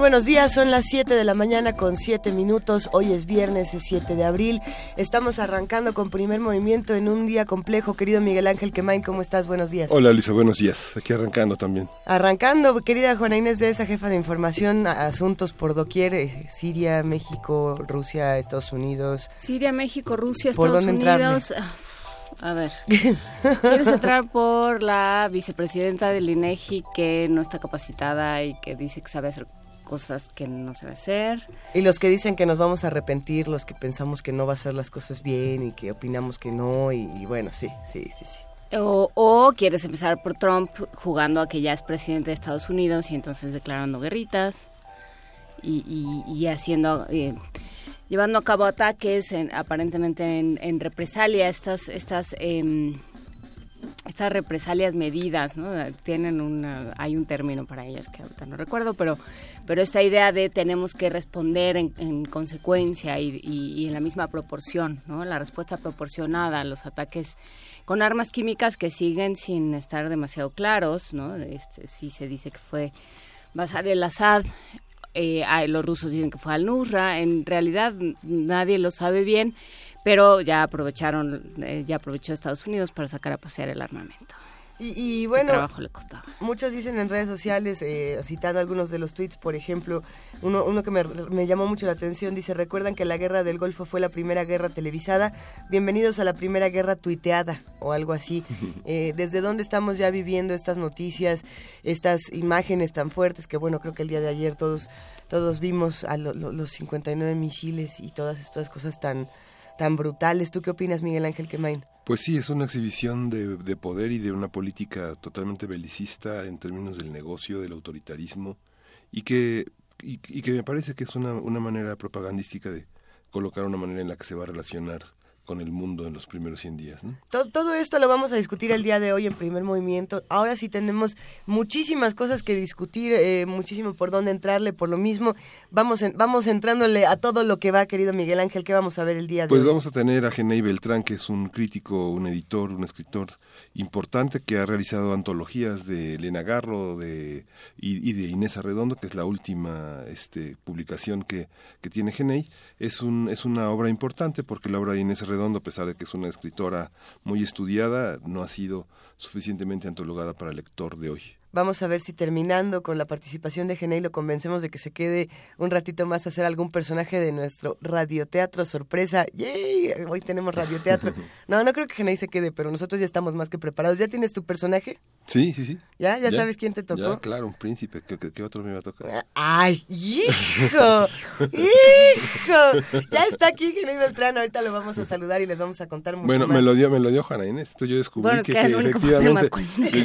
Buenos días, son las 7 de la mañana con 7 minutos. Hoy es viernes, es 7 de abril. Estamos arrancando con primer movimiento en un día complejo. Querido Miguel Ángel Quemain, ¿cómo estás? Buenos días. Hola, Luisa, buenos días. Aquí arrancando también. Arrancando, querida Juana Inés de esa jefa de información, asuntos por doquier, eh, Siria, México, Rusia, Estados Unidos. Siria, México, Rusia, Estados Unidos. Ah, a ver, ¿quieres entrar por la vicepresidenta del INEGI que no está capacitada y que dice que sabe hacer cosas que no se va a hacer. Y los que dicen que nos vamos a arrepentir, los que pensamos que no va a hacer las cosas bien y que opinamos que no, y, bueno, sí, sí, sí, sí. O, quieres empezar por Trump jugando a que ya es presidente de Estados Unidos y entonces declarando guerritas y, haciendo... Eh, llevando a cabo ataques aparentemente en, represalia estas estas em, estas represalias medidas. Tienen una, hay un término para ellas que ahorita no recuerdo, pero, pero esta idea de tenemos que responder en, consecuencia y, en la misma proporción. La respuesta proporcionada a los ataques con armas químicas que siguen sin estar demasiado claros, ¿no? Este, sí se dice que fue Bashar el-Assad, eh, los rusos dicen que fue al-Nusra, en realidad nadie lo sabe bien pero ya aprovecharon, eh, ya aprovechó Estados Unidos para sacar a pasear el armamento. Y, bueno, trabajo le costaba? muchos dicen en redes sociales, eh, citando algunos de los tweets, por ejemplo, uno, uno que me, me, llamó mucho la atención, dice, recuerdan que la guerra del Golfo fue la primera guerra televisada, bienvenidos a la primera guerra tuiteada o algo así. Eh, ¿Desde dónde estamos ya viviendo estas noticias, estas imágenes tan fuertes que bueno, creo que el día de ayer todos, todos vimos a los 59 misiles y todas estas cosas tan tan brutales. ¿Tú qué opinas, Miguel Ángel Quemain? Pues sí, es una exhibición de, poder y de una política totalmente belicista en términos del negocio, del autoritarismo, y que, y, que me parece que es una, una manera propagandística de colocar una manera en la que se va a relacionar con el mundo en los primeros 100 días. Todo, esto lo vamos a discutir el día de hoy en primer movimiento. Ahora sí tenemos muchísimas cosas que discutir, eh, muchísimo por dónde entrarle, por lo mismo. Vamos, vamos entrándole a todo lo que va, querido Miguel Ángel. ¿Qué vamos a ver el día de pues hoy? Pues vamos a tener a Genei Beltrán, que es un crítico, un editor, un escritor importante que ha realizado antologías de Elena Garro de, y, de Inés Arredondo, que es la última este, publicación que, que tiene Genei. Es, un, es una obra importante porque la obra de Inés Arredondo, a pesar de que es una escritora muy estudiada, no ha sido suficientemente antologada para el lector de hoy. Vamos a ver si terminando con la participación de Genei lo convencemos de que se quede un ratito más a hacer algún personaje de nuestro radioteatro sorpresa. ¡Yay! Hoy tenemos radioteatro. No, no creo que Genei se quede, pero nosotros ya estamos más que preparados. ¿Ya tienes tu personaje? Sí, sí, sí. ¿Ya? ¿Ya, sabes quién te tocó? Ya, claro, un príncipe. ¿Qué, otro me va a tocar? ¡Ay, hijo! ¡Hijo! Ya está aquí Genei Beltrán. Ahorita lo vamos a saludar y les vamos a contar mucho Bueno, me lo dio, me lo dio Juana Inés. Entonces yo descubrí que, efectivamente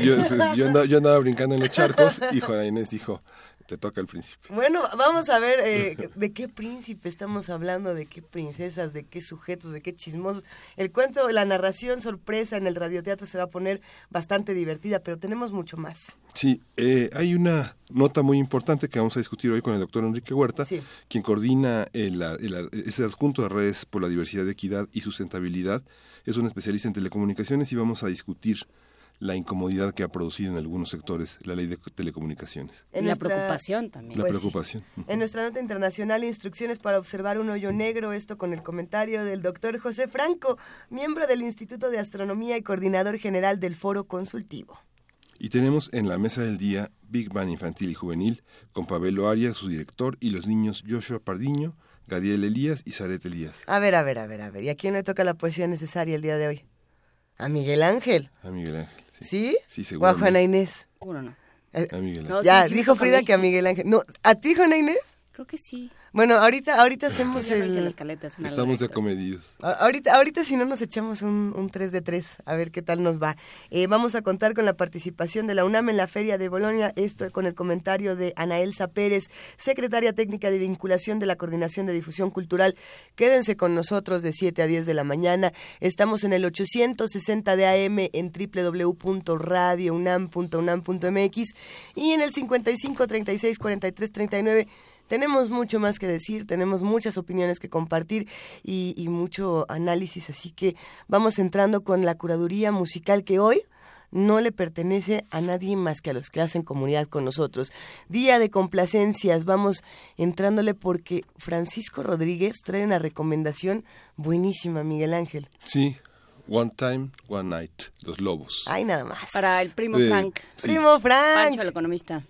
yo, yo, andaba, yo andaba brincando en los charcos y Juana Inés dijo, te toca el príncipe. Bueno, vamos a ver eh, de qué príncipe estamos hablando, de qué princesas, de qué sujetos, de qué chismosos. El cuento, la narración sorpresa en el radioteatro se va a poner bastante divertida, pero tenemos mucho más. Sí, eh, hay una nota muy importante que vamos a discutir hoy con el doctor Enrique Huerta, quien coordina el, el, ese adjunto de redes por la diversidad, equidad y sustentabilidad. Es un especialista en telecomunicaciones y vamos a discutir la incomodidad que ha producido en algunos sectores la ley de telecomunicaciones. En la preocupación también. La pues preocupación. En nuestra nota internacional, instrucciones para observar un hoyo negro, esto con el comentario del doctor José Franco, miembro del Instituto de Astronomía y coordinador general del Foro Consultivo. Y tenemos en la mesa del día Big Bang Infantil y Juvenil, con Pablo Arias, su director, y los niños Joshua Pardiño, Gadiel Elías y Zaret Elías. A ver, a ver, a ver, a ver. ¿Y a quién le toca la poesía necesaria el día de hoy? A Miguel Ángel. A Miguel Ángel. ¿Sí? Sí, seguro. O a Juana Inés. Seguro no. Eh, a Miguel Ángel. ya, dijo Frida que a Miguel Ángel. No, ¿a ti, Juana Inés? Creo que sí. Bueno, ahorita, ahorita hacemos el... Estamos de comedidos. Ahorita, ahorita si no nos echamos un, un 3 de 3, a ver qué tal nos va. Eh, vamos a contar con la participación de la UNAM en la Feria de Bolonia, esto con el comentario de Ana Elsa Pérez, secretaria técnica de vinculación de la Coordinación de Difusión Cultural. Quédense con nosotros de 7 a 10 de la mañana. Estamos en el 860 de AM en www.radiounam.unam.mx y en el 55 36 43 39 tenemos mucho más que decir, tenemos muchas opiniones que compartir y, mucho análisis, así que vamos entrando con la curaduría musical que hoy no le pertenece a nadie más que a los que hacen comunidad con nosotros. Día de complacencias, vamos entrándole porque Francisco Rodríguez trae una recomendación buenísima, Miguel Ángel. Sí, One Time, One Night, Los Lobos. Ay, nada más. Para el primo Frank. Primo Frank. Pancho, el economista.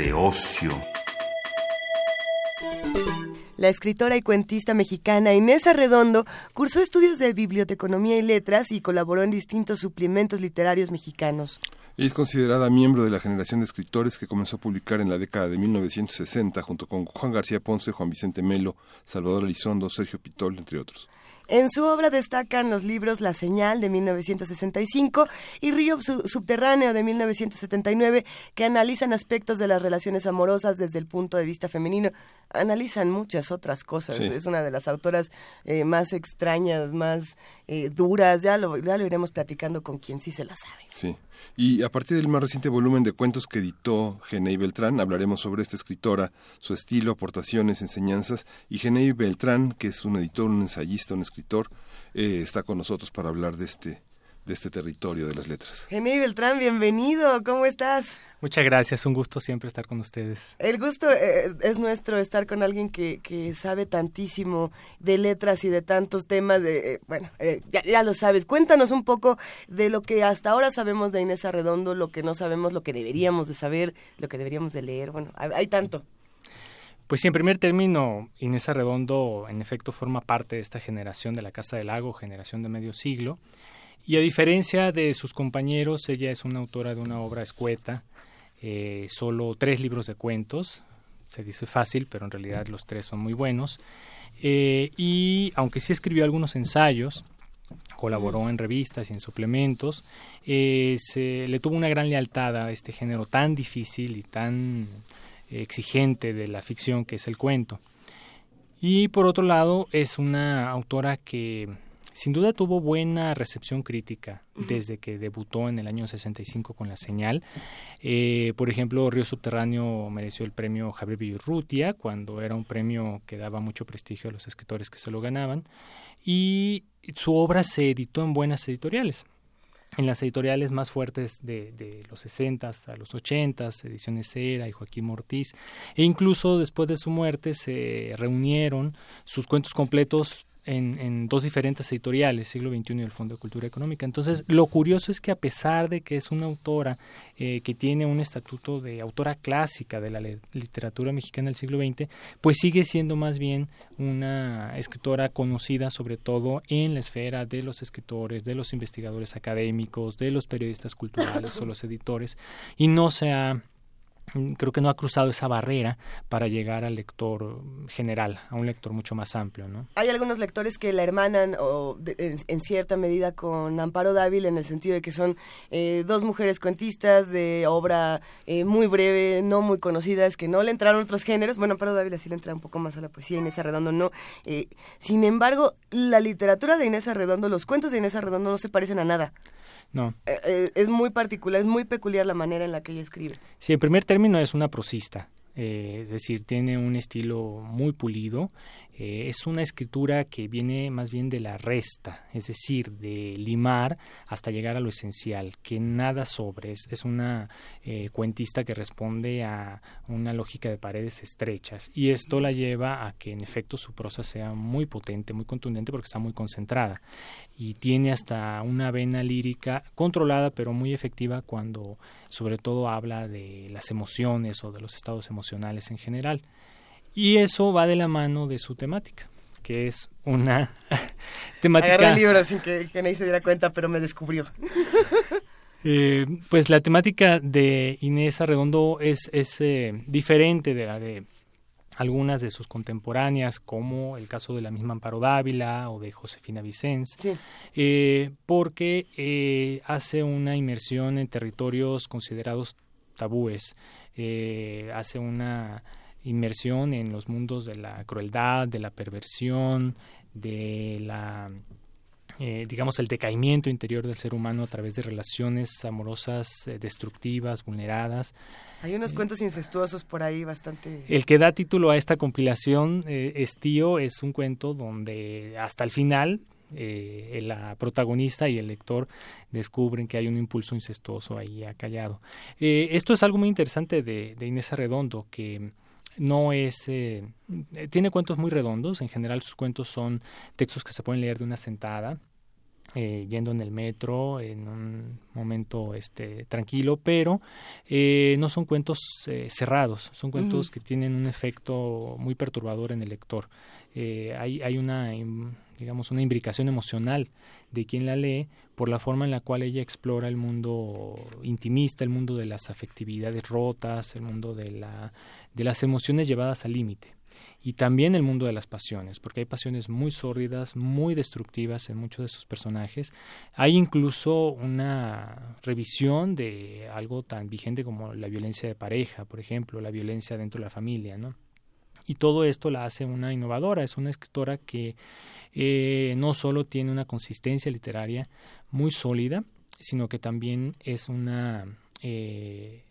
De ocio. La escritora y cuentista mexicana Inés Arredondo cursó estudios de biblioteconomía y letras y colaboró en distintos suplementos literarios mexicanos. Ella es considerada miembro de la generación de escritores que comenzó a publicar en la década de 1960 junto con Juan García Ponce, Juan Vicente Melo, Salvador Elizondo, Sergio Pitol, entre otros. En su obra destacan los libros La Señal de 1965 y Río Su- Subterráneo de 1979, que analizan aspectos de las relaciones amorosas desde el punto de vista femenino. Analizan muchas otras cosas. Sí. Es una de las autoras eh, más extrañas, más eh, duras. Ya lo, ya lo iremos platicando con quien sí se la sabe. Sí. Y a partir del más reciente volumen de cuentos que editó Genei Beltrán, hablaremos sobre esta escritora, su estilo, aportaciones, enseñanzas. Y Genei Beltrán, que es un editor, un ensayista, un escritor, eh, está con nosotros para hablar de este, de este territorio de las letras. Jenny Beltrán, bienvenido. ¿Cómo estás? Muchas gracias, un gusto siempre estar con ustedes. El gusto eh, es nuestro estar con alguien que, que sabe tantísimo de letras y de tantos temas. De, eh, bueno, eh, ya, ya lo sabes. Cuéntanos un poco de lo que hasta ahora sabemos de Inés Arredondo, lo que no sabemos, lo que deberíamos de saber, lo que deberíamos de leer. Bueno, hay, hay tanto. Pues sí, en primer término, Inés Arredondo en efecto forma parte de esta generación de la Casa del Lago, generación de medio siglo, y a diferencia de sus compañeros, ella es una autora de una obra escueta, eh, solo tres libros de cuentos, se dice fácil, pero en realidad los tres son muy buenos, eh, y aunque sí escribió algunos ensayos, colaboró en revistas y en suplementos, eh, se, le tuvo una gran lealtad a este género tan difícil y tan exigente de la ficción que es el cuento. Y por otro lado, es una autora que sin duda tuvo buena recepción crítica desde que debutó en el año 65 con La Señal. Eh, por ejemplo, Río Subterráneo mereció el premio Javier Villurrutia, cuando era un premio que daba mucho prestigio a los escritores que se lo ganaban. Y su obra se editó en buenas editoriales en las editoriales más fuertes de, de los 60 a los 80, Ediciones Era y Joaquín Ortiz, e incluso después de su muerte se reunieron sus cuentos completos en, en, dos diferentes editoriales, Siglo XXI y el Fondo de Cultura Económica. Entonces, lo curioso es que a pesar de que es una autora eh, que tiene un estatuto de autora clásica de la literatura mexicana del siglo XX, pues sigue siendo más bien una escritora conocida sobre todo en la esfera de los escritores, de los investigadores académicos, de los periodistas culturales o los editores, y no se ha creo que no ha cruzado esa barrera para llegar al lector general, a un lector mucho más amplio, ¿no? Hay algunos lectores que la hermanan o de, en, cierta medida con Amparo Dávila en el sentido de que son eh, dos mujeres cuentistas de obra eh, muy breve, no muy conocidas, que no le entraron otros géneros. Bueno, Amparo Dávila sí le entra un poco más a la poesía, Inés Arredondo no. Eh, sin embargo, la literatura de Inés Arredondo, los cuentos de Inés Arredondo no se parecen a nada. No. Eh, es muy particular, es muy peculiar la manera en la que ella escribe. Sí, en primer término es una prosista, eh, es decir, tiene un estilo muy pulido. Eh, es una escritura que viene más bien de la resta, es decir, de limar hasta llegar a lo esencial, que nada sobre, es, es una eh, cuentista que responde a una lógica de paredes estrechas y esto la lleva a que en efecto su prosa sea muy potente, muy contundente porque está muy concentrada y tiene hasta una vena lírica controlada pero muy efectiva cuando sobre todo habla de las emociones o de los estados emocionales en general. Y eso va de la mano de su temática, que es una temática... Agarré el libro sin que, que nadie se diera cuenta, pero me descubrió. Eh, pues la temática de Inés Arredondo es, es eh, diferente de la de algunas de sus contemporáneas, como el caso de la misma Amparo Dávila o de Josefina Vicens, sí. eh, porque eh, hace una inmersión en territorios considerados tabúes, eh, hace una inmersión en los mundos de la crueldad, de la perversión, de la eh, digamos, el decaimiento interior del ser humano a través de relaciones amorosas eh, destructivas, vulneradas. Hay unos eh, cuentos incestuosos por ahí bastante... El que da título a esta compilación, eh, Estío, es un cuento donde hasta el final eh, la protagonista y el lector descubren que hay un impulso incestuoso ahí acallado. Eh, esto es algo muy interesante de, de Inés Arredondo, que no es eh, eh, tiene cuentos muy redondos en general sus cuentos son textos que se pueden leer de una sentada eh, yendo en el metro en un momento este tranquilo pero eh, no son cuentos eh, cerrados son cuentos que tienen un efecto muy perturbador en el lector. Eh, hay hay una digamos una imbricación emocional de quien la lee por la forma en la cual ella explora el mundo intimista el mundo de las afectividades rotas el mundo de la de las emociones llevadas al límite y también el mundo de las pasiones, porque hay pasiones muy sórdidas, muy destructivas en muchos de sus personajes. Hay incluso una revisión de algo tan vigente como la violencia de pareja, por ejemplo, la violencia dentro de la familia, ¿no? Y todo esto la hace una innovadora, es una escritora que eh, no solo tiene una consistencia literaria muy sólida, sino que también es una eh,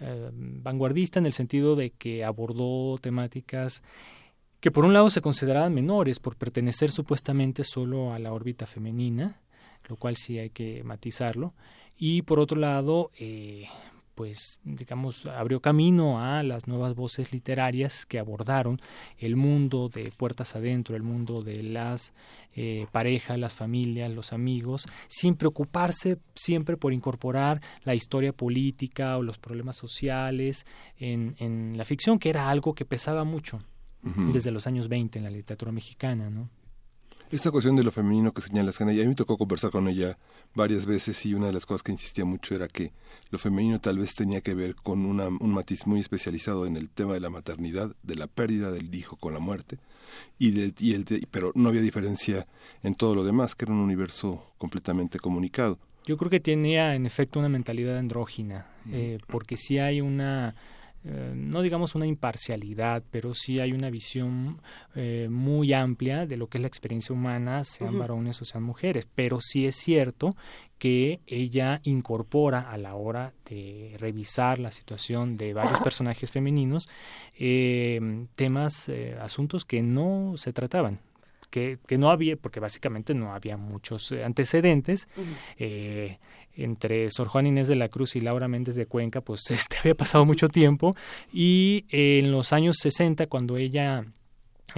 eh, vanguardista en el sentido de que abordó temáticas que por un lado se consideraban menores por pertenecer supuestamente solo a la órbita femenina, lo cual sí hay que matizarlo, y por otro lado, eh, pues digamos, abrió camino a las nuevas voces literarias que abordaron el mundo de puertas adentro, el mundo de las eh, parejas, las familias, los amigos, sin preocuparse siempre por incorporar la historia política o los problemas sociales en, en la ficción, que era algo que pesaba mucho desde los años 20 en la literatura mexicana, ¿no? Esta cuestión de lo femenino que señalas, Hanna, y a mí me tocó conversar con ella varias veces y una de las cosas que insistía mucho era que lo femenino tal vez tenía que ver con una, un matiz muy especializado en el tema de la maternidad, de la pérdida del hijo con la muerte, y y el de- pero no había diferencia en todo lo demás, que era un universo completamente comunicado. Yo creo que tenía en efecto una mentalidad andrógina, eh, porque sí hay una, eh, no digamos una imparcialidad, pero sí hay una visión eh, muy amplia de lo que es la experiencia humana, sean varones o sean mujeres. Pero sí es cierto que ella incorpora a la hora de revisar la situación de varios personajes femeninos eh, temas, eh, asuntos que no se trataban. Que, que no había, porque básicamente no había muchos eh, antecedentes, eh, entre Sor Juan Inés de la Cruz y Laura Méndez de Cuenca, pues este había pasado mucho tiempo. Y en los años 60 cuando ella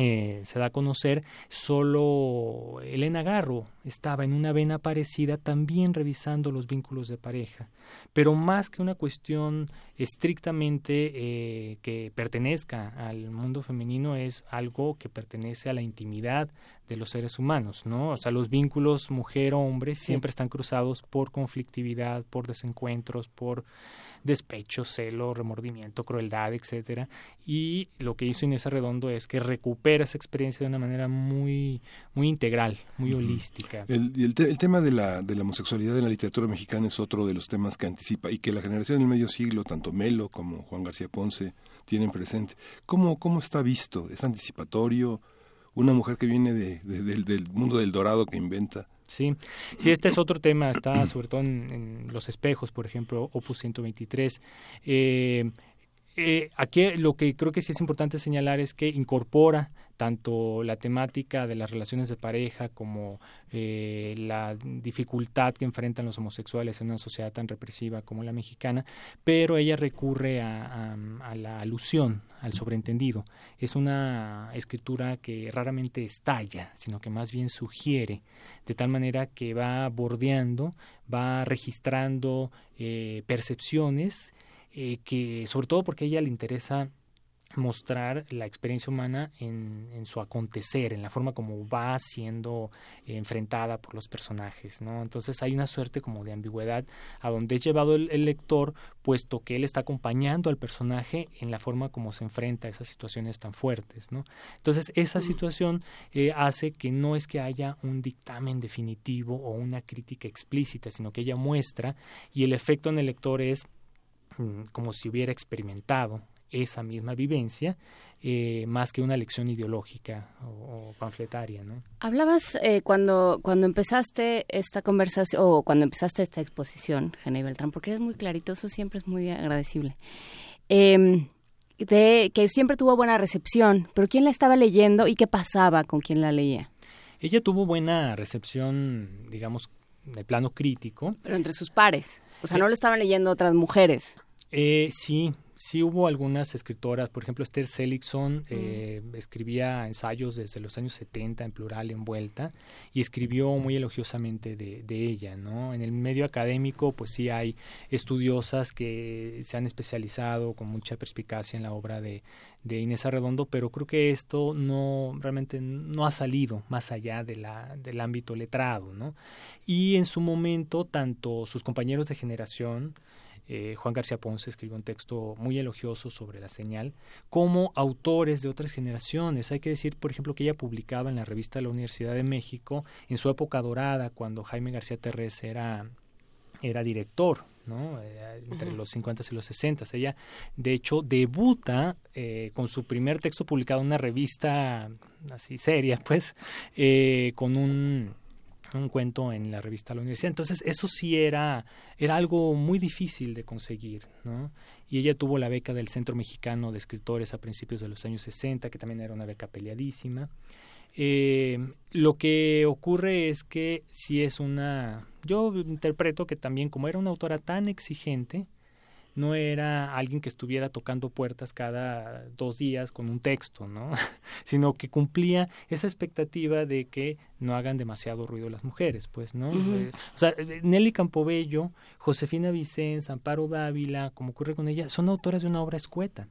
eh, se da a conocer, solo Elena Garro estaba en una vena parecida también revisando los vínculos de pareja, pero más que una cuestión estrictamente eh, que pertenezca al mundo femenino es algo que pertenece a la intimidad de los seres humanos, ¿no? O sea, los vínculos mujer-hombre siempre están cruzados por conflictividad, por desencuentros, por despecho, celo, remordimiento, crueldad, etcétera. Y lo que hizo Inés Arredondo es que recupera esa experiencia de una manera muy, muy integral, muy holística. El, y el, te- el tema de la, de la homosexualidad en la literatura mexicana es otro de los temas que anticipa y que la generación del medio siglo, tanto Melo como Juan García Ponce, tienen presente. ¿Cómo, cómo está visto? ¿Es anticipatorio? Una mujer que viene de, de- del, mundo del dorado que inventa. Sí, sí, este es otro tema, está sobre todo en, en los espejos, por ejemplo, Opus 123. Eh, eh, aquí lo que creo que sí es importante señalar es que incorpora tanto la temática de las relaciones de pareja como eh, la dificultad que enfrentan los homosexuales en una sociedad tan represiva como la mexicana, pero ella recurre a, a- la alusión, al sobreentendido. Es una escritura que raramente estalla, sino que más bien sugiere, de tal manera que va bordeando, va registrando eh, percepciones eh, que, sobre todo porque a ella le interesa mostrar la experiencia humana en, en su acontecer, en la forma como va siendo eh, enfrentada por los personajes, ¿no? Entonces hay una suerte como de ambigüedad a donde es llevado el, el lector, puesto que él está acompañando al personaje en la forma como se enfrenta a esas situaciones tan fuertes, ¿no? Entonces esa situación eh, hace que no es que haya un dictamen definitivo o una crítica explícita, sino que ella muestra y el efecto en el lector es mm, como si hubiera experimentado esa misma vivencia eh, más que una lección ideológica o, o panfletaria, ¿no? Hablabas eh, cuando, cuando empezaste esta conversación, o cuando empezaste esta exposición, Jenny Beltrán, porque eres muy clarito, eso siempre es muy agradecible, eh, de que siempre tuvo buena recepción, pero ¿quién la estaba leyendo y qué pasaba con quien la leía? Ella tuvo buena recepción, digamos, de plano crítico. Pero entre sus pares, o sea, Eh, no lo estaban leyendo otras mujeres. Eh, sí, sí hubo algunas escritoras, por ejemplo, Esther Seligson eh, escribía ensayos desde los años 70 en plural, envuelta, y escribió muy elogiosamente de, de ella, ¿no? En el medio académico, pues sí hay estudiosas que se han especializado con mucha perspicacia en la obra de, de Inés Arredondo, pero creo que esto no realmente no ha salido más allá de la, del ámbito letrado, ¿no? Y en su momento, tanto sus compañeros de generación, eh, Juan García Ponce escribió un texto muy elogioso sobre la señal, como autores de otras generaciones. Hay que decir, por ejemplo, que ella publicaba en la revista de la Universidad de México, en su época dorada, cuando Jaime García Terrés era, era director, ¿no? Eh, entre los 50 y los 60. Ella, de hecho, debuta eh, con su primer texto publicado en una revista así seria, pues, con un un cuento en la revista la universidad. Entonces, eso sí era, era algo muy difícil de conseguir, ¿no? Y ella tuvo la beca del Centro Mexicano de Escritores a principios de los años 60, que también era una beca peleadísima. Eh, lo que ocurre es que si es una... Yo interpreto que también como era una autora tan exigente, no era alguien que estuviera tocando puertas cada dos días con un texto, ¿no? sino que cumplía esa expectativa de que no hagan demasiado ruido las mujeres, pues, ¿no? Eh, o sea, eh, Nelly Campobello, Josefina Vicens, Amparo Dávila, como ocurre con ella, son autoras de una obra escueta.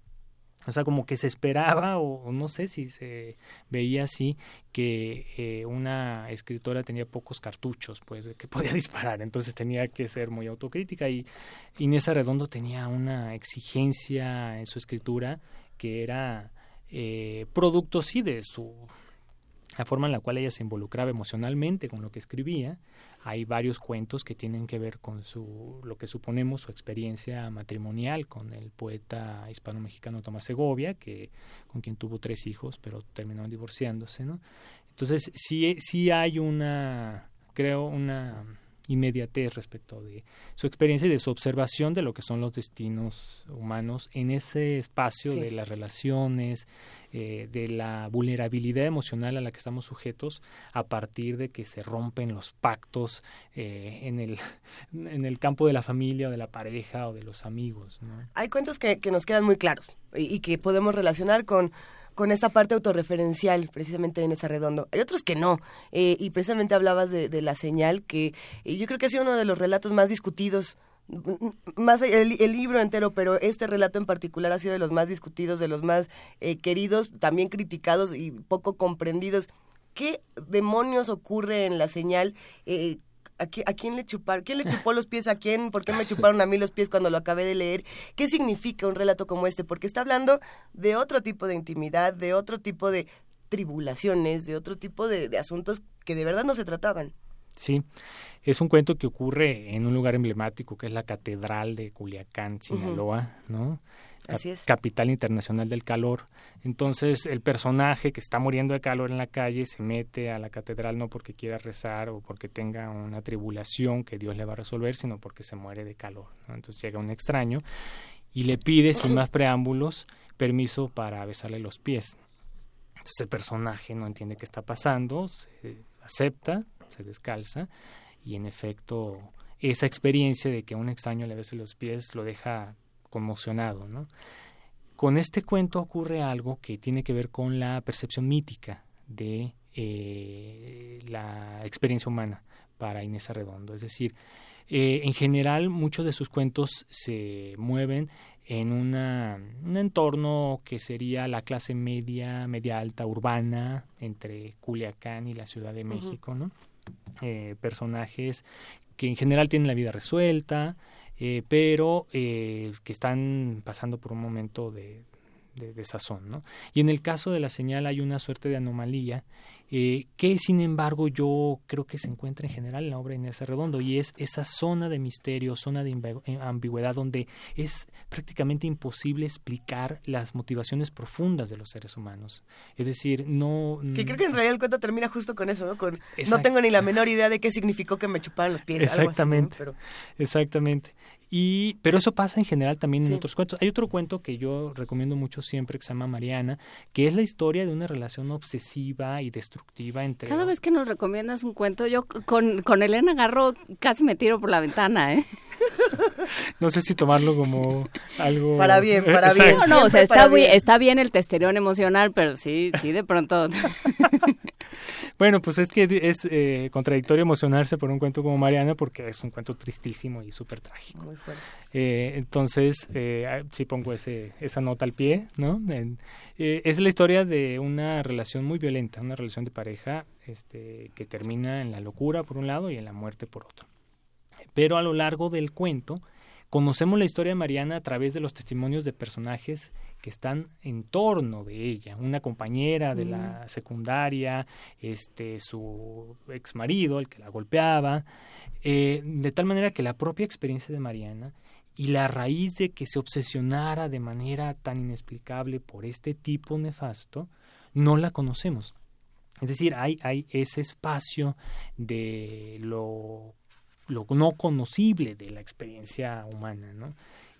O sea, como que se esperaba, o, no sé si se veía así, que eh, una escritora tenía pocos cartuchos, pues, que podía disparar. Entonces tenía que ser muy autocrítica. Y Inés Arredondo tenía una exigencia en su escritura que era eh, producto, sí, de su la forma en la cual ella se involucraba emocionalmente con lo que escribía. Hay varios cuentos que tienen que ver con su, lo que suponemos su experiencia matrimonial con el poeta hispano-mexicano Tomás Segovia, que, con quien tuvo tres hijos, pero terminaron divorciándose, ¿no? Entonces, sí, sí hay una, creo, una inmediatez respecto de su experiencia y de su observación de lo que son los destinos humanos en ese espacio Sí. de las relaciones, eh, de la vulnerabilidad emocional a la que estamos sujetos a partir de que se rompen los pactos eh, en, el, en el campo de la familia o de la pareja o de los amigos. ¿no? Hay cuentos que, que nos quedan muy claros y, y que podemos relacionar con, con esta parte autorreferencial, precisamente en esa redondo. Hay otros que no. eh, y precisamente hablabas de, la señal, que eh, yo creo que ha sido uno de los relatos más discutidos. Más el, libro entero, pero este relato en particular ha sido de los más discutidos, de los más eh, queridos, también criticados y poco comprendidos. ¿Qué demonios ocurre en la señal? ¿A, qui- a quién le chuparon? ¿Quién le chupó los pies a quién? ¿Por qué me chuparon a mí los pies cuando lo acabé de leer? ¿Qué significa un relato como este? Porque está hablando de otro tipo de intimidad, de otro tipo de tribulaciones, de otro tipo de, de asuntos que de verdad no se trataban. Sí, es un cuento que ocurre en un lugar emblemático que es la Catedral de Culiacán, Sinaloa, ¿no? Cap- Así es. Capital internacional del calor. Entonces, el personaje que está muriendo de calor en la calle se mete a la catedral no porque quiera rezar o porque tenga una tribulación que Dios le va a resolver, sino porque se muere de calor. ¿no? Entonces llega un extraño y le pide, sin más preámbulos, permiso para besarle los pies. Entonces el personaje no entiende qué está pasando, se acepta, se descalza y en efecto esa experiencia de que un extraño le bese los pies lo deja conmocionado, ¿no? Con este cuento ocurre algo que tiene que ver con la percepción mítica de eh, la experiencia humana para Inés Arredondo. Es decir, eh, en general muchos de sus cuentos se mueven en una, un entorno que sería la clase media, media alta urbana entre Culiacán y la Ciudad de México, ¿no? Eh, personajes que en general tienen la vida resuelta, eh, pero eh, que están pasando por un momento de, de desazón, ¿no? Y en el caso de la señal hay una suerte de anomalía eh, que, sin embargo, yo creo que se encuentra en general en la obra de Inés Arredondo y es esa zona de misterio, zona de eh, ambigüedad donde es prácticamente imposible explicar las motivaciones profundas de los seres humanos. Es decir, no... Que creo que en realidad el cuento termina justo con eso, ¿no? Con no tengo ni la menor idea de qué significó que me chuparan los pies. algo así, ¿no? Exactamente. Pero Exactamente. Y, pero eso pasa en general también Sí. en otros cuentos. Hay otro cuento que yo recomiendo mucho siempre que se llama Mariana, que es la historia de una relación obsesiva y destructiva entre... Cada vez que nos recomiendas un cuento, yo con, con Elena Garro casi me tiro por la ventana, ¿eh? no sé si tomarlo como algo... Para bien, para bien. No, no, o sea, está, bien. está bien el testerión emocional, pero sí, sí, de pronto. Bueno, pues es que es eh, contradictorio emocionarse por un cuento como Mariana porque es un cuento tristísimo y súper trágico. Muy fuerte. Eh, entonces, eh, sí pongo ese, esa nota al pie, ¿no? En- eh, es la historia de una relación muy violenta, una relación de pareja este, que termina en la locura por un lado y en la muerte por otro. Pero a lo largo del cuento conocemos la historia de Mariana a través de los testimonios de personajes que están en torno de ella, una compañera de la secundaria, este su ex marido, el que la golpeaba, eh, de tal manera que la propia experiencia de Mariana y la raíz de que se obsesionara de manera tan inexplicable por este tipo nefasto, no la conocemos. Es decir, hay, hay ese espacio de lo, lo no conocible de la experiencia humana, ¿no?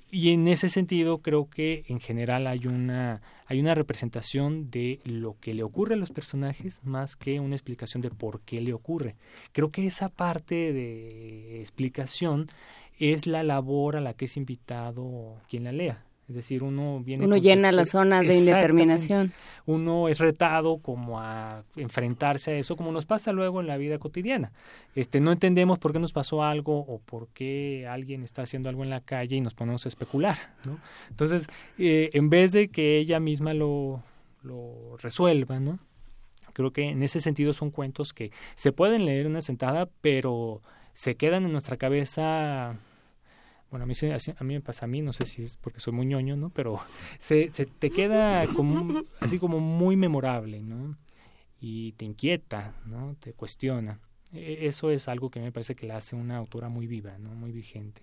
Y en ese sentido creo que en general hay una, hay una representación de lo que le ocurre a los personajes más que una explicación de por qué le ocurre. Creo que esa parte de explicación es la labor a la que es invitado quien la lea. Es decir, uno viene... Uno llena las zonas de indeterminación. uno es retado como a enfrentarse a eso, como nos pasa luego en la vida cotidiana. Este, no entendemos por qué nos pasó algo o por qué alguien está haciendo algo en la calle y nos ponemos a especular, ¿no? Entonces, eh, en vez de que ella misma lo, lo resuelva, ¿no? Creo que en ese sentido son cuentos que se pueden leer en una sentada, pero se quedan en nuestra cabeza bueno, a mí, se- a mí me pasa a mí, no sé si es porque soy muy ñoño, ¿no? Pero se, se te queda como, así como muy memorable, ¿no? Y te inquieta, ¿no? Te cuestiona. E- Eso es algo que me parece que la hace una autora muy viva, ¿no? Muy vigente.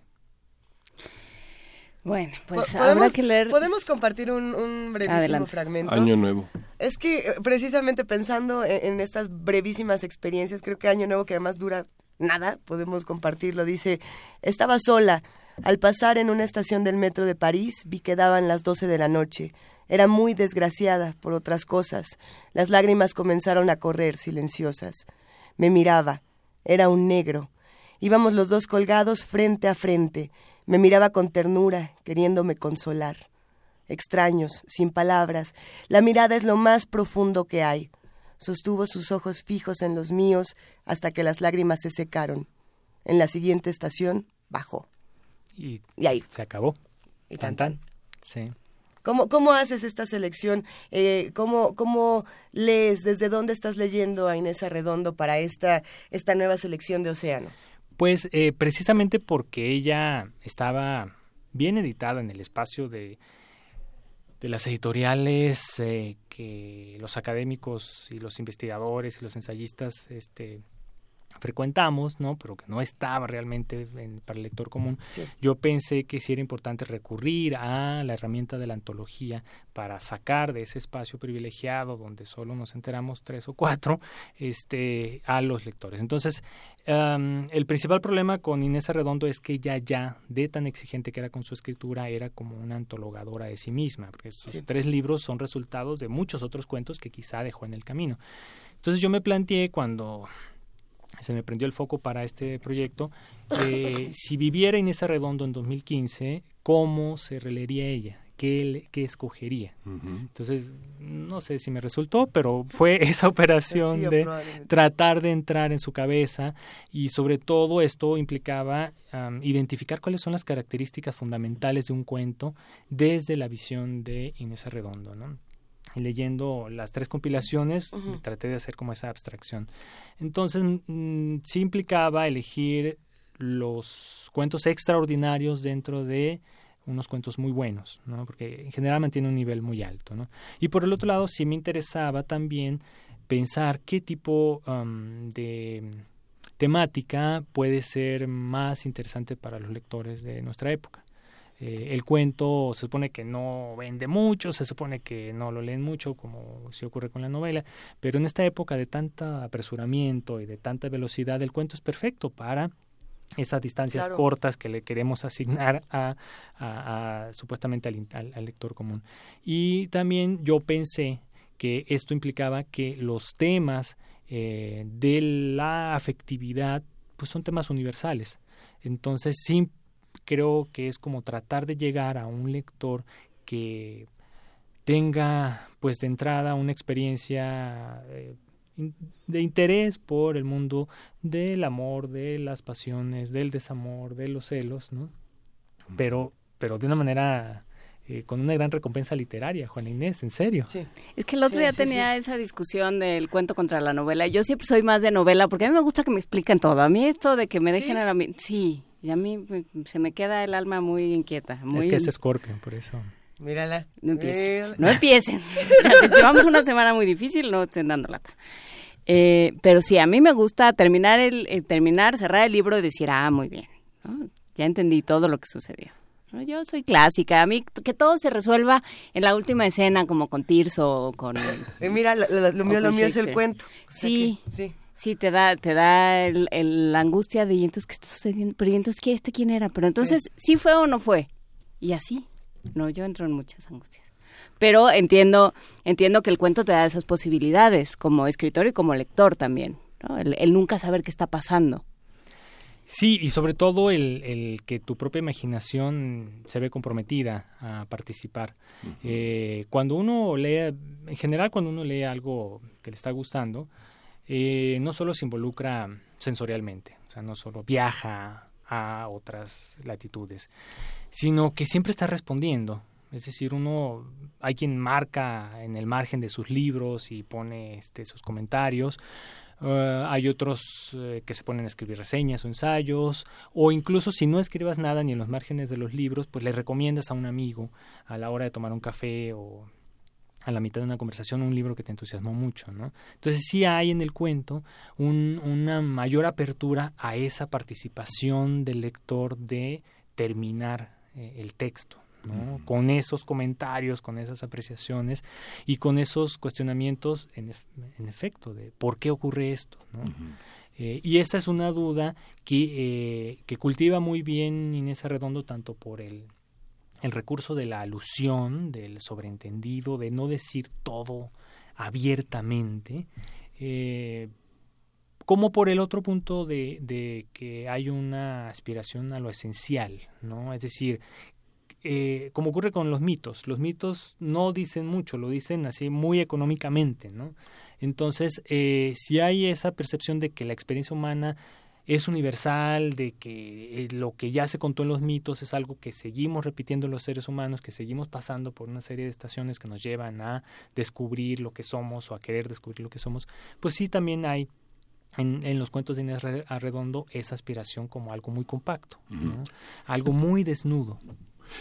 Bueno, pues Po- habrá que leer. Podemos compartir un, un brevísimo Adelante. fragmento. Año nuevo. Es que eh, precisamente pensando en, en estas brevísimas experiencias, creo que Año Nuevo, que además dura nada, podemos compartirlo. Dice, estaba sola. Al pasar en una estación del metro de París, vi que daban las 12 de la noche. Era muy desgraciada por otras cosas. Las lágrimas comenzaron a correr silenciosas. Me miraba. Era un negro. Íbamos los dos colgados frente a frente. Me miraba con ternura, queriéndome consolar extraños, sin palabras. La mirada es lo más profundo que hay. Sostuvo sus ojos fijos en los míos hasta que las lágrimas se secaron. En la siguiente estación bajó. Y Y ahí. se acabó. Y Tan tan, tan. Sí. ¿Cómo, ¿Cómo haces esta selección? Eh, ¿cómo, ¿Cómo lees? ¿Desde dónde estás leyendo a Inés Arredondo para esta, esta nueva selección de Océano? Pues eh, precisamente porque ella estaba bien editada en el espacio de, de las editoriales eh, que los académicos y los investigadores y los ensayistas este, frecuentamos, ¿no? Pero que no estaba realmente en- para el lector común. Sí. Yo pensé que sí era importante recurrir a la herramienta de la antología para sacar de ese espacio privilegiado donde solo nos enteramos tres o cuatro este, a los lectores. Entonces, el principal problema con Inés Arredondo es que ella ya, de tan exigente que era con su escritura, era como una antologadora de sí misma, porque sus Sí. tres libros son resultados de muchos otros cuentos que quizá dejó en el camino. Entonces yo me planteé cuando se me prendió el foco para este proyecto, eh, si viviera Inés Arredondo en 2015, ¿cómo se releería ella? ¿Qué, le- qué escogería? Entonces, no sé si me resultó, pero fue esa operación de tratar de entrar en su cabeza y sobre todo esto implicaba identificar cuáles son las características fundamentales de un cuento desde la visión de Inés Arredondo, ¿no? Y leyendo las tres compilaciones, traté de hacer como esa abstracción. Entonces, mm, sí implicaba elegir los cuentos extraordinarios dentro de unos cuentos muy buenos, ¿no? Porque en general mantiene un nivel muy alto, ¿no? Y por el otro lado, sí me interesaba también pensar qué tipo de temática puede ser más interesante para los lectores de nuestra época. Eh, el cuento se supone que no vende mucho, se supone que no lo leen mucho, como si ocurre con la novela, pero en esta época de tanto apresuramiento y de tanta velocidad, el cuento es perfecto para esas distancias Claro. cortas que le queremos asignar a, a- a- supuestamente al, al- al lector común. Y también yo pensé que esto implicaba que los temas eh, de la afectividad pues son temas universales. Entonces sí creo que es como tratar de llegar a un lector que tenga pues de entrada una experiencia eh, de interés por el mundo del amor, de las pasiones, del desamor, de los celos, ¿no? Pero, pero de una manera eh, con una gran recompensa literaria, Juana Inés, en serio. Sí. Es que el otro Sí, día sí, tenía esa discusión del cuento contra la novela. Yo siempre soy más de novela porque a mí me gusta que me expliquen todo. A mí esto de que me dejen a la... Sí, y a mí me- se me queda el alma muy inquieta. Muy... Es que es Scorpion, por eso. Mírala. No empiecen. Mírala. No empiecen. Llevamos una semana muy difícil, no estén dando lata. Eh, pero sí, a mí me gusta terminar, el, eh, terminar, cerrar el libro y decir, ah, muy bien. ¿no? Ya entendí todo lo que sucedió. ¿no? Yo soy clásica. A mí que todo se resuelva en la última escena, como con Tirso o con... Eh, mira, lo, lo- lo mío, lo es el cuento. O sea Sí. que- sí. Sí, te da, te da el, el- la angustia de, ¿y entonces qué está sucediendo? Pero ¿y entonces qué, este quién era? Pero entonces, ¿sí, fue o no fue? Y así. No, yo entro en muchas angustias. Pero entiendo, entiendo que el cuento te da esas posibilidades, como escritor y como lector también. ¿no? El, el nunca saber qué está pasando. Sí, y sobre todo el, el que tu propia imaginación se ve comprometida a participar. Eh, cuando uno lee, en general cuando uno lee algo que le está gustando, eh, no solo se involucra sensorialmente, o sea, no solo viaja a otras latitudes, sino que siempre está respondiendo. Es decir, uno, hay quien marca en el margen de sus libros y pone este, sus comentarios, Uh, hay otros eh, que se ponen a escribir reseñas o ensayos, o incluso si no escribas nada ni en los márgenes de los libros, pues le recomiendas a un amigo a la hora de tomar un café o a la mitad de una conversación un libro que te entusiasmó mucho, ¿no? Entonces sí hay en el cuento un- una mayor apertura a esa participación del lector de terminar eh, el texto, ¿no? Con esos comentarios, con esas apreciaciones y con esos cuestionamientos en efecto de por qué ocurre esto, ¿no? Eh, y esta es una duda que, eh, que cultiva muy bien Inés Arredondo tanto por el, el recurso de la alusión, del sobreentendido, de no decir todo abiertamente, eh, como por el otro punto de, que hay una aspiración a lo esencial, ¿no? Es decir, eh, como ocurre con los mitos, los mitos no dicen mucho, lo dicen así muy económicamente, ¿no? Entonces, eh, si hay esa percepción de que la experiencia humana es universal, de que eh, lo que ya se contó en los mitos es algo que seguimos repitiendo los seres humanos, que seguimos pasando por una serie de estaciones que nos llevan a descubrir lo que somos o a querer descubrir lo que somos, pues sí también hay en, en los cuentos de Inés Re- Arredondo esa aspiración como algo muy compacto, ¿no? algo muy desnudo.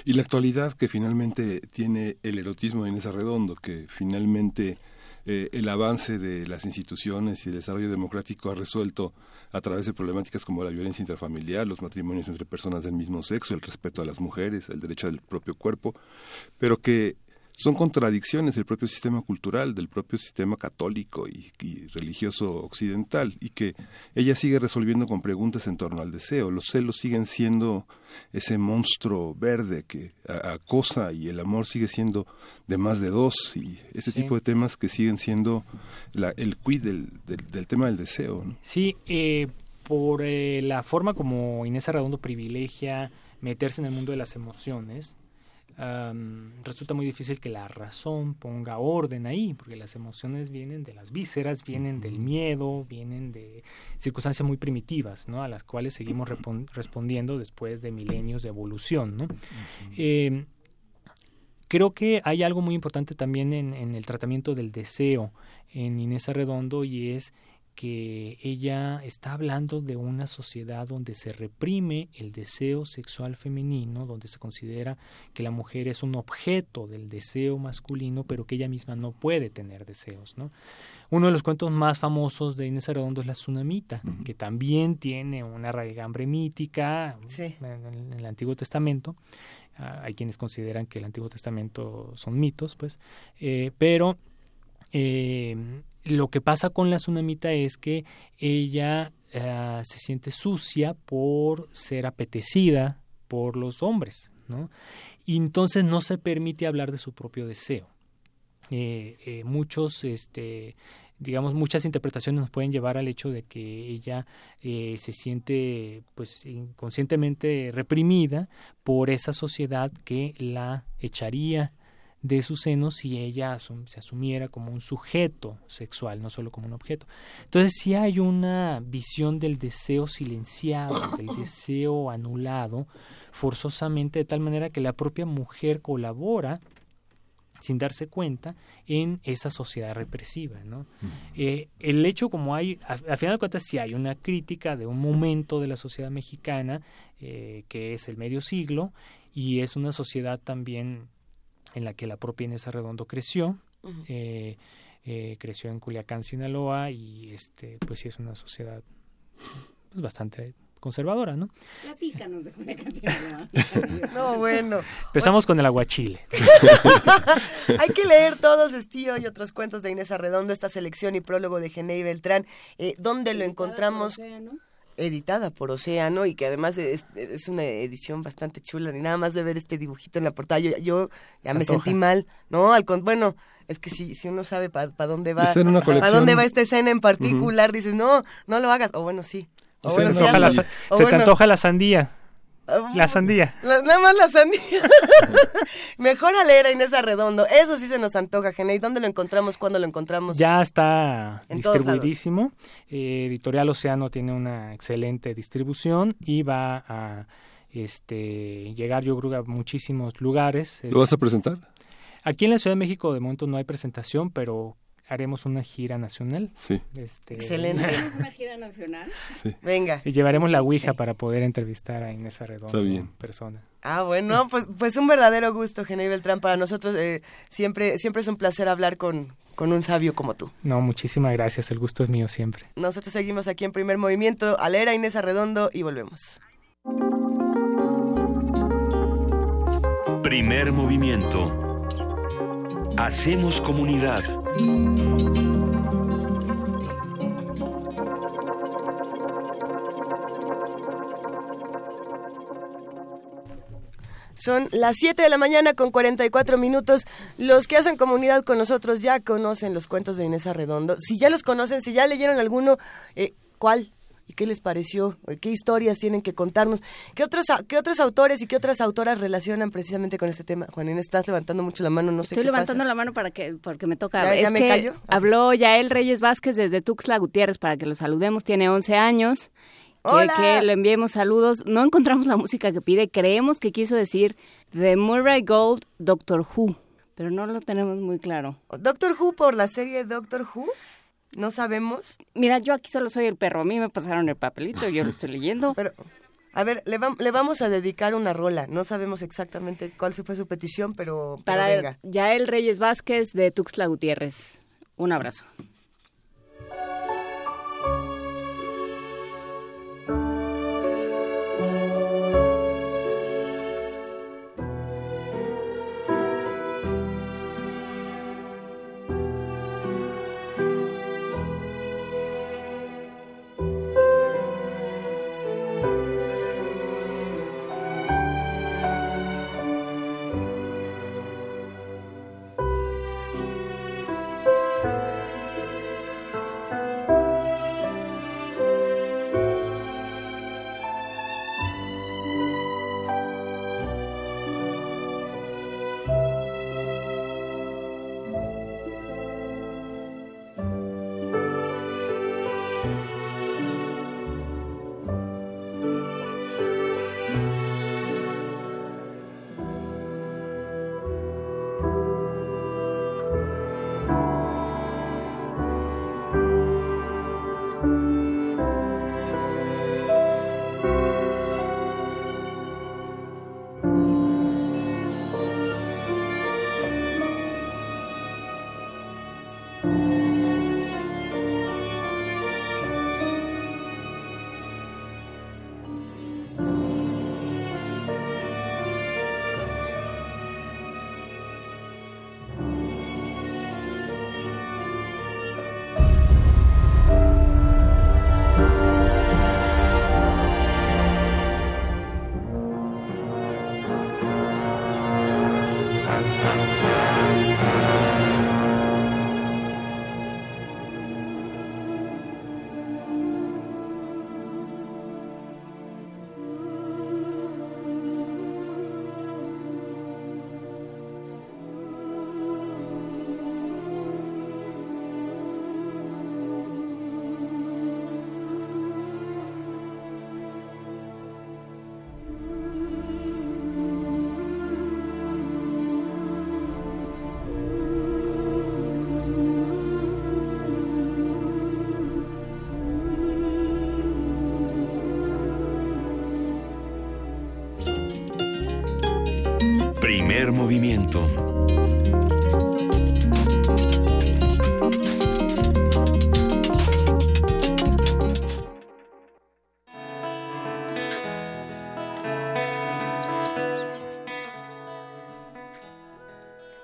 Y la actualidad que finalmente tiene el erotismo de Inés Arredondo, que finalmente eh, el avance de las instituciones y el desarrollo democrático ha resuelto a través de problemáticas como la violencia intrafamiliar, los matrimonios entre personas del mismo sexo, el respeto a las mujeres, el derecho al propio cuerpo, pero que son contradicciones del propio sistema cultural, del propio sistema católico y, y religioso occidental, y que ella sigue resolviendo con preguntas en torno al deseo. Los celos siguen siendo ese monstruo verde que acosa y el amor sigue siendo de más de dos, y ese Sí. tipo de temas que siguen siendo la- el quid del, del, del tema del deseo. ¿no? Sí, eh, por eh, la forma como Inés Arredondo privilegia meterse en el mundo de las emociones, resulta muy difícil que la razón ponga orden ahí, porque las emociones vienen de las vísceras, vienen del miedo, vienen de circunstancias muy primitivas, ¿no? A las cuales seguimos respondiendo después de milenios de evolución, ¿no? Eh, creo que hay algo muy importante también en, en el tratamiento del deseo en Inés Arredondo y es que ella está hablando de una sociedad donde se reprime el deseo sexual femenino, donde se considera que la mujer es un objeto del deseo masculino, pero que ella misma no puede tener deseos, ¿no? Uno de los cuentos más famosos de Inés Arredondo es La Tsunamita, que también tiene una raigambre mítica Sí. en, el- en el Antiguo Testamento. Ah, hay quienes consideran que el Antiguo Testamento son mitos, pues, eh, pero eh, lo que pasa con la tsunamita es que ella ah, se siente sucia por ser apetecida por los hombres, ¿no? Y entonces no se permite hablar de su propio deseo. Eh, eh, muchos este, digamos, muchas interpretaciones nos pueden llevar al hecho de que ella eh, se siente, pues, inconscientemente reprimida por esa sociedad que la echaría de sus senos si ella asum- se asumiera como un sujeto sexual, no solo como un objeto. Entonces sí hay una visión del deseo silenciado, del deseo anulado, forzosamente de tal manera que la propia mujer colabora sin darse cuenta en esa sociedad represiva. ¿no? Eh, el hecho como hay, al final de cuentas sí hay una crítica de un momento de la sociedad mexicana eh, que es el medio siglo y es una sociedad también en la que la propia Inés Arredondo creció. Eh, eh, creció en Culiacán, Sinaloa y este pues sí es una sociedad pues, bastante conservadora, ¿no? Platícanos de una canción. No, bueno. Empezamos con el aguachile. Hay que leer todos Estío y otros cuentos de Inés Arredondo, esta selección y prólogo de Genei Beltrán, eh, donde lo encontramos editada por Océano y que además es, es una edición bastante chula, ni nada más de ver este dibujito en la portada. Yo, yo ya Se me antoja. sentí mal, ¿no? Al con- bueno, es que si, si uno sabe para dónde va, para dónde va esta escena en particular, dices, no, no lo hagas. O bueno, sí. O Se bueno, te sí, O se antoja la sandía. La sandía. la- nada más la sandía. Mejor a leer a Inés Arredondo. Eso sí se nos antoja, Genei. ¿Dónde lo encontramos? ¿Cuándo lo encontramos? Ya está En distribuidísimo. Eh, Editorial Océano tiene una excelente distribución y va a este llegar yo creo que a muchísimos lugares. ¿Lo vas a presentar? Aquí en la Ciudad de México de momento no hay presentación, pero haremos una gira nacional. Sí, Este, Excelente. ¿Tienes una gira nacional? sí. Venga. Y llevaremos la Ouija para poder entrevistar a Inés Arredondo Está bien. en persona. Ah, bueno, pues, pues un verdadero gusto, Genei Beltrán. Para nosotros eh, siempre, siempre es un placer hablar con, con un sabio como tú. No, muchísimas gracias. El gusto es mío siempre. Nosotros seguimos aquí en Primer Movimiento. A leer a Inés Arredondo y volvemos. Primer movimiento. Hacemos comunidad. Son las 7 de la mañana con 44 minutos. Los que hacen comunidad con nosotros ya conocen los cuentos de Inés Arredondo. Si ya los conocen, si ya leyeron alguno, eh, ¿cuál? ¿Y qué les pareció? ¿Qué historias tienen que contarnos? ¿Qué otros, ¿Qué otros autores y qué otras autoras relacionan precisamente con este tema? Juan Inés, estás levantando mucho la mano, no sé Estoy qué levantando pasa. la mano para que porque me toca. ¿Ya- me que callo? Habló Yael Reyes Vázquez desde Tuxtla Gutiérrez para que lo saludemos. Tiene 11 años. Que, ¡Hola! que le enviemos saludos. No encontramos la música que pide. Creemos que quiso decir The Murray Gold Doctor Who, pero no lo tenemos muy claro. Doctor Who por la serie Doctor Who. No sabemos, Mira, yo aquí solo soy el perro. A mí me pasaron el papelito, yo lo estoy leyendo. pero a ver, le, vam- le vamos a dedicar una rola. No sabemos exactamente cuál fue su petición, pero, pero Para venga. Yael Reyes Vázquez de Tuxtla Gutiérrez. Un abrazo.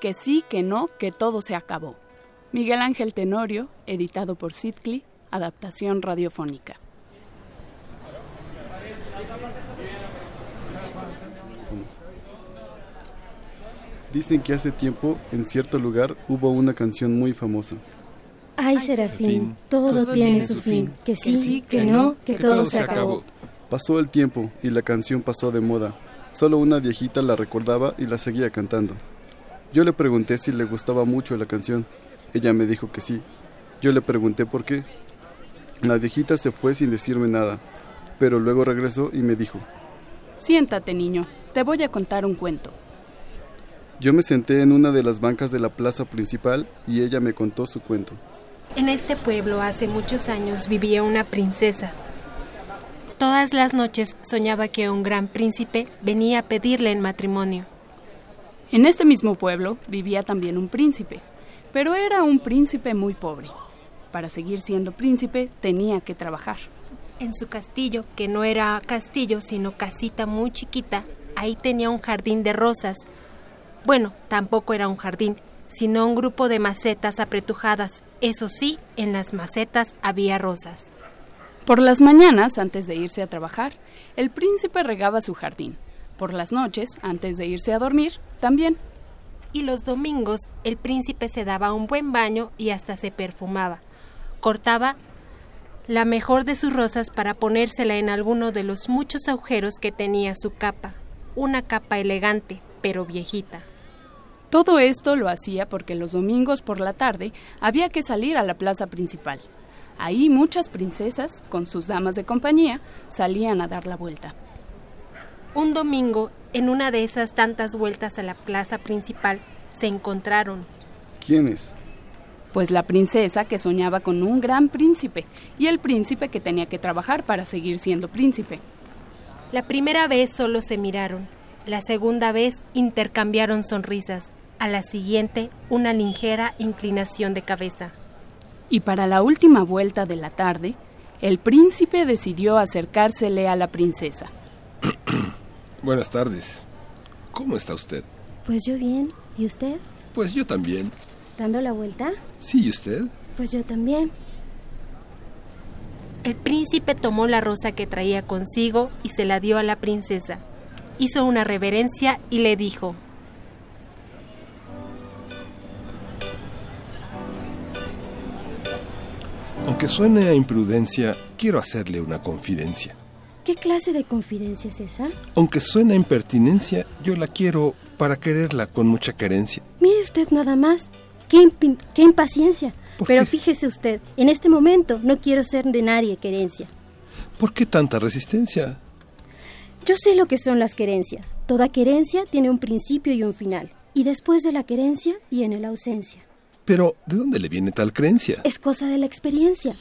Que sí, que no, que todo se acabó. Miguel Ángel Tenorio, editado por Sidcli, adaptación radiofónica. Dicen que hace tiempo, en cierto lugar, hubo una canción muy famosa. Ay, Serafín, todo, tiene su fin. Que sí, que, no, que, todo se acabó. Pasó el tiempo y la canción pasó de moda. Solo una viejita la recordaba y la seguía cantando. Yo le pregunté si le gustaba mucho la canción. Ella me dijo que sí. Yo le pregunté por qué. La viejita se fue sin decirme nada, pero luego regresó y me dijo, Siéntate, niño, te voy a contar un cuento. yo me senté en una de las bancas de la plaza principal y ella me contó su cuento. En este pueblo hace muchos años vivía una princesa. Todas las noches soñaba que un gran príncipe venía a pedirle en matrimonio. En este mismo pueblo vivía también un príncipe, pero era un príncipe muy pobre. Para seguir siendo príncipe tenía que trabajar. En su castillo, que no era castillo, sino casita muy chiquita, ahí tenía un jardín de rosas. Bueno, tampoco era un jardín, sino un grupo de macetas apretujadas. Eso sí, en las macetas había rosas. Por las mañanas, antes de irse a trabajar, el príncipe regaba su jardín. Por las noches, antes de irse a dormir, también. Y los domingos el príncipe se daba un buen baño y hasta se perfumaba. Cortaba la mejor de sus rosas para ponérsela en alguno de los muchos agujeros que tenía su capa. Una capa elegante, pero viejita. Todo esto lo hacía porque los domingos por la tarde había que salir a la plaza principal. Ahí muchas princesas, con sus damas de compañía, salían a dar la vuelta. Un domingo, en una de esas tantas vueltas a la plaza principal, se encontraron. ¿Quiénes? Pues la princesa que soñaba con un gran príncipe y el príncipe que tenía que trabajar para seguir siendo príncipe. La primera vez solo se miraron. La segunda vez intercambiaron sonrisas. A la siguiente, una ligera inclinación de cabeza. Y para la última vuelta de la tarde, el príncipe decidió acercársele a la princesa. Buenas tardes. ¿Cómo está usted? Pues yo bien. ¿Y usted? Pues yo también. ¿Dando la vuelta? Sí, ¿y usted? Pues yo también. El príncipe tomó la rosa que traía consigo y se la dio a la princesa. Hizo una reverencia y le dijo, Aunque suene a imprudencia, quiero hacerle una confidencia. ¿Qué clase de confidencia es esa? Aunque suene a impertinencia, yo la quiero para quererla con mucha querencia. Mire usted nada más. Qué, qué impaciencia. ¿Por Pero qué? fíjese usted, en este momento no quiero ser de nadie querencia. ¿Por qué tanta resistencia? Yo sé lo que son las querencias. Toda querencia tiene un principio y un final. Y después de la querencia viene la ausencia. Pero, ¿de dónde le viene tal creencia? Es cosa de la experiencia.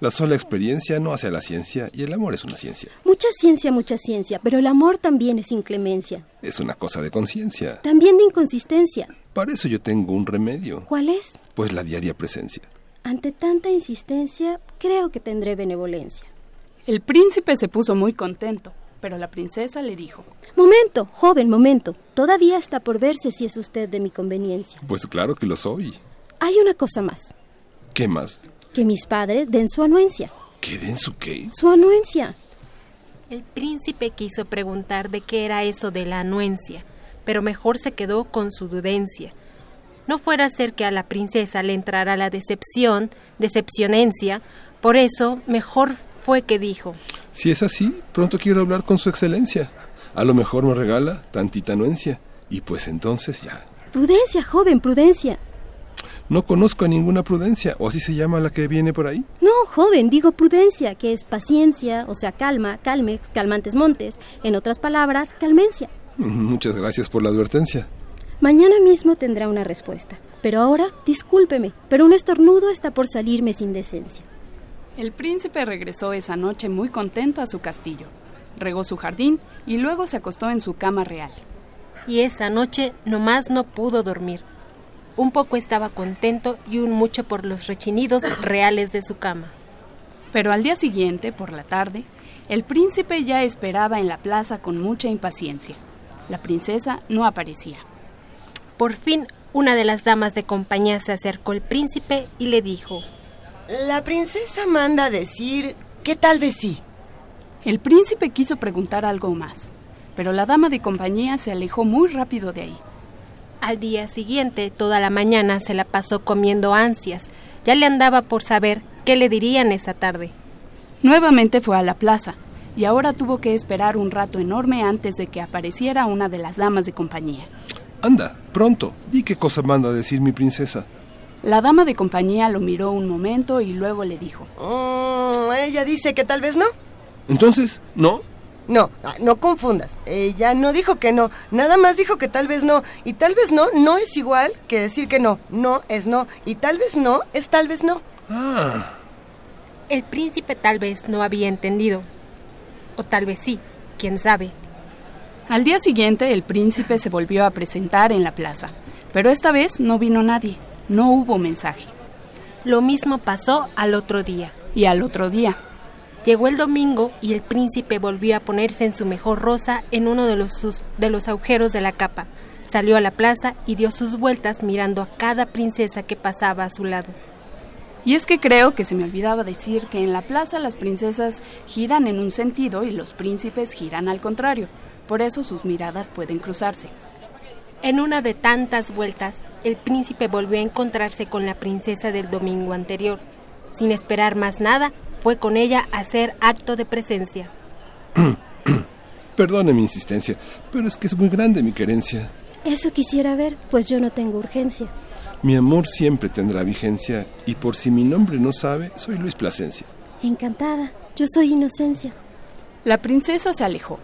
La sola experiencia no hace a la ciencia y el amor es una ciencia. Mucha ciencia, mucha ciencia, pero el amor también es inclemencia. Es una cosa de conciencia. También de inconsistencia. Para eso yo tengo un remedio, ¿Cuál es? pues la diaria presencia. Ante tanta insistencia, creo que tendré benevolencia. El príncipe se puso muy contento, pero la princesa le dijo, Momento, joven, momento. Todavía está por verse si es usted de mi conveniencia. Pues claro que lo soy. Hay una cosa más. ¿Qué más? Que mis padres den su anuencia. ¿Qué den su qué? Su anuencia. el príncipe quiso preguntar de qué era eso de la anuencia, pero mejor se quedó con su dudencia. No fuera a ser que a la princesa le entrara la decepción, decepcionencia, por eso mejor fue que dijo, Si es así, pronto quiero hablar con su excelencia. A lo mejor me regala tantita anuencia. Y pues entonces ya. Prudencia, joven, prudencia. No conozco a ninguna prudencia, o así se llama la que viene por ahí. No, joven, digo prudencia, que es paciencia, o sea, calma, calmex, calmantes montes. En otras palabras, calmencia. Muchas gracias por la advertencia. Mañana mismo tendrá una respuesta. Pero ahora, discúlpeme, pero un estornudo está por salirme sin decencia. El príncipe regresó esa noche muy contento a su castillo. Regó su jardín y luego se acostó en su cama real. y esa noche nomás no pudo dormir. Un poco estaba contento y un mucho por los rechinidos reales de su cama. Pero al día siguiente, por la tarde, el príncipe ya esperaba en la plaza con mucha impaciencia. La princesa no aparecía. Por fin, una de las damas de compañía se acercó al príncipe y le dijo, La princesa manda a decir que tal vez sí. El príncipe quiso preguntar algo más, pero la dama de compañía se alejó muy rápido de ahí. Al día siguiente, toda la mañana se la pasó comiendo ansias. Ya le andaba por saber qué le dirían esa tarde. Nuevamente fue a la plaza, y ahora tuvo que esperar un rato enorme antes de que apareciera una de las damas de compañía. Anda, pronto, di qué cosa manda a decir mi princesa. La dama de compañía lo miró un momento y luego le dijo, Mm, ella dice que tal vez no. Entonces, ¿no? No, ah, no confundas. Ella no dijo que no, nada más dijo que tal vez no. Y tal vez no no es igual que decir que no. No es no. Y tal vez no es tal vez no. Ah, El príncipe tal vez no había entendido. O tal vez sí, quién sabe. Al día siguiente el príncipe se volvió a presentar en la plaza, pero esta vez no vino nadie, no hubo mensaje. Lo mismo pasó al otro día. Y al otro día, Llegó el domingo y el príncipe volvió a ponerse en su mejor rosa en uno de los, sus- de los agujeros de la capa. Salió a la plaza y dio sus vueltas mirando a cada princesa que pasaba a su lado. y es que creo que se me olvidaba decir que en la plaza las princesas giran en un sentido y los príncipes giran al contrario, por eso sus miradas pueden cruzarse. En una de tantas vueltas, el príncipe volvió a encontrarse con la princesa del domingo anterior. Sin esperar más nada, fue con ella a hacer acto de presencia. perdone mi insistencia, pero es que es muy grande mi querencia. Eso quisiera ver, pues yo no tengo urgencia. Mi amor siempre tendrá vigencia y por si mi nombre no sabe, soy Luis Plasencia. Encantada, yo soy Inocencia. La princesa se alejó.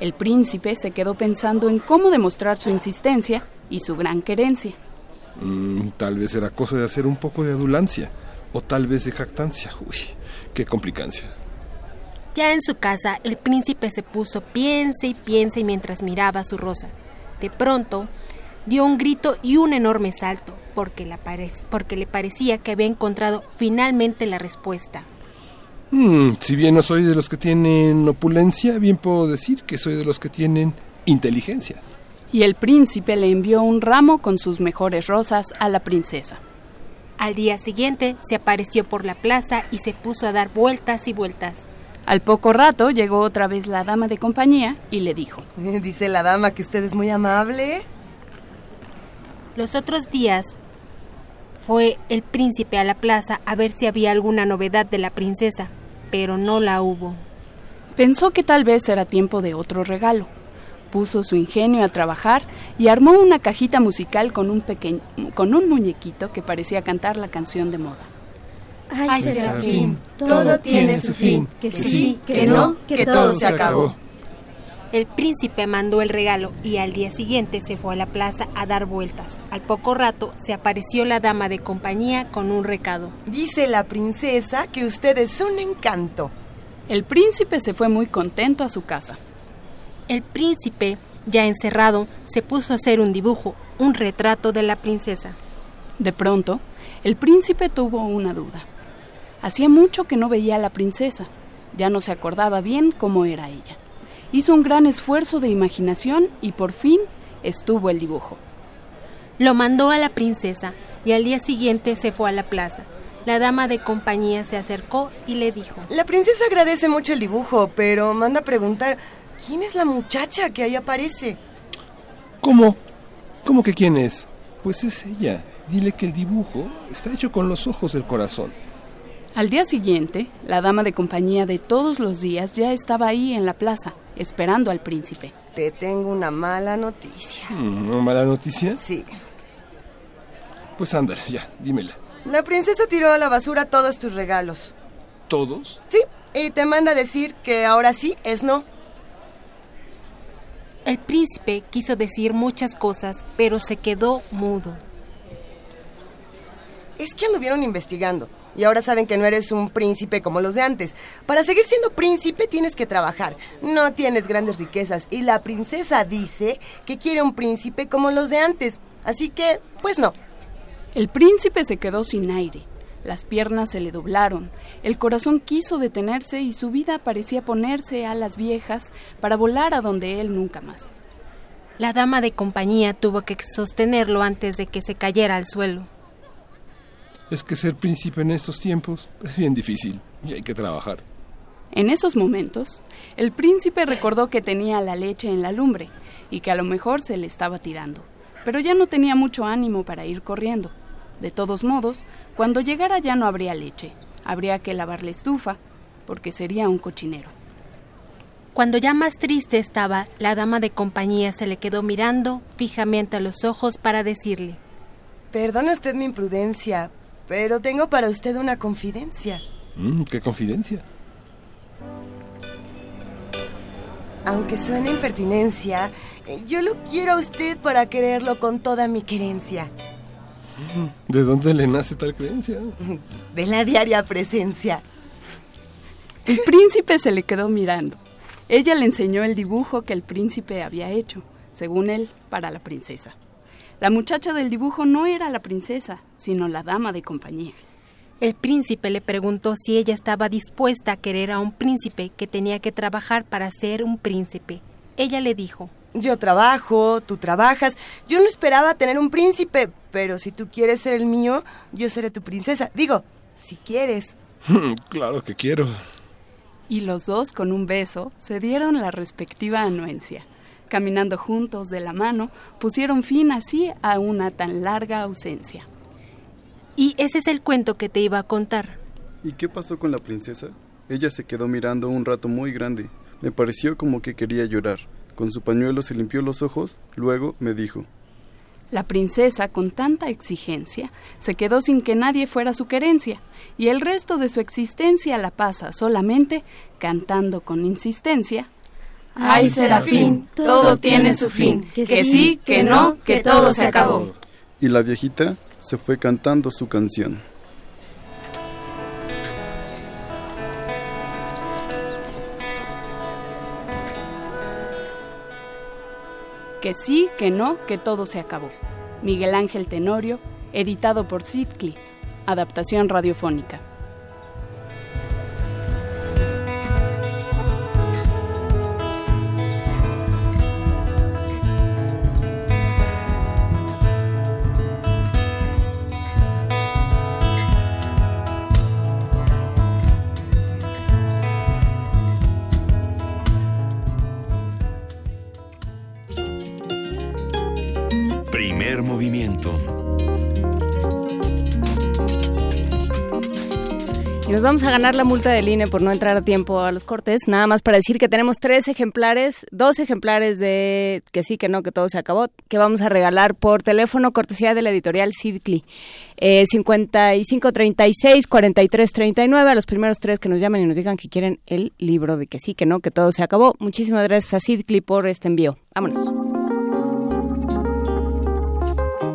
El príncipe se quedó pensando en cómo demostrar su insistencia y su gran querencia. Mm, tal vez era cosa de hacer un poco de adulancia o tal vez de jactancia. Uy, qué complicancia. Ya en su casa, el príncipe se puso piense y piense mientras miraba su rosa. De pronto, dio un grito y un enorme salto, porque, la pare- porque le parecía que había encontrado finalmente la respuesta. Mm, si bien no soy de los que tienen opulencia, bien puedo decir que soy de los que tienen inteligencia. Y el príncipe le envió un ramo con sus mejores rosas a la princesa. Al día siguiente, se apareció por la plaza y se puso a dar vueltas y vueltas. Al poco rato llegó otra vez la dama de compañía y le dijo, Dice la dama que usted es muy amable. Los otros días fue el príncipe a la plaza a ver si había alguna novedad de la princesa, pero no la hubo. Pensó que tal vez era tiempo de otro regalo. Puso su ingenio a trabajar y armó una cajita musical con un, pequeño, con un muñequito que parecía cantar la canción de moda. Ay, Ay, Serafín, Serafín, todo tiene su fin. Que sí, que no, que todo se acabó. El príncipe mandó el regalo y al día siguiente se fue a la plaza a dar vueltas. Al poco rato se apareció la dama de compañía con un recado. Dice la princesa que usted es un encanto. El príncipe se fue muy contento a su casa. El príncipe, ya encerrado, se puso a hacer un dibujo, un retrato de la princesa. De pronto, el príncipe tuvo una duda. Hacía mucho que no veía a la princesa. Ya no se acordaba bien cómo era ella. Hizo un gran esfuerzo de imaginación y por fin estuvo el dibujo. Lo mandó a la princesa y al día siguiente se fue a la plaza. La dama de compañía se acercó y le dijo, La princesa agradece mucho el dibujo, pero manda a preguntar, ¿quién es la muchacha que ahí aparece? ¿Cómo? ¿Cómo que quién es? Pues es ella. Dile que el dibujo está hecho con los ojos del corazón. Al día siguiente, la dama de compañía de todos los días ya estaba ahí en la plaza, esperando al príncipe. Te tengo una mala noticia. Mm, ¿Una mala noticia? Sí. Pues ándale, ya, dímela. La princesa tiró a la basura todos tus regalos. ¿Todos? Sí, y te manda a decir que ahora sí es no. El príncipe quiso decir muchas cosas, pero se quedó mudo. Es que anduvieron investigando. y ahora saben que no eres un príncipe como los de antes. Para seguir siendo príncipe tienes que trabajar. No tienes grandes riquezas y la princesa dice que quiere un príncipe como los de antes. Así que, pues no. El príncipe se quedó sin aire. Las piernas se le doblaron, el corazón quiso detenerse y su vida parecía ponerse a las viejas para volar a donde él nunca más. La dama de compañía tuvo que sostenerlo antes de que se cayera al suelo. Es que ser príncipe en estos tiempos es bien difícil y hay que trabajar. En esos momentos, el príncipe recordó que tenía la leche en la lumbre y que a lo mejor se le estaba tirando, pero ya no tenía mucho ánimo para ir corriendo. De todos modos, cuando llegara ya no habría leche, habría que lavar la estufa, porque sería un cochinero. Cuando ya más triste estaba, la dama de compañía se le quedó mirando fijamente a los ojos para decirle, Perdone usted mi imprudencia, pero tengo para usted una confidencia. Mm, ¿Qué confidencia? Aunque suene impertinencia, eh, yo lo quiero a usted para quererlo con toda mi querencia. ¿De dónde le nace tal creencia? De la diaria presencia. El príncipe se le quedó mirando. Ella le enseñó el dibujo que el príncipe había hecho, según él, para la princesa. La muchacha del dibujo no era la princesa, sino la dama de compañía. El príncipe le preguntó si ella estaba dispuesta a querer a un príncipe que tenía que trabajar para ser un príncipe. Ella le dijo, Yo trabajo, tú trabajas. Yo no esperaba tener un príncipe, pero si tú quieres ser el mío, yo seré tu princesa. Digo, si quieres. claro que quiero. Y los dos, con un beso, se dieron la respectiva anuencia. Caminando juntos de la mano, pusieron fin así a una tan larga ausencia. y ese es el cuento que te iba a contar. ¿Y qué pasó con la princesa? Ella se quedó mirando un rato muy grande. Me pareció como que quería llorar. Con su pañuelo se limpió los ojos, luego me dijo, La princesa, con tanta exigencia, se quedó sin que nadie fuera su querencia, y el resto de su existencia la pasa solamente cantando con insistencia. Ay, Serafín, todo tiene su fin, que sí, que no, que todo se acabó. y la viejita se fue cantando su canción. Que sí, que no, que todo se acabó. Miguel Ángel Tenorio, editado por Sidcli. Adaptación radiofónica. Primer movimiento. Y nos vamos a ganar la multa del INE por no entrar a tiempo a los cortes. Nada más para decir que tenemos tres ejemplares, dos ejemplares de que sí, que no, que todo se acabó, que vamos a regalar por teléfono, cortesía de la editorial Sidcli. Eh, 5536-4339, a los primeros tres que nos llamen y nos digan que quieren el libro de que sí, que no, que todo se acabó. Muchísimas gracias a Sidcli por este envío. Vámonos.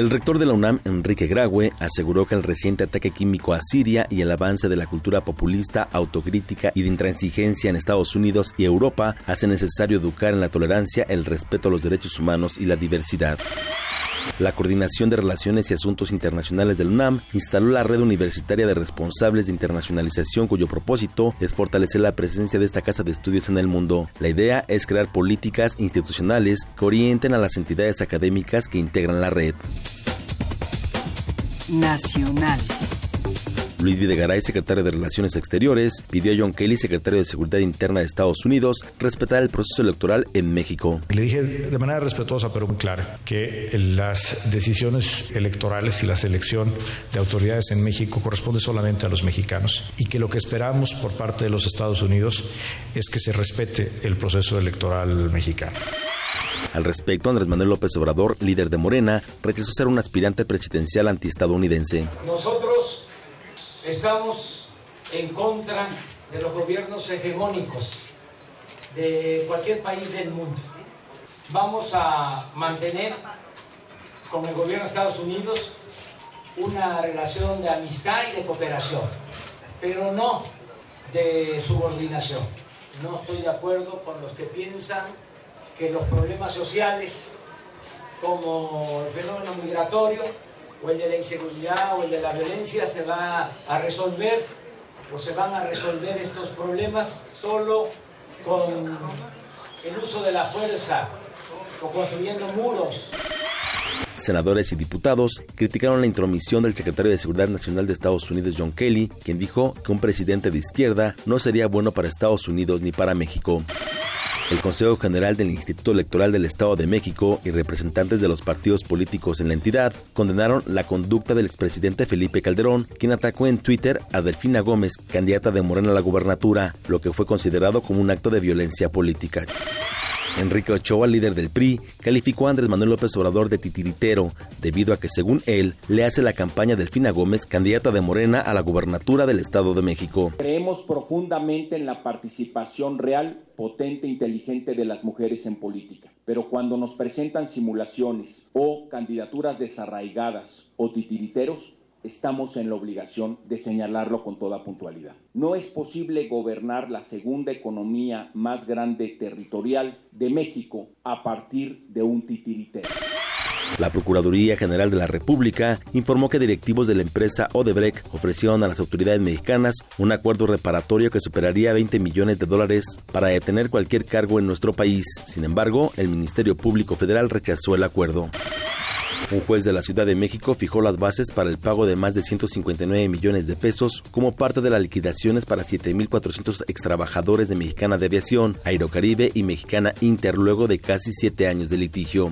El rector de la UNAM, Enrique Graue, aseguró que el reciente ataque químico a Siria y el avance de la cultura populista, autocrítica y de intransigencia en Estados Unidos y Europa hace necesario educar en la tolerancia, el respeto a los derechos humanos y la diversidad. La Coordinación de Relaciones y Asuntos Internacionales del UNAM instaló la red universitaria de responsables de internacionalización cuyo propósito es fortalecer la presencia de esta casa de estudios en el mundo. La idea es crear políticas institucionales que orienten a las entidades académicas que integran la red. Nacional. Luis Videgaray, secretario de Relaciones Exteriores, pidió a John Kelly, secretario de Seguridad Interna de Estados Unidos, respetar el proceso electoral en México. Le dije de manera respetuosa pero muy clara que las decisiones electorales y la selección de autoridades en México corresponde solamente a los mexicanos y que lo que esperamos por parte de los Estados Unidos es que se respete el proceso electoral mexicano. Al respecto, Andrés Manuel López Obrador, líder de Morena, rechazó ser un aspirante presidencial antiestadounidense. Nosotros estamos en contra de los gobiernos hegemónicos de cualquier país del mundo. Vamos a mantener con el gobierno de Estados Unidos una relación de amistad y de cooperación, pero no de subordinación. No estoy de acuerdo con los que piensan que los problemas sociales como el fenómeno migratorio o el de la inseguridad o el de la violencia se va a resolver o se van a resolver estos problemas solo con el uso de la fuerza o construyendo muros. Senadores y diputados criticaron la intromisión del secretario de Seguridad Nacional de Estados Unidos, John Kelly, quien dijo que un presidente de izquierda no sería bueno para Estados Unidos ni para México. El Consejo General del Instituto Electoral del Estado de México y representantes de los partidos políticos en la entidad condenaron la conducta del expresidente Felipe Calderón, quien atacó en Twitter a Delfina Gómez, candidata de Morena a la gubernatura, lo que fue considerado como un acto de violencia política. Enrique Ochoa, líder del PRI, calificó a Andrés Manuel López Obrador de titiritero, debido a que, según él, le hace la campaña Delfina Gómez, candidata de Morena a la gubernatura del Estado de México. Creemos profundamente en la participación real, potente e inteligente de las mujeres en política. Pero cuando nos presentan simulaciones o candidaturas desarraigadas o titiriteros, estamos en la obligación de señalarlo con toda puntualidad. No es posible gobernar la segunda economía más grande territorial de México a partir de un titiritero. La Procuraduría General de la República informó que directivos de la empresa Odebrecht ofrecieron a las autoridades mexicanas un acuerdo reparatorio que superaría 20 millones de dólares para detener cualquier cargo en nuestro país. Sin embargo, el Ministerio Público Federal rechazó el acuerdo. Un juez de la Ciudad de México fijó las bases para el pago de más de 159 millones de pesos como parte de las liquidaciones para 7.400 extrabajadores de Mexicana de Aviación, Aerocaribe y Mexicana Inter luego de casi siete años de litigio.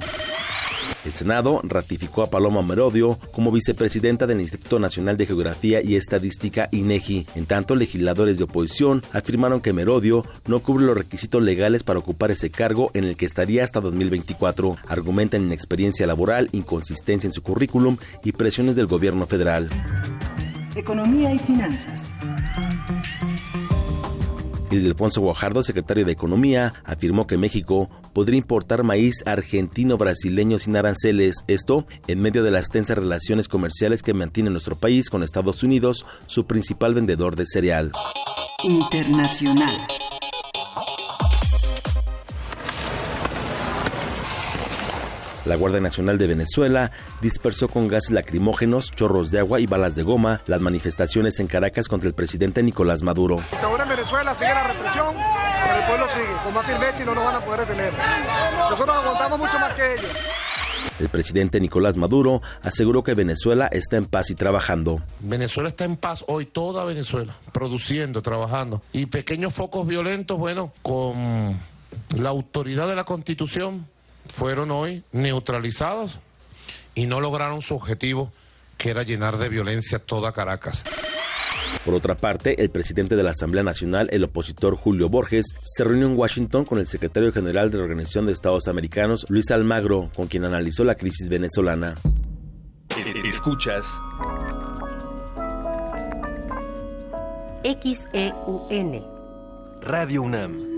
El Senado ratificó a Paloma Merodio como vicepresidenta del Instituto Nacional de Geografía y Estadística INEGI. En tanto, legisladores de oposición afirmaron que Merodio no cubre los requisitos legales para ocupar ese cargo en el que estaría hasta 2024. Argumentan inexperiencia laboral, inconsistencia en su currículum y presiones del gobierno federal. Economía y finanzas. Ildefonso Guajardo, secretario de Economía, afirmó que México podría importar maíz argentino-brasileño sin aranceles, esto en medio de las tensas relaciones comerciales que mantiene nuestro país con Estados Unidos, su principal vendedor de cereal. Internacional. La Guardia Nacional de Venezuela dispersó con gases lacrimógenos, chorros de agua y balas de goma las manifestaciones en Caracas contra el presidente Nicolás Maduro. Dictadura en Venezuela sigue la represión, pero el pueblo sigue con más firmeza y no nos van a poder detener. Nosotros aguantamos mucho más que ellos. El presidente Nicolás Maduro aseguró que Venezuela está en paz y trabajando. Venezuela está en paz hoy, toda Venezuela, produciendo, trabajando. Y pequeños focos violentos, bueno, con la autoridad de la Constitución, fueron hoy neutralizados y no lograron su objetivo, que era llenar de violencia toda Caracas. Por otra parte, el presidente de la Asamblea Nacional, el opositor Julio Borges, se reunió en Washington con el secretario general de la Organización de Estados Americanos, Luis Almagro, con quien analizó la crisis venezolana. Escuchas XEUN. Radio UNAM.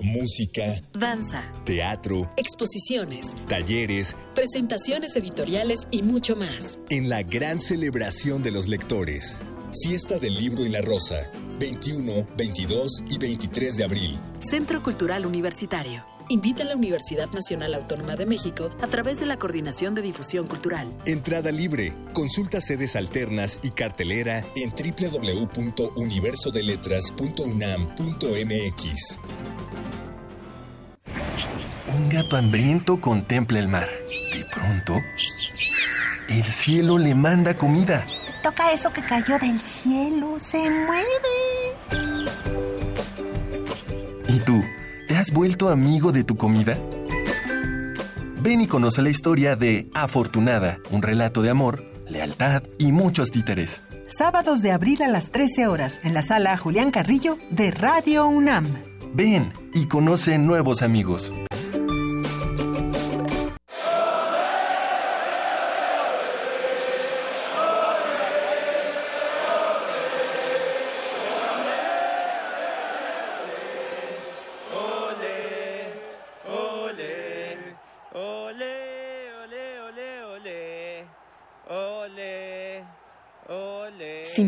Música, danza, teatro, exposiciones, talleres, presentaciones editoriales y mucho más. en la gran celebración de los lectores. Fiesta del Libro y la Rosa, 21, 22 y 23 de abril. Centro Cultural Universitario. Invita a la Universidad Nacional Autónoma de México a través de la Coordinación de Difusión Cultural. Entrada libre. Consulta sedes alternas y cartelera en www.universodeletras.unam.mx. Un gato hambriento contempla el mar. De pronto, el cielo le manda comida. Toca eso que cayó del cielo, se mueve. ¿Y tú? ¿Te has vuelto amigo de tu comida? Ven y conoce la historia de Afortunada, un relato de amor, lealtad y muchos títeres. Sábados de abril a las 13 horas en la sala Julián Carrillo de Radio UNAM. Ven y conoce nuevos amigos.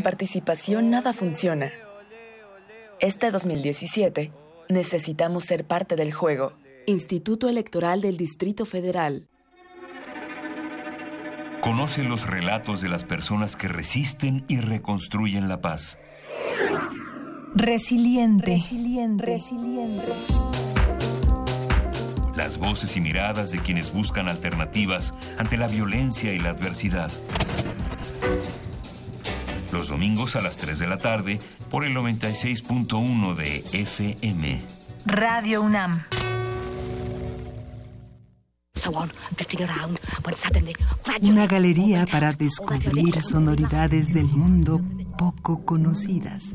Participación nada funciona. Este 2017 necesitamos ser parte del juego. Instituto Electoral del Distrito Federal. Conoce los relatos de las personas que resisten y reconstruyen la paz. Resiliente. Resiliente. Las voces y miradas de quienes buscan alternativas ante la violencia y la adversidad. Los domingos a las 3 de la tarde por el 96.1 de FM. Radio UNAM. Una galería para descubrir sonoridades del mundo poco conocidas.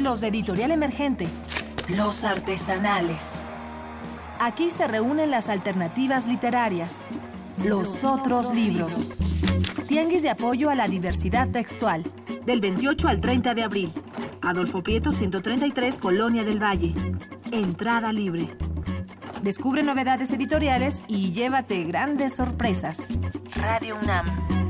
Los de editorial emergente. Los artesanales. Aquí se reúnen las alternativas literarias. Los otros libros. Tianguis de apoyo a la diversidad textual. Del 28 al 30 de abril. Adolfo Prieto 133, Colonia del Valle. Entrada libre. Descubre novedades editoriales y llévate grandes sorpresas. Radio UNAM.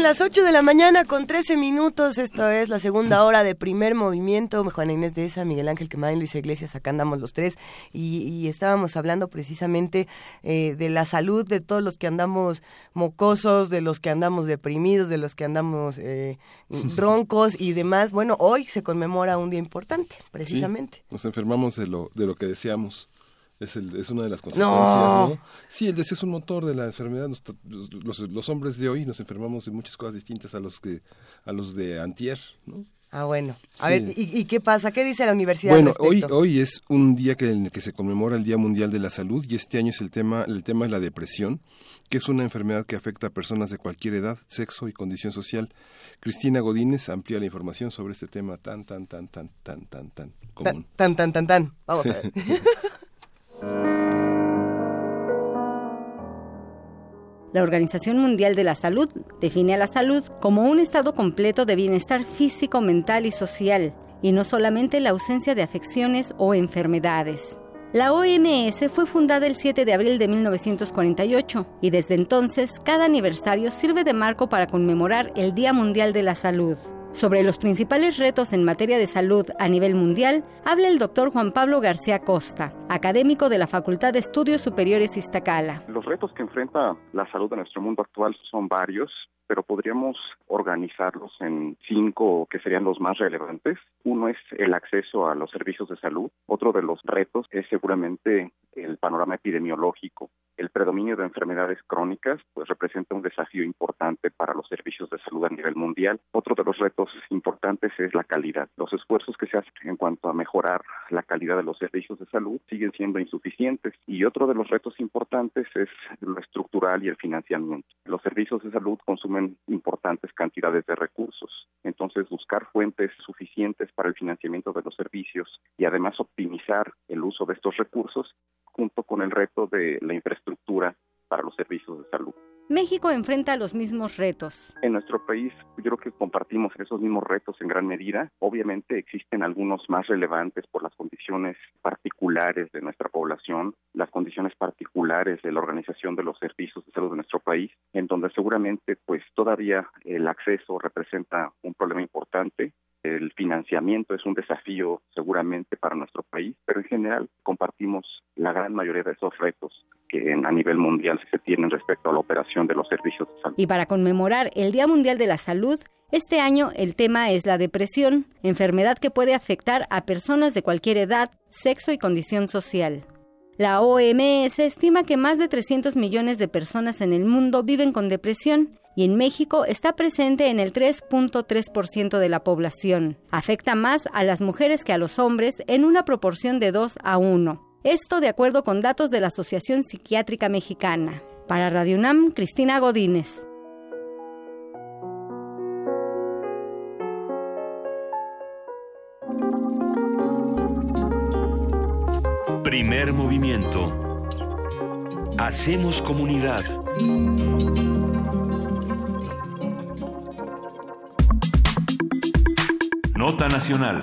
Son las 8 de la mañana con 13 minutos. Esto es la segunda hora de primer movimiento. Juana Inés de esa, Miguel Ángel Quemain, Luis Iglesias, acá andamos los tres. Y, estábamos hablando precisamente eh, de la salud de todos los que andamos mocosos, de los que andamos deprimidos, de los que andamos eh, roncos y demás. Bueno, hoy se conmemora un día importante, precisamente. nos enfermamos de lo, de lo que deseamos. Es, el, es una de las consecuencias, no. Sí, el deseo es un motor de la enfermedad. Los, los, hombres de hoy nos enfermamos de muchas cosas distintas a los que a los de antier, ¿no? Ah, bueno. A ver, ¿y, qué pasa? ¿Qué dice la universidad? Bueno, hoy, hoy es un día que, en el que se conmemora el Día Mundial de la Salud y este año es el tema, el tema es la depresión, que es una enfermedad que afecta a personas de cualquier edad, sexo y condición social. Cristina Godínez amplía la información sobre este tema tan, tan, tan, tan, tan, tan, tan común. Tan, tan, tan, tan. Vamos a ver. La Organización Mundial de la Salud define a la salud como un estado completo de bienestar físico, mental y social, y no solamente la ausencia de afecciones o enfermedades. La OMS fue fundada el 7 de abril de 1948 y desde entonces cada aniversario sirve de marco para conmemorar el Día Mundial de la Salud. Sobre los principales retos en materia de salud a nivel mundial, habla el doctor Juan Pablo García Costa, académico de la Facultad de Estudios Superiores Iztacala. Los retos que enfrenta la salud en nuestro mundo actual son varios pero podríamos organizarlos en cinco que serían los más relevantes. Uno es el acceso a los servicios de salud. Otro de los retos es seguramente el panorama epidemiológico. El predominio de enfermedades crónicas pues representa un desafío importante para los servicios de salud a nivel mundial. Otro de los retos importantes es la calidad. Los esfuerzos que se hacen en cuanto a mejorar la calidad de los servicios de salud siguen siendo insuficientes. Y otro de los retos importantes es lo estructural y el financiamiento. Los servicios de salud consumen importantes cantidades de recursos. Entonces, buscar fuentes suficientes para el financiamiento de los servicios y además optimizar el uso de estos recursos junto con el reto de la infraestructura para los servicios de salud. México enfrenta los mismos retos. En nuestro país yo creo que compartimos esos mismos retos en gran medida. Obviamente existen algunos más relevantes por las condiciones particulares de nuestra población, las condiciones particulares de la organización de los servicios de salud de nuestro país, en donde seguramente pues todavía el acceso representa un problema importante. El financiamiento es un desafío seguramente para nuestro país, pero en general compartimos la gran mayoría de esos retos que a nivel mundial se tienen respecto a la operación de los servicios de salud. Y para conmemorar el Día Mundial de la Salud, este año el tema es la depresión, enfermedad que puede afectar a personas de cualquier edad, sexo y condición social. La OMS estima que más de 300 millones de personas en el mundo viven con depresión y en México está presente en el 3.3% de la población. Afecta más a las mujeres que a los hombres en una proporción de 2 a 1. Esto de acuerdo con datos de la Asociación Psiquiátrica Mexicana. Para Radio UNAM, Cristina Godínez. Primer movimiento. Hacemos comunidad. Nota Nacional.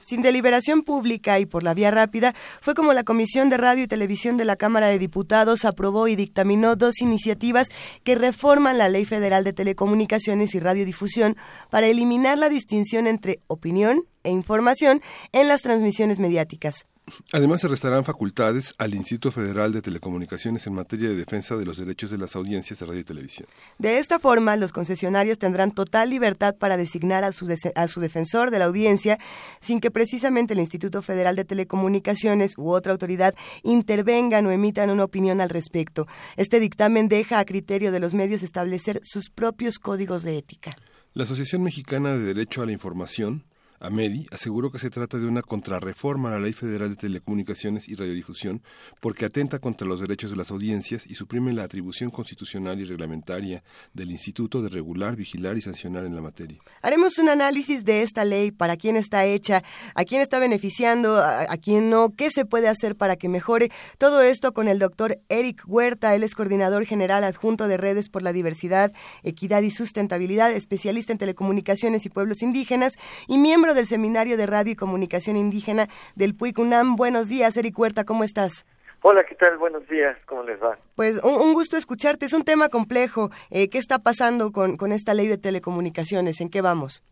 sin deliberación pública y por la vía rápida, fue como la Comisión de Radio y Televisión de la Cámara de Diputados aprobó y dictaminó dos iniciativas que reforman la Ley Federal de Telecomunicaciones y Radiodifusión para eliminar la distinción entre opinión e información en las transmisiones mediáticas. Además, se restarán facultades al Instituto Federal de Telecomunicaciones en materia de defensa de los derechos de las audiencias de radio y televisión. De esta forma, los concesionarios tendrán total libertad para designar a su, a su defensor de la audiencia sin que precisamente el Instituto Federal de Telecomunicaciones u otra autoridad intervengan o emitan una opinión al respecto. Este dictamen deja a criterio de los medios establecer sus propios códigos de ética. La Asociación Mexicana de Derecho a la Información Amedi, aseguró que se trata de una contrarreforma a la Ley Federal de Telecomunicaciones y Radiodifusión porque atenta contra los derechos de las audiencias y suprime la atribución constitucional y reglamentaria del Instituto de regular, vigilar y sancionar en la materia. Haremos un análisis de esta ley, para quién está hecha, a quién está beneficiando, a, quién no, qué se puede hacer para que mejore. Todo esto con el doctor Eric Huerta, él es coordinador general adjunto de Redes por la Diversidad, Equidad y Sustentabilidad, especialista en telecomunicaciones y pueblos indígenas y miembro del Seminario de Radio y Comunicación Indígena del PUICUNAM. Buenos días, Eric Huerta, ¿cómo estás? Hola, ¿qué tal? Buenos días, ¿cómo les va? Pues un, un gusto escucharte, es un tema complejo. Eh, ¿Qué está pasando con, con esta ley de telecomunicaciones? ¿En qué vamos?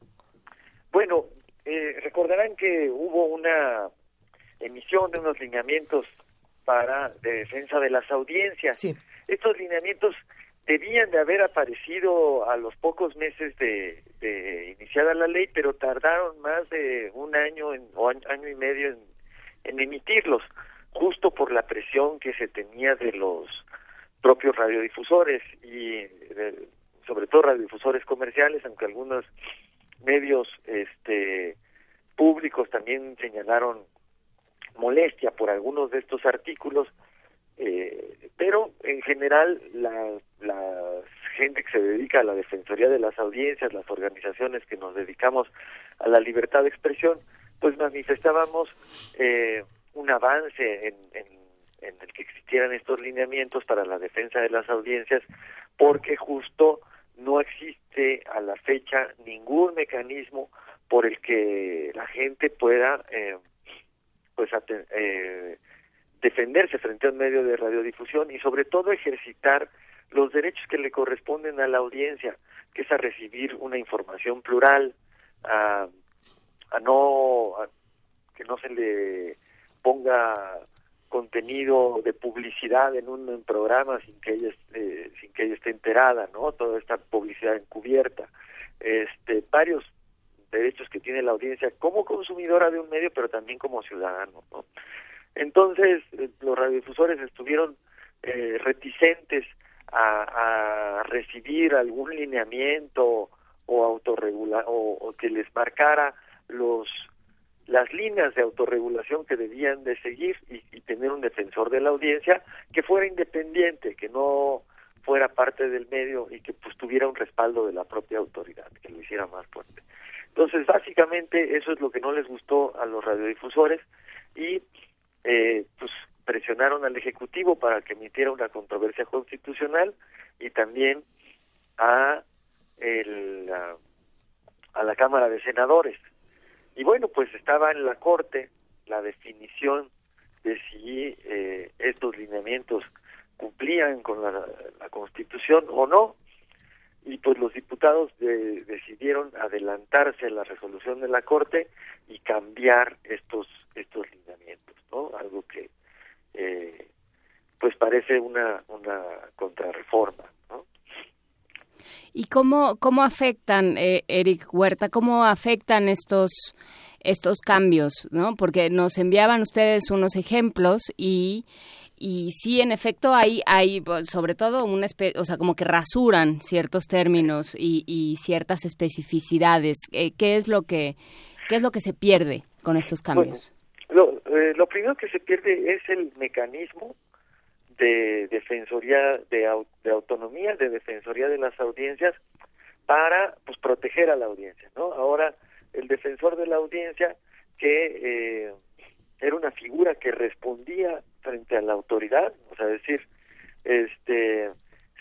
Bueno, eh, recordarán que hubo una emisión de unos lineamientos para de defensa de las audiencias. Sí. Estos lineamientos debían de haber aparecido a los pocos meses de, de iniciada la ley, pero tardaron más de un año en, o año, y medio en, en emitirlos, justo por la presión que se tenía de los propios radiodifusores y de- sobre todo radiodifusores comerciales, aunque algunos medios este públicos también señalaron molestia por algunos de estos artículos, eh, pero en general la, gente que se dedica a la defensoría de las audiencias, las organizaciones que nos dedicamos a la libertad de expresión, pues manifestábamos eh, un avance en, en, el que existieran estos lineamientos para la defensa de las audiencias, porque justo no existe a la fecha ningún mecanismo por el que la gente pueda eh, pues eh, defenderse frente a un medio de radiodifusión y sobre todo ejercitar los derechos que le corresponden a la audiencia, que es a recibir una información plural, a, a no a que no se le ponga contenido de publicidad en un programa sin que ella esté, sin que ella esté enterada, ¿no? Toda esta publicidad encubierta, este varios derechos que tiene la audiencia como consumidora de un medio, pero también como ciudadano, ¿no? Entonces, eh, los radiodifusores estuvieron eh, reticentes a, a recibir algún lineamiento o autorregula o, o que les marcara los las líneas de autorregulación que debían de seguir y, y tener un defensor de la audiencia que fuera independiente, que no fuera parte del medio y que pues tuviera un respaldo de la propia autoridad, que lo hiciera más fuerte. Entonces, básicamente eso es lo que no les gustó a los radiodifusores y eh, pues presionaron al ejecutivo para que emitiera una controversia constitucional y también a el a, la Cámara de Senadores. Y bueno, pues estaba en la Corte la definición de si eh, estos lineamientos cumplían con la Constitución o no. Y pues los diputados de- decidieron adelantarse a la resolución de la Corte y cambiar estos estos lineamientos, ¿no? Algo que eh, pues parece una una contrarreforma, ¿no? ¿Y cómo, cómo afectan, eh, Eric Huerta, cómo afectan estos, estos cambios? ¿no? Porque nos enviaban ustedes unos ejemplos y, y sí, en efecto, hay, hay pues, sobre todo, una o sea, como que rasuran ciertos términos y, y ciertas especificidades. Eh, ¿Qué es lo que qué es lo que se pierde con estos cambios? Lo, eh, lo primero que se pierde es el mecanismo de defensoría de, au- de autonomía, de defensoría de las audiencias para pues proteger a la audiencia, ¿no? Ahora el defensor de la audiencia que eh, era una figura que respondía frente a la autoridad, o sea, decir, este,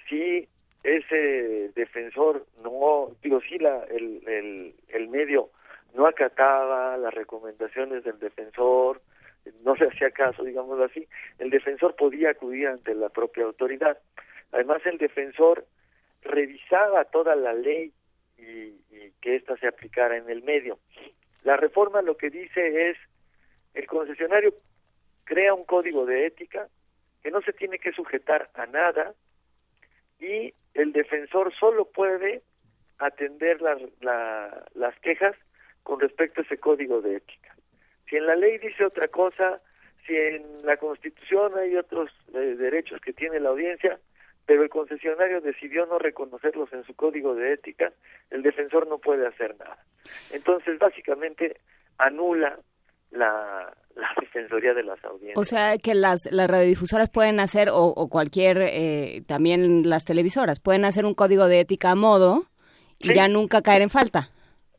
si ese defensor no, digo, si la, el, el, el medio no acataba las recomendaciones del defensor, no se hacía caso, digámoslo así, el defensor podía acudir ante la propia autoridad. Además, el defensor revisaba toda la ley y, y que ésta se aplicara en el medio. La reforma lo que dice es, el concesionario crea un código de ética que no se tiene que sujetar a nada y el defensor solo puede atender la- las quejas con respecto a ese código de ética. Si en la ley dice otra cosa, si en la Constitución hay otros eh, derechos que tiene la audiencia, pero el concesionario decidió no reconocerlos en su código de ética, el defensor no puede hacer nada. Entonces, básicamente, anula la, la defensoría de las audiencias. O sea, que las, las radiodifusoras pueden hacer, o, o cualquier, eh, también las televisoras, pueden hacer un código de ética a modo y ya nunca caer en falta.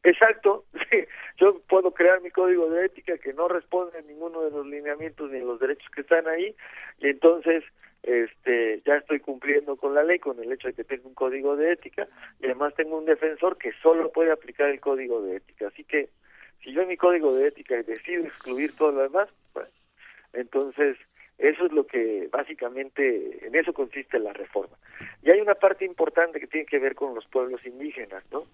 Exacto, sí. Yo puedo crear mi código de ética que no responde a ninguno de los lineamientos ni a los derechos que están ahí y entonces este ya estoy cumpliendo con la ley con el hecho de que tengo un código de ética y además tengo un defensor que solo puede aplicar el código de ética. Así que si yo en mi código de ética decido excluir todo lo demás, pues, entonces eso es lo que básicamente en eso consiste la reforma. Y hay una parte importante que tiene que ver con los pueblos indígenas, ¿no?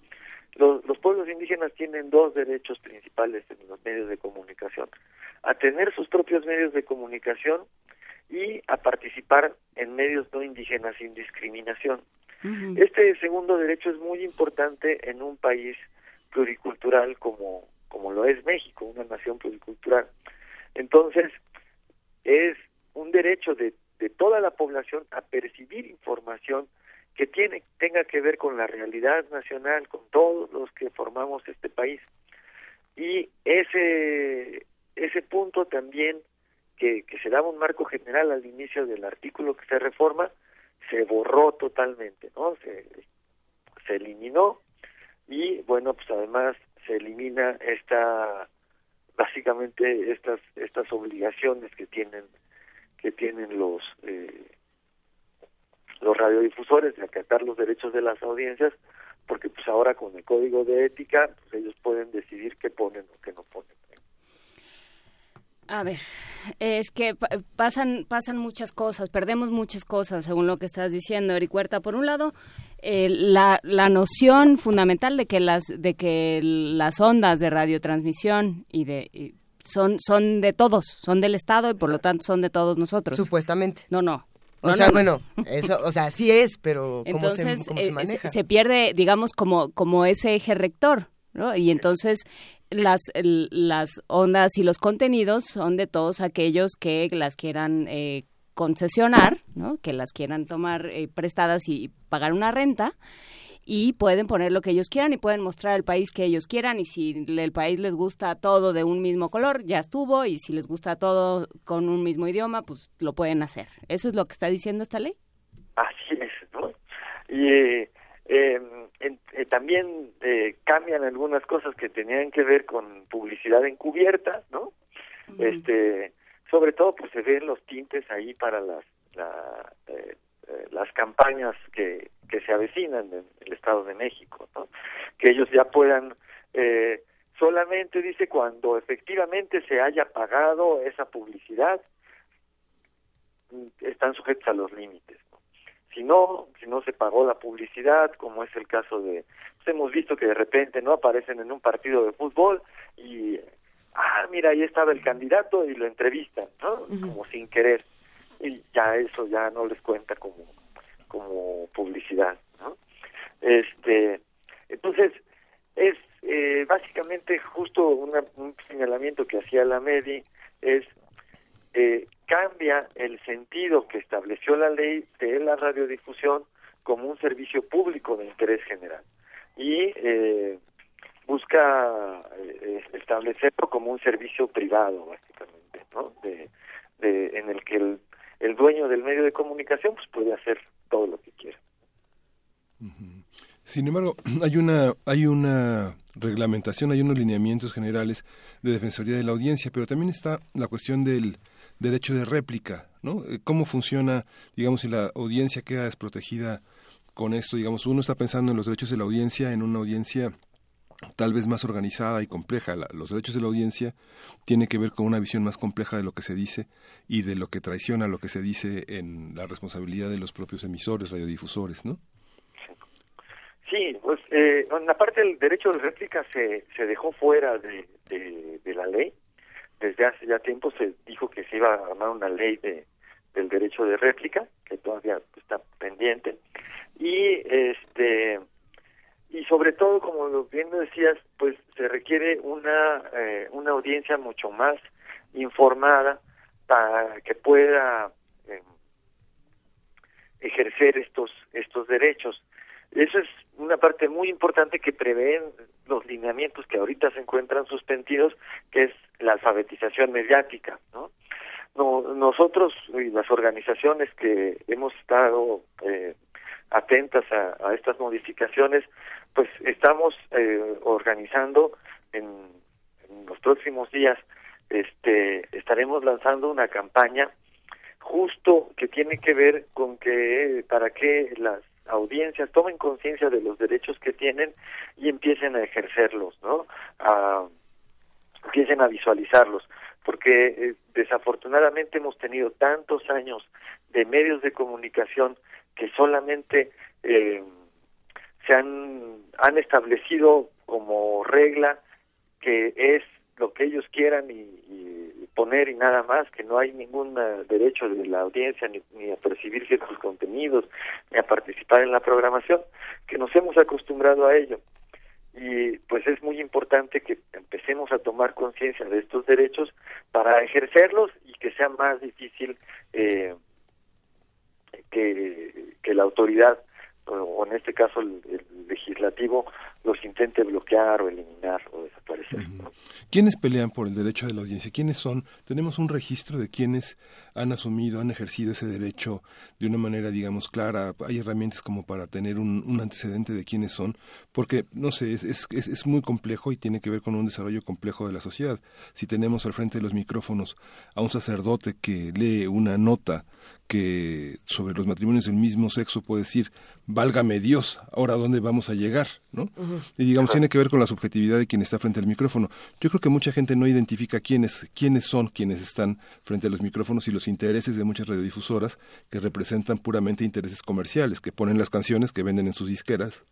Los, los pueblos indígenas tienen dos derechos principales en los medios de comunicación, a tener sus propios medios de comunicación y a participar en medios no indígenas sin discriminación. Este segundo derecho es muy importante en un país pluricultural como, como lo es México, una nación pluricultural. Entonces, es un derecho de, toda la población a percibir información que tiene tenga que ver con la realidad nacional, con todos los que formamos este país. Y ese ese punto también que, que se daba un marco general al inicio del artículo que se reforma se borró totalmente, ¿no? Se, se eliminó y bueno, pues además se elimina esta básicamente estas estas obligaciones que tienen que tienen los eh, los radiodifusores de acatar los derechos de las audiencias, porque pues ahora con el código de ética, pues ellos pueden decidir qué ponen o qué no ponen. A ver, es que pasan pasan muchas cosas, perdemos muchas cosas según lo que estás diciendo, Eric Huerta. Por un lado, eh, la, la noción fundamental de que las de que las ondas de radiotransmisión y de y son son de todos, son del Estado y por lo tanto son de todos nosotros. Supuestamente. No, no. O No, sea, no. bueno, eso, o sea, sí es, pero ¿cómo, entonces se, cómo se eh, maneja? se pierde digamos como como ese eje rector ¿no? y entonces las las ondas y los contenidos son de todos aquellos que las quieran eh, concesionar ¿no? que las quieran tomar eh, prestadas y pagar una renta y pueden poner lo que ellos quieran y pueden mostrar el país que ellos quieran y si el país les gusta todo de un mismo color, ya estuvo y si les gusta todo con un mismo idioma, pues lo pueden hacer. ¿Eso es lo que está diciendo esta ley? Así es, ¿no? Y eh, eh, eh, también eh, cambian algunas cosas que tenían que ver con publicidad encubierta, ¿no? Este, sobre todo, pues se ven los tintes ahí para las la, eh, eh, las campañas que, que se avecinan en el Estado de México, ¿no? Que ellos ya puedan solamente dice cuando efectivamente se haya pagado esa publicidad mm, están sujetos a los límites. Si no, si no se pagó la publicidad, como es el caso de, pues hemos visto que de repente no aparecen en un partido de fútbol y ah, mira, ahí estaba el candidato y lo entrevistan, ¿no? Como sin querer. Y ya eso ya no les cuenta como como publicidad, ¿no? Este, entonces es eh, básicamente justo una- un señalamiento que hacía la MEDI es eh, cambia el sentido que estableció la ley de la radiodifusión como un servicio público de interés general. Y eh, busca eh, establecerlo como un servicio privado básicamente no de, en el que el, el dueño del medio de comunicación pues puede hacer todo lo que quiera. Sin embargo, hay una, hay una reglamentación, hay unos lineamientos generales de defensoría de la audiencia, pero también está la cuestión del derecho de réplica, ¿no? Eh, ¿Cómo funciona, digamos, si la audiencia queda desprotegida con esto? Digamos, uno está pensando en los derechos de la audiencia, en una audiencia tal vez más organizada y compleja. La- los derechos de la audiencia tienen que ver con una visión más compleja de lo que se dice y de lo que traiciona lo que se dice en la responsabilidad de los propios emisores, radiodifusores, ¿no? Sí, pues eh, en la derecho de réplica se, se dejó fuera de, de la ley. Desde hace ya tiempo se dijo que se iba a armar una ley de, del derecho de réplica, que todavía está pendiente. Y este y sobre todo, como bien decías, pues se requiere una, eh, una audiencia mucho más informada para que pueda eh, ejercer estos estos derechos. Eso es una parte muy importante que prevén los lineamientos que ahorita se encuentran suspendidos, que es la alfabetización mediática, ¿no? nosotros y las organizaciones que hemos estado eh, atentas a, estas modificaciones, pues estamos eh, organizando en, en, los próximos días, este, estaremos lanzando una campaña justo que tiene que ver con que para que las audiencias tomen conciencia de los derechos que tienen y empiecen a ejercerlos, ¿no? Empiecen a visualizarlos, porque eh, desafortunadamente hemos tenido tantos años de medios de comunicación que solamente eh, se han, han establecido como regla que es lo que ellos quieran y, poner y nada más, que no hay ningún eh, derecho de la audiencia ni, ni, a percibir ciertos contenidos, ni a participar en la programación, que nos hemos acostumbrado a ello. Y pues es muy importante que empecemos a tomar conciencia de estos derechos para ejercerlos y que sea más difícil eh, que, que la autoridad o en este caso el, legislativo los intente bloquear o eliminar o desaparecer. ¿Quiénes pelean por el derecho de la audiencia? ¿Quiénes son? Tenemos un registro de quienes han asumido, han ejercido ese derecho de una manera, digamos, clara. Hay herramientas como para tener un, un antecedente de quiénes son, porque, no sé, es, es, es, muy complejo y tiene que ver con un desarrollo complejo de la sociedad. Si tenemos al frente de los micrófonos a un sacerdote que lee una nota que sobre los matrimonios del mismo sexo puede decir, válgame Dios, ahora dónde vamos a llegar, ¿no? Y digamos, tiene que ver con la subjetividad de quien está frente al micrófono. Yo creo que mucha gente no identifica quiénes, quiénes son quienes están frente a los micrófonos y los intereses de muchas radiodifusoras que representan puramente intereses comerciales, que ponen las canciones que venden en sus disqueras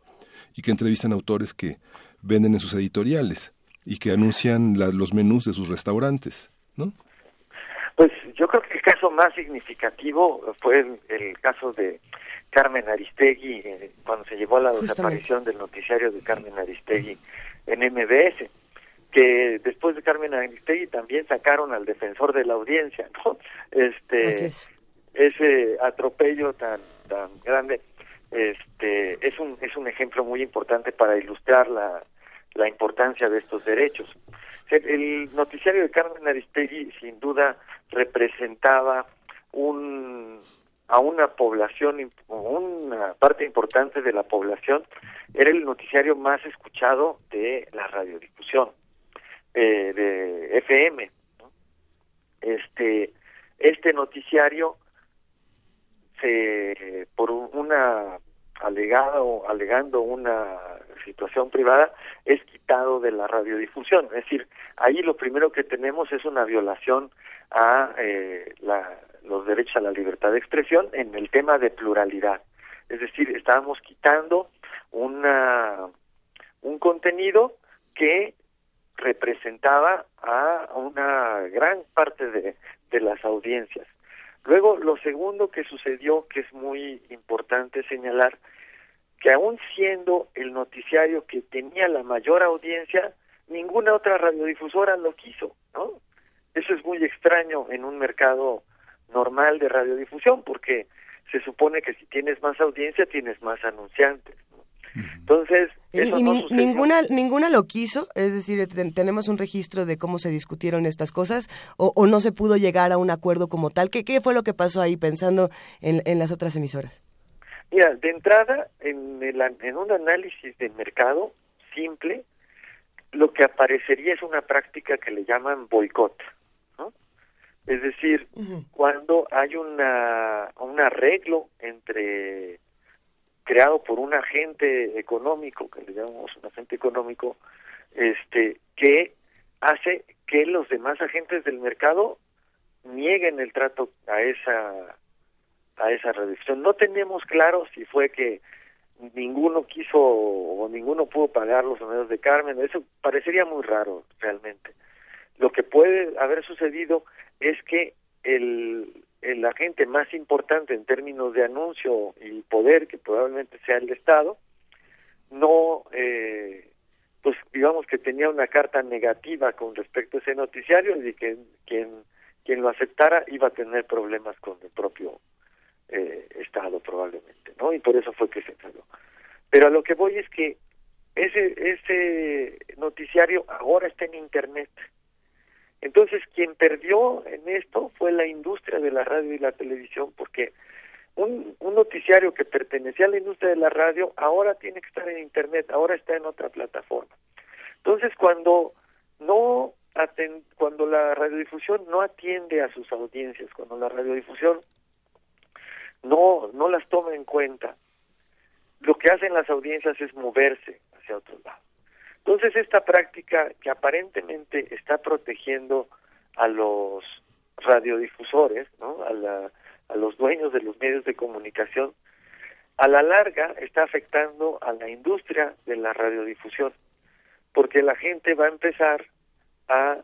y que entrevistan autores que venden en sus editoriales y que anuncian los menús de sus restaurantes, ¿no? Pues yo creo que el caso más significativo fue el, caso de Carmen Aristegui, eh, cuando se llevó a la desaparición del noticiario de Carmen Aristegui en MBS, que después de Carmen Aristegui también sacaron al defensor de la audiencia, ¿no? Este, ese atropello tan tan grande, este, es un es un ejemplo muy importante para ilustrar la la importancia de estos derechos. El noticiario de Carmen Aristegui, sin duda, representaba un, a una población, una parte importante de la población, era el noticiario más escuchado de la radiodifusión, eh, de FM. Este, este noticiario, se, por una alegado, alegando una situación privada, es quitado de la radiodifusión. Es decir, ahí lo primero que tenemos es una violación a eh, la, los derechos a la libertad de expresión en el tema de pluralidad. Es decir, estábamos quitando una, un contenido que representaba a una gran parte de, de las audiencias. Luego, lo segundo que sucedió, que es muy importante señalar, que aún siendo el noticiario que tenía la mayor audiencia, ninguna otra radiodifusora lo quiso, ¿no? Eso es muy extraño en un mercado normal de radiodifusión, porque se supone que si tienes más audiencia tienes más anunciantes. Entonces, eso y, ninguna ninguna lo quiso, es decir, tenemos un registro de cómo se discutieron estas cosas o, o, no se pudo llegar a un acuerdo como tal. ¿Qué, qué fue lo que pasó ahí pensando en, en las otras emisoras? Mira, de entrada, en, el, en un análisis de mercado simple, lo que aparecería es una práctica que le llaman boicot. ¿no? Es decir, cuando hay una, un arreglo entre creado por un agente económico, que le llamamos un agente económico, este, que hace que los demás agentes del mercado nieguen el trato a esa a esa reducción. No tenemos claro si fue que ninguno quiso o ninguno pudo pagar los honores de Carmen, eso parecería muy raro realmente. Lo que puede haber sucedido es que el, el agente más importante en términos de anuncio y poder, que probablemente sea el Estado, no, eh, pues digamos que tenía una carta negativa con respecto a ese noticiario y que quien, quien lo aceptara iba a tener problemas con el propio eh, estado probablemente, ¿no? Y por eso fue que se cerró. Pero a lo que voy es que ese, ese noticiario ahora está en Internet. Entonces, quien perdió en esto fue la industria de la radio y la televisión, porque un, noticiario que pertenecía a la industria de la radio ahora tiene que estar en Internet, ahora está en otra plataforma. Entonces, cuando no cuando la radiodifusión no atiende a sus audiencias, cuando la radiodifusión no no las toma en cuenta, lo que hacen las audiencias es moverse hacia otro lado. Entonces esta práctica que aparentemente está protegiendo a los radiodifusores, ¿no? a, la, a los dueños de los medios de comunicación, a la larga está afectando a la industria de la radiodifusión, porque la gente va a empezar a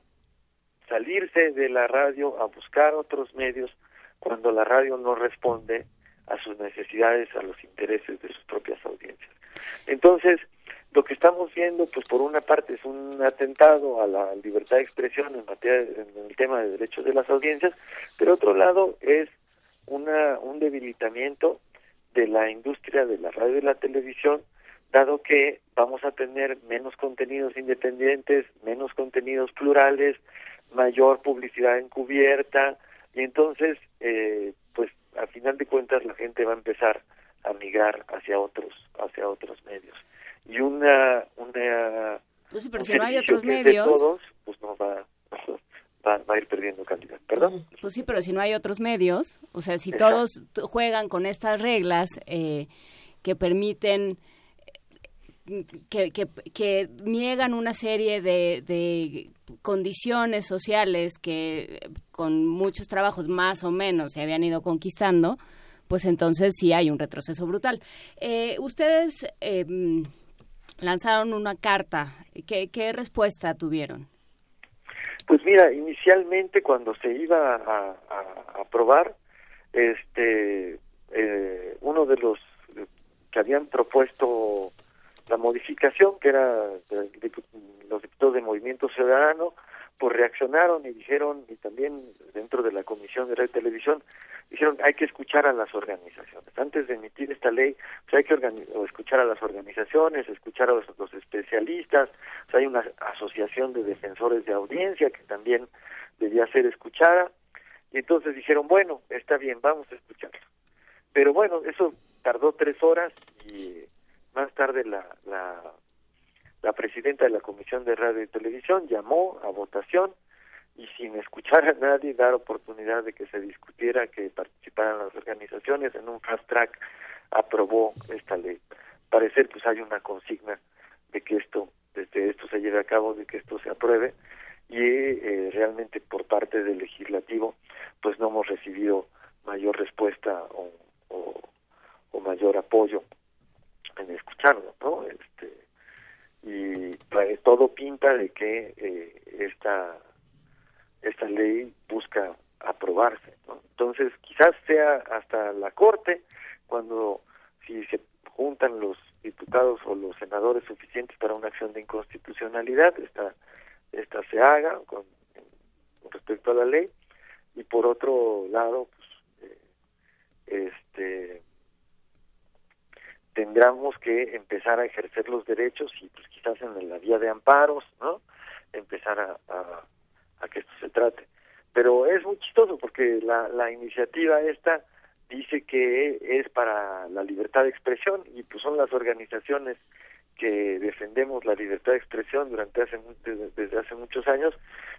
salirse de la radio, a buscar otros medios cuando la radio no responde a sus necesidades, a los intereses de sus propias audiencias. Entonces, lo que estamos viendo, pues por una parte es un atentado a la libertad de expresión en materia en el tema de derechos de las audiencias, pero otro lado es una un debilitamiento de la industria de la radio y la televisión, dado que vamos a tener menos contenidos independientes, menos contenidos plurales, mayor publicidad encubierta, y entonces, eh, pues a final de cuentas la gente va a empezar a migrar hacia otros, hacia otros medios. Y una, una pues pero si no hay otros medios, todos, pues no va, va, va, a ir perdiendo calidad. Perdón. Pues sí, pero si no hay otros medios, o sea, si todos juegan con estas reglas eh, que permiten que, que, que, niegan una serie de, de, condiciones sociales que con muchos trabajos más o menos se habían ido conquistando, pues entonces sí hay un retroceso brutal. Eh, ustedes eh, lanzaron una carta. ¿Qué, ¿Qué respuesta tuvieron? Pues mira, inicialmente cuando se iba a, a aprobar, este, eh, uno de los que habían propuesto la modificación, que era los diputados de Movimiento Ciudadano, pues reaccionaron y dijeron, y también dentro de la Comisión de Radio y Televisión, dijeron hay que escuchar a las organizaciones. Antes de emitir esta ley, pues hay que escuchar a las organizaciones, escuchar a los, especialistas, hay una asociación de defensores de audiencia que también debía ser escuchada, y entonces dijeron, bueno, está bien, vamos a escucharlo. Pero bueno, eso tardó tres horas y más tarde la, la, la presidenta de la Comisión de Radio y Televisión llamó a votación y sin escuchar a nadie dar oportunidad de que se discutiera, que participaran las organizaciones en un fast track, aprobó esta ley. Parecer pues hay una consigna de que esto, desde esto se lleve a cabo, de que esto se apruebe y eh, realmente por parte del legislativo pues no hemos recibido mayor respuesta o, o, mayor apoyo en escucharlo, ¿no? Este, y pues, todo pinta de que eh, esta esta ley busca aprobarse. Entonces, quizás sea hasta la Corte cuando si se juntan los diputados o los senadores suficientes para una acción de inconstitucionalidad, esta esta se haga con, con respecto a la ley y por otro lado, pues, eh, este tendremos que empezar a ejercer los derechos y pues quizás en la vía de amparos, ¿no? Empezar a, a, que esto se trate. Pero es muy chistoso porque la, la iniciativa esta dice que es para la libertad de expresión y pues son las organizaciones que defendemos la libertad de expresión durante hace desde, desde hace muchos años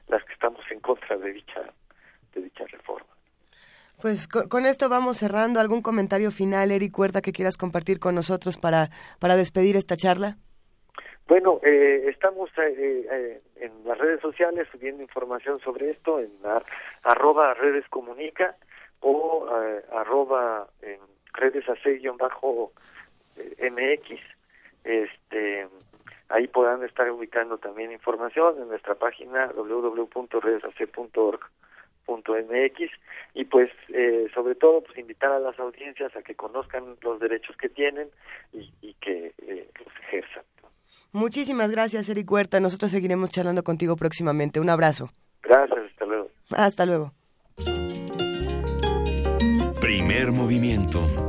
las que estamos en contra de dicha de dicha reforma. Pues con, esto vamos cerrando. ¿Algún comentario final, Eric Huerta, que quieras compartir con nosotros para, para despedir esta charla? Bueno, eh, estamos eh, eh, en las redes sociales subiendo información sobre esto en arroba redes comunica o arroba en redes bajo mx. Este, ahí podrán estar ubicando también información en nuestra página www.redesac.org mx y pues eh, sobre todo pues invitar a las audiencias a que conozcan los derechos que tienen y, y que eh, los ejerzan. Muchísimas gracias, Eric Huerta. Nosotros seguiremos charlando contigo próximamente. Un abrazo. Gracias, hasta luego. Hasta luego. Primer movimiento.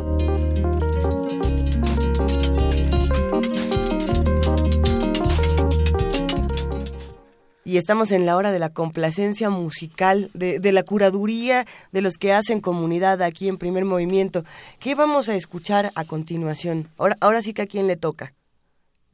Y estamos en la hora de la complacencia musical, de, de, la curaduría de los que hacen comunidad aquí en primer movimiento. ¿Qué vamos a escuchar a continuación? Ahora, ahora sí que a quién le toca.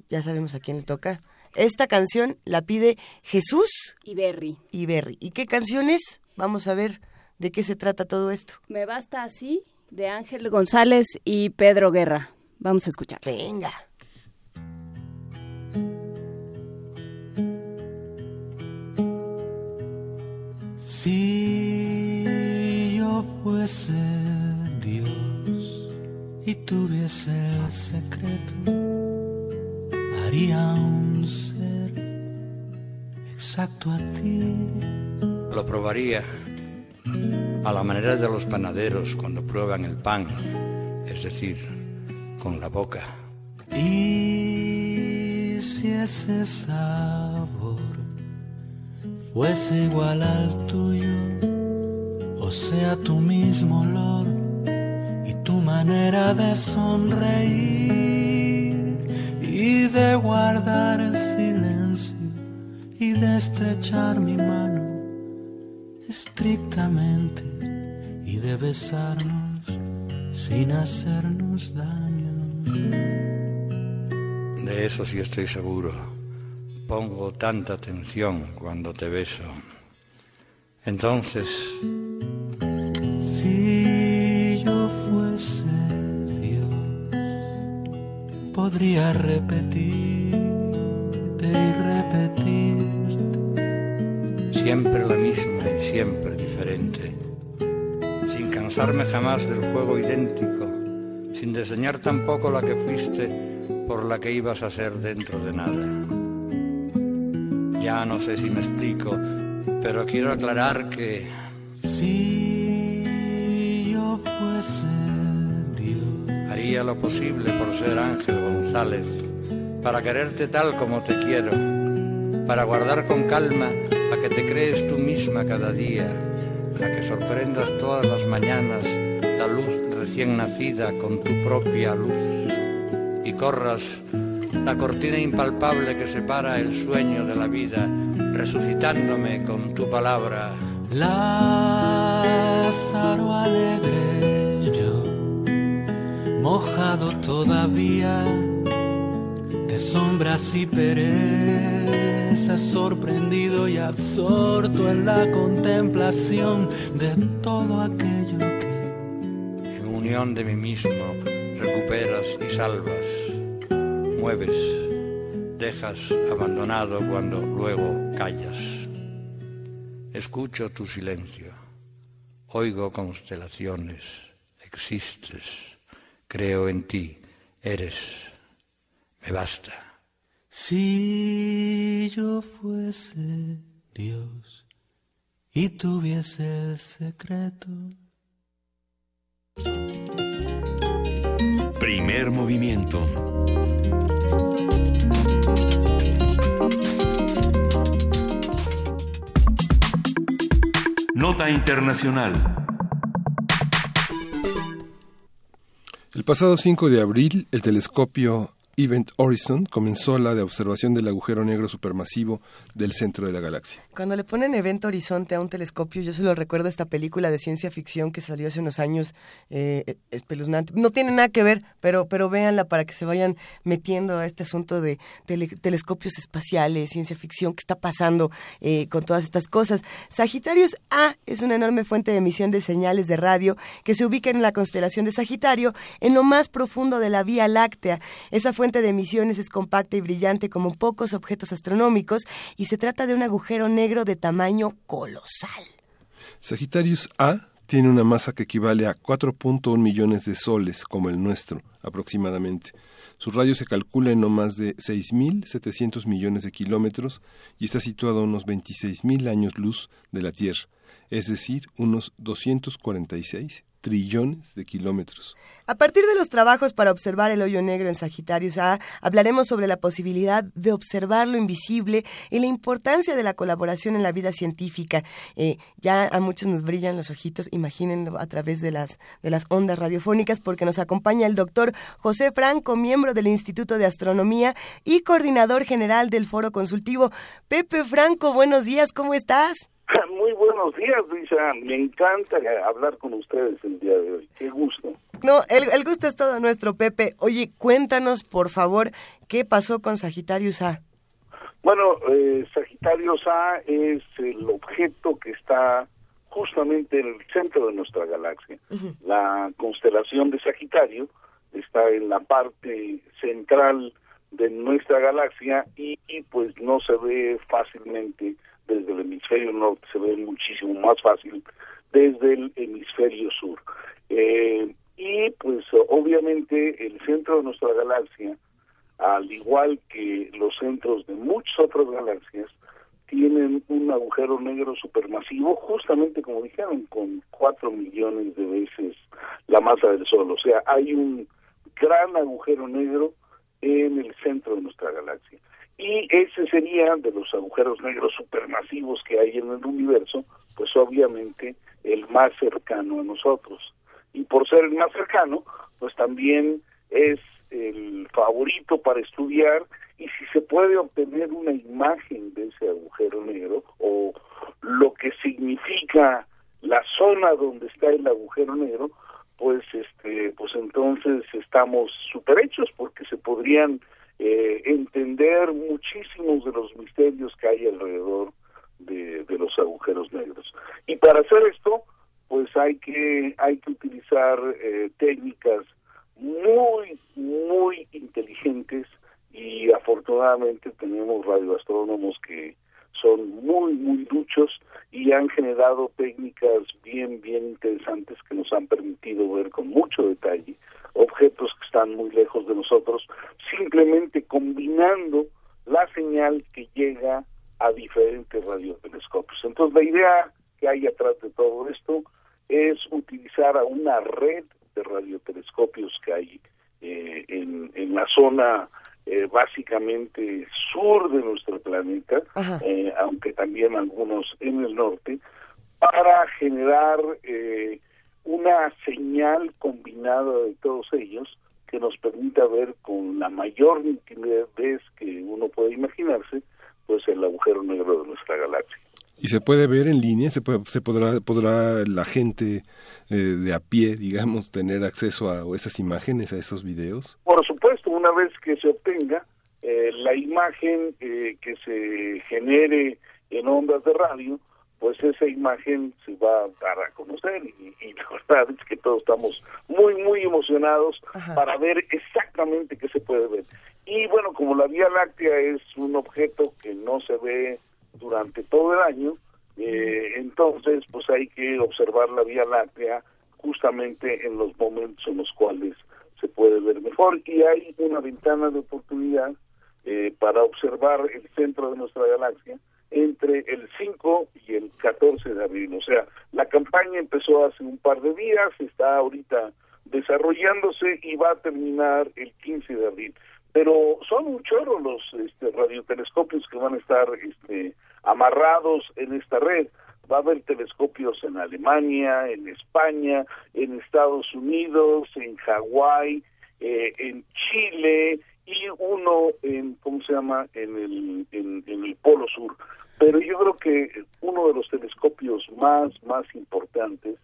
Ya sabemos a quién le toca. Esta canción la pide Jesús Iberri. Iberri. ¿Y qué canción es? Vamos a ver de qué se trata todo esto. Me basta así, de Ángel González y Pedro Guerra. Vamos a escuchar. Venga. Si yo fuese Dios y tuviese el secreto, haría un ser exacto a ti. Lo probaría a la manera de los panaderos cuando prueban el pan, es decir, con la boca. Y si ese sabor fuese igual al tuyo, o sea tu mismo olor y tu manera de sonreír y de guardar silencio y de estrechar mi mano estrictamente y de besarnos sin hacernos daño. De eso sí estoy seguro. Pongo tanta atención cuando te beso. Entonces, si yo fuese Dios, podría repetirte y repetirte. Siempre la misma y siempre diferente. Sin cansarme jamás del juego idéntico. Sin diseñar tampoco la que fuiste por la que ibas a ser dentro de nada. Ya no sé si me explico, pero quiero aclarar que... Si yo fuese Dios... Haría lo posible por ser Ángel González, para quererte tal como te quiero, para guardar con calma a que te crees tú misma cada día, a que sorprendas todas las mañanas la luz recién nacida con tu propia luz y corras la cortina impalpable que separa el sueño de la vida, resucitándome con tu palabra. Lázaro alegre yo, mojado todavía de sombras y pereza, sorprendido y absorto en la contemplación de todo aquello que, en unión de mí mismo, recuperas y salvas mueves, dejas abandonado cuando luego callas. Escucho tu silencio, oigo constelaciones, existes, creo en ti, eres, me basta. Si yo fuese Dios y tuviese el secreto. Primer movimiento Nota Internacional. El pasado 5 de abril, el telescopio Event Horizon comenzó la de observación del agujero negro supermasivo del centro de la galaxia. Cuando le ponen Evento Horizonte a un telescopio, yo se lo recuerdo esta película de ciencia ficción que salió hace unos años, eh, espeluznante. No tiene nada que ver, pero, pero véanla para que se vayan metiendo a este asunto de tele, telescopios espaciales, ciencia ficción, qué está pasando eh, con todas estas cosas. Sagitarius A es una enorme fuente de emisión de señales de radio que se ubica en la constelación de Sagitario, en lo más profundo de la Vía Láctea. Esa fuente de emisiones es compacta y brillante como pocos objetos astronómicos y se trata de un agujero negro de tamaño colosal. Sagitarius A tiene una masa que equivale a 4.1 millones de soles, como el nuestro, aproximadamente. Su radio se calcula en no más de 6.700 millones de kilómetros y está situado a unos 26.000 años luz de la Tierra, es decir, unos 246 trillones de kilómetros. A partir de los trabajos para observar el hoyo negro en Sagitarius A, hablaremos sobre la posibilidad de observar lo invisible y la importancia de la colaboración en la vida científica. Eh, ya a muchos nos brillan los ojitos, imagínenlo a través de las, de las ondas radiofónicas, porque nos acompaña el doctor José Franco, miembro del Instituto de Astronomía y coordinador general del Foro Consultivo. Pepe Franco, buenos días, ¿cómo estás? Buenos días, Luisa. Me encanta hablar con ustedes el día de hoy. Qué gusto. No, el, gusto es todo nuestro, Pepe. Oye, cuéntanos, por favor, qué pasó con Sagitarius A. Bueno, eh, Sagitarius A es el objeto que está justamente en el centro de nuestra galaxia. La constelación de Sagitario está en la parte central de nuestra galaxia y pues no se ve fácilmente desde el hemisferio norte se ve muchísimo más fácil desde el hemisferio sur. Eh, y pues obviamente el centro de nuestra galaxia, al igual que los centros de muchas otras galaxias, tienen un agujero negro supermasivo, justamente como dijeron, con cuatro millones de veces la masa del Sol. O sea, hay un gran agujero negro en el centro de nuestra galaxia. Y ese sería de los agujeros negros supermasivos que hay en el universo, pues obviamente el más cercano a nosotros. Y por ser el más cercano, pues también es el favorito para estudiar y si se puede obtener una imagen de ese agujero negro o lo que significa la zona donde está el agujero negro, pues este pues entonces estamos super hechos porque se podrían eh, entender muchísimos de los misterios que hay alrededor de, los agujeros negros. Y para hacer esto, pues hay que hay que utilizar eh, técnicas muy muy inteligentes y afortunadamente tenemos radioastrónomos que son muy muy duchos y han generado técnicas bien bien interesantes que nos han permitido ver con mucho detalle objetos que están muy lejos de nosotros, simplemente combinando la señal que llega a diferentes radiotelescopios. Entonces, la idea que hay atrás de todo esto es utilizar a una red de radiotelescopios que hay eh, en, en la zona eh, básicamente sur de nuestro planeta, eh, aunque también algunos en el norte, para generar eh, una señal combinada de todos ellos que nos permita ver con la mayor nitidez que uno puede imaginarse, pues el agujero negro de nuestra galaxia. ¿Y se puede ver en línea? ¿Se, puede, se podrá, podrá la gente eh, de a pie, digamos, tener acceso a esas imágenes, a esos videos? Por supuesto, una vez que se obtenga eh, la imagen eh, que se genere en ondas de radio, pues esa imagen se va a dar a conocer y, la verdad es que todos estamos muy, muy emocionados para ver exactamente qué se puede ver. Y bueno, como la Vía Láctea es un objeto que no se ve durante todo el año, eh, entonces pues hay que observar la Vía Láctea justamente en los momentos en los cuales se puede ver mejor y hay una ventana de oportunidad eh, para observar el centro de nuestra galaxia entre el 5 y el 14 de abril. O sea, la campaña empezó hace un par de días, está ahorita desarrollándose y va a terminar el 15 de abril. Pero son un chorro los este, radiotelescopios que van a estar este, amarrados en esta red. Va a haber telescopios en Alemania, en España, en Estados Unidos, en Hawái, eh, en Chile y uno en, ¿cómo se llama?, en el, en el Polo Sur. Pero yo creo que uno de los telescopios más, más importantes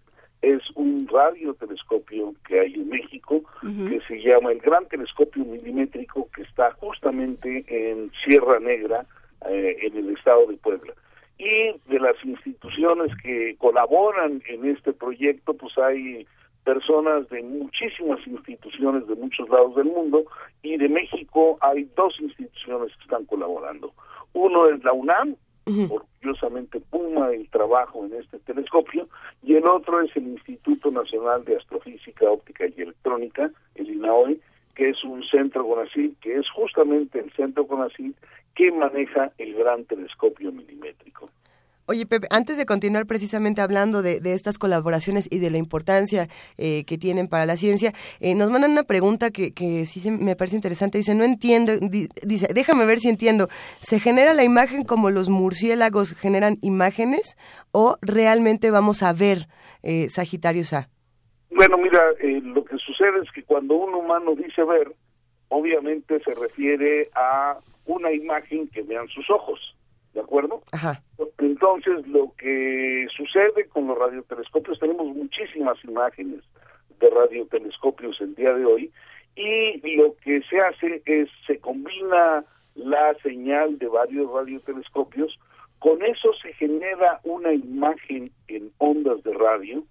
es un radiotelescopio que hay en México que se llama el Gran Telescopio Milimétrico que está justamente en Sierra Negra, eh, en el estado de Puebla. Y de las instituciones que colaboran en este proyecto, pues hay personas de muchísimas instituciones de muchos lados del mundo y de México hay dos instituciones que están colaborando. Uno es la UNAM, orgullosamente Puma el trabajo en este telescopio, y el otro es el Instituto Nacional de Astrofísica, Óptica y Electrónica, el INAOE, que es un centro CONACYT, que es justamente el centro CONACYT que maneja el gran telescopio milimétrico. Oye, Pepe, antes de continuar precisamente hablando de, estas colaboraciones y de la importancia eh, que tienen para la ciencia, eh, nos mandan una pregunta que, que sí me parece interesante. Dice, no entiendo, dice, déjame ver si entiendo. ¿Se genera la imagen como los murciélagos generan imágenes o realmente vamos a ver eh, A? Bueno, mira, eh, lo que sucede es que cuando un humano dice ver, obviamente se refiere a una imagen que vean sus ojos. ¿de acuerdo? Ajá. Entonces, lo que sucede con los radiotelescopios, tenemos muchísimas imágenes de radiotelescopios el día de hoy, y lo que se hace es, se combina la señal de varios radiotelescopios, con eso se genera una imagen en ondas de radio,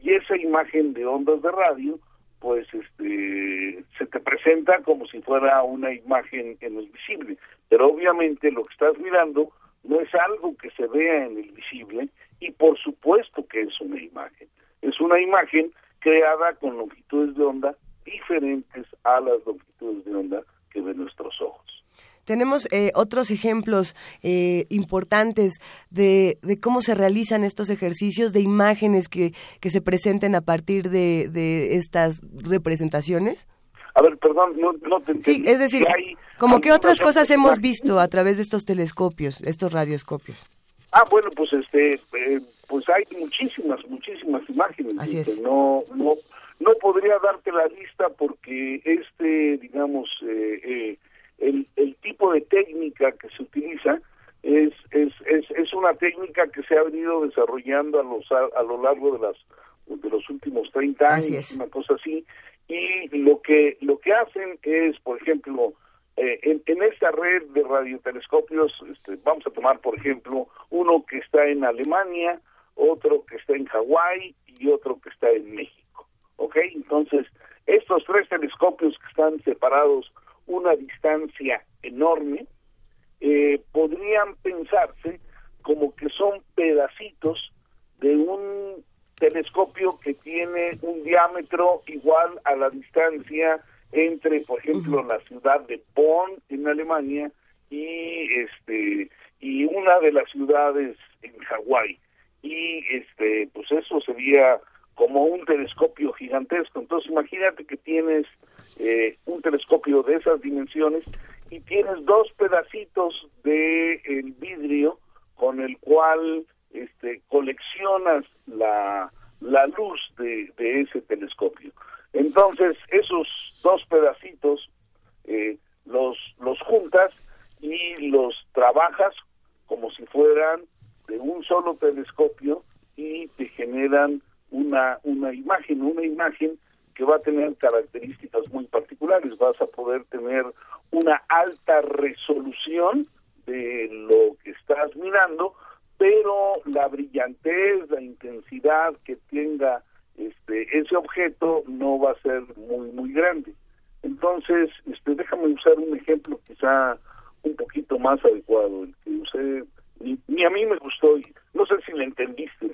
y esa imagen de ondas de radio, pues este se te presenta como si fuera una imagen en el visible, pero obviamente lo que estás mirando no es algo que se vea en el visible y por supuesto que es una imagen. Es una imagen creada con longitudes de onda diferentes a las longitudes de onda que ven nuestros ojos. Tenemos eh, otros ejemplos eh, importantes de, de, cómo se realizan estos ejercicios, de imágenes que, que se presenten a partir de, de estas representaciones. A ver, perdón, no, no te Sí, es decir, como que otras cosas hemos visto a través de estos telescopios, estos radioscopios. Ah, bueno, pues este, eh, pues hay muchísimas, muchísimas imágenes. Así es. No, no, no podría darte la lista porque este, digamos, eh, eh, el, el tipo de técnica que se utiliza es, es, es, es una técnica que se ha venido desarrollando a, los, a, lo largo de las de los últimos 30 años, una cosa así, y lo que lo que hacen es, por ejemplo, eh, en, en, esta red de radiotelescopios, este, vamos a tomar, por ejemplo, uno que está en Alemania, otro que está en Hawái y otro que está en México. ¿Ok? Entonces, estos tres telescopios que están separados una distancia enorme, eh, podrían pensarse como que son pedacitos de un telescopio que tiene un diámetro igual a la distancia entre, por ejemplo, la ciudad de Bonn en Alemania y este y una de las ciudades en Hawái. Y este pues eso sería como un telescopio gigantesco. Entonces imagínate que tienes eh, un telescopio de esas dimensiones y tienes dos pedacitos de vidrio con el cual este, coleccionas la, la luz de, de ese telescopio. Entonces, esos dos pedacitos eh, los, los juntas y los trabajas como si fueran de un solo telescopio y te generan una, una imagen, una imagen que va a tener características muy particulares. Vas a poder tener una alta resolución de lo que estás mirando, pero la brillantez, la intensidad que tenga este ese objeto no va a ser muy muy grande. Entonces, este déjame usar un ejemplo quizá un poquito más adecuado, el que usé ni, a mí me gustó y no sé si lo entendiste.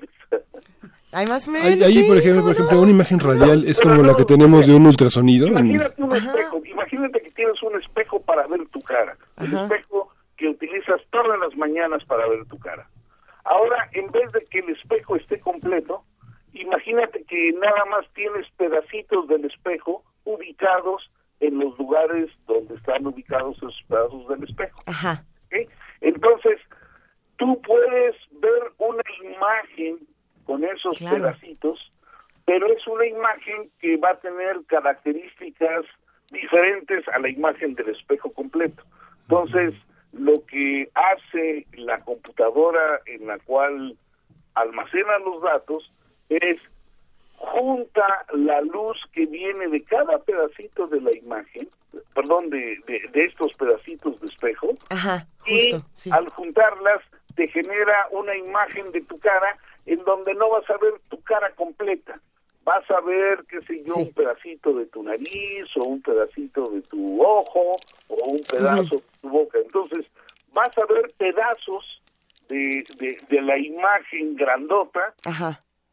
Hay más Ahí, por ejemplo, por ejemplo, una imagen radial es como la que tenemos de un ultrasonido. Imagínate un espejo, imagínate que tienes un espejo para ver tu cara, el espejo que utilizas todas las mañanas para ver tu cara. Ahora, en vez de que el espejo esté completo, imagínate que nada más tienes pedacitos del espejo ubicados en los lugares donde están ubicados esos pedazos del espejo. Ajá. Entonces, puedes ver una imagen con esos pedacitos, pero es una imagen que va a tener características diferentes a la imagen del espejo completo. Entonces, lo que hace la computadora en la cual almacena los datos es junta la luz que viene de cada pedacito de la imagen, perdón, de, de, estos pedacitos de espejo, y al juntarlas te genera una imagen de tu cara en donde no vas a ver tu cara completa. Vas a ver, qué sé yo, un pedacito de tu nariz o un pedacito de tu ojo o un pedazo de tu boca. Entonces, vas a ver pedazos de, de, la imagen grandota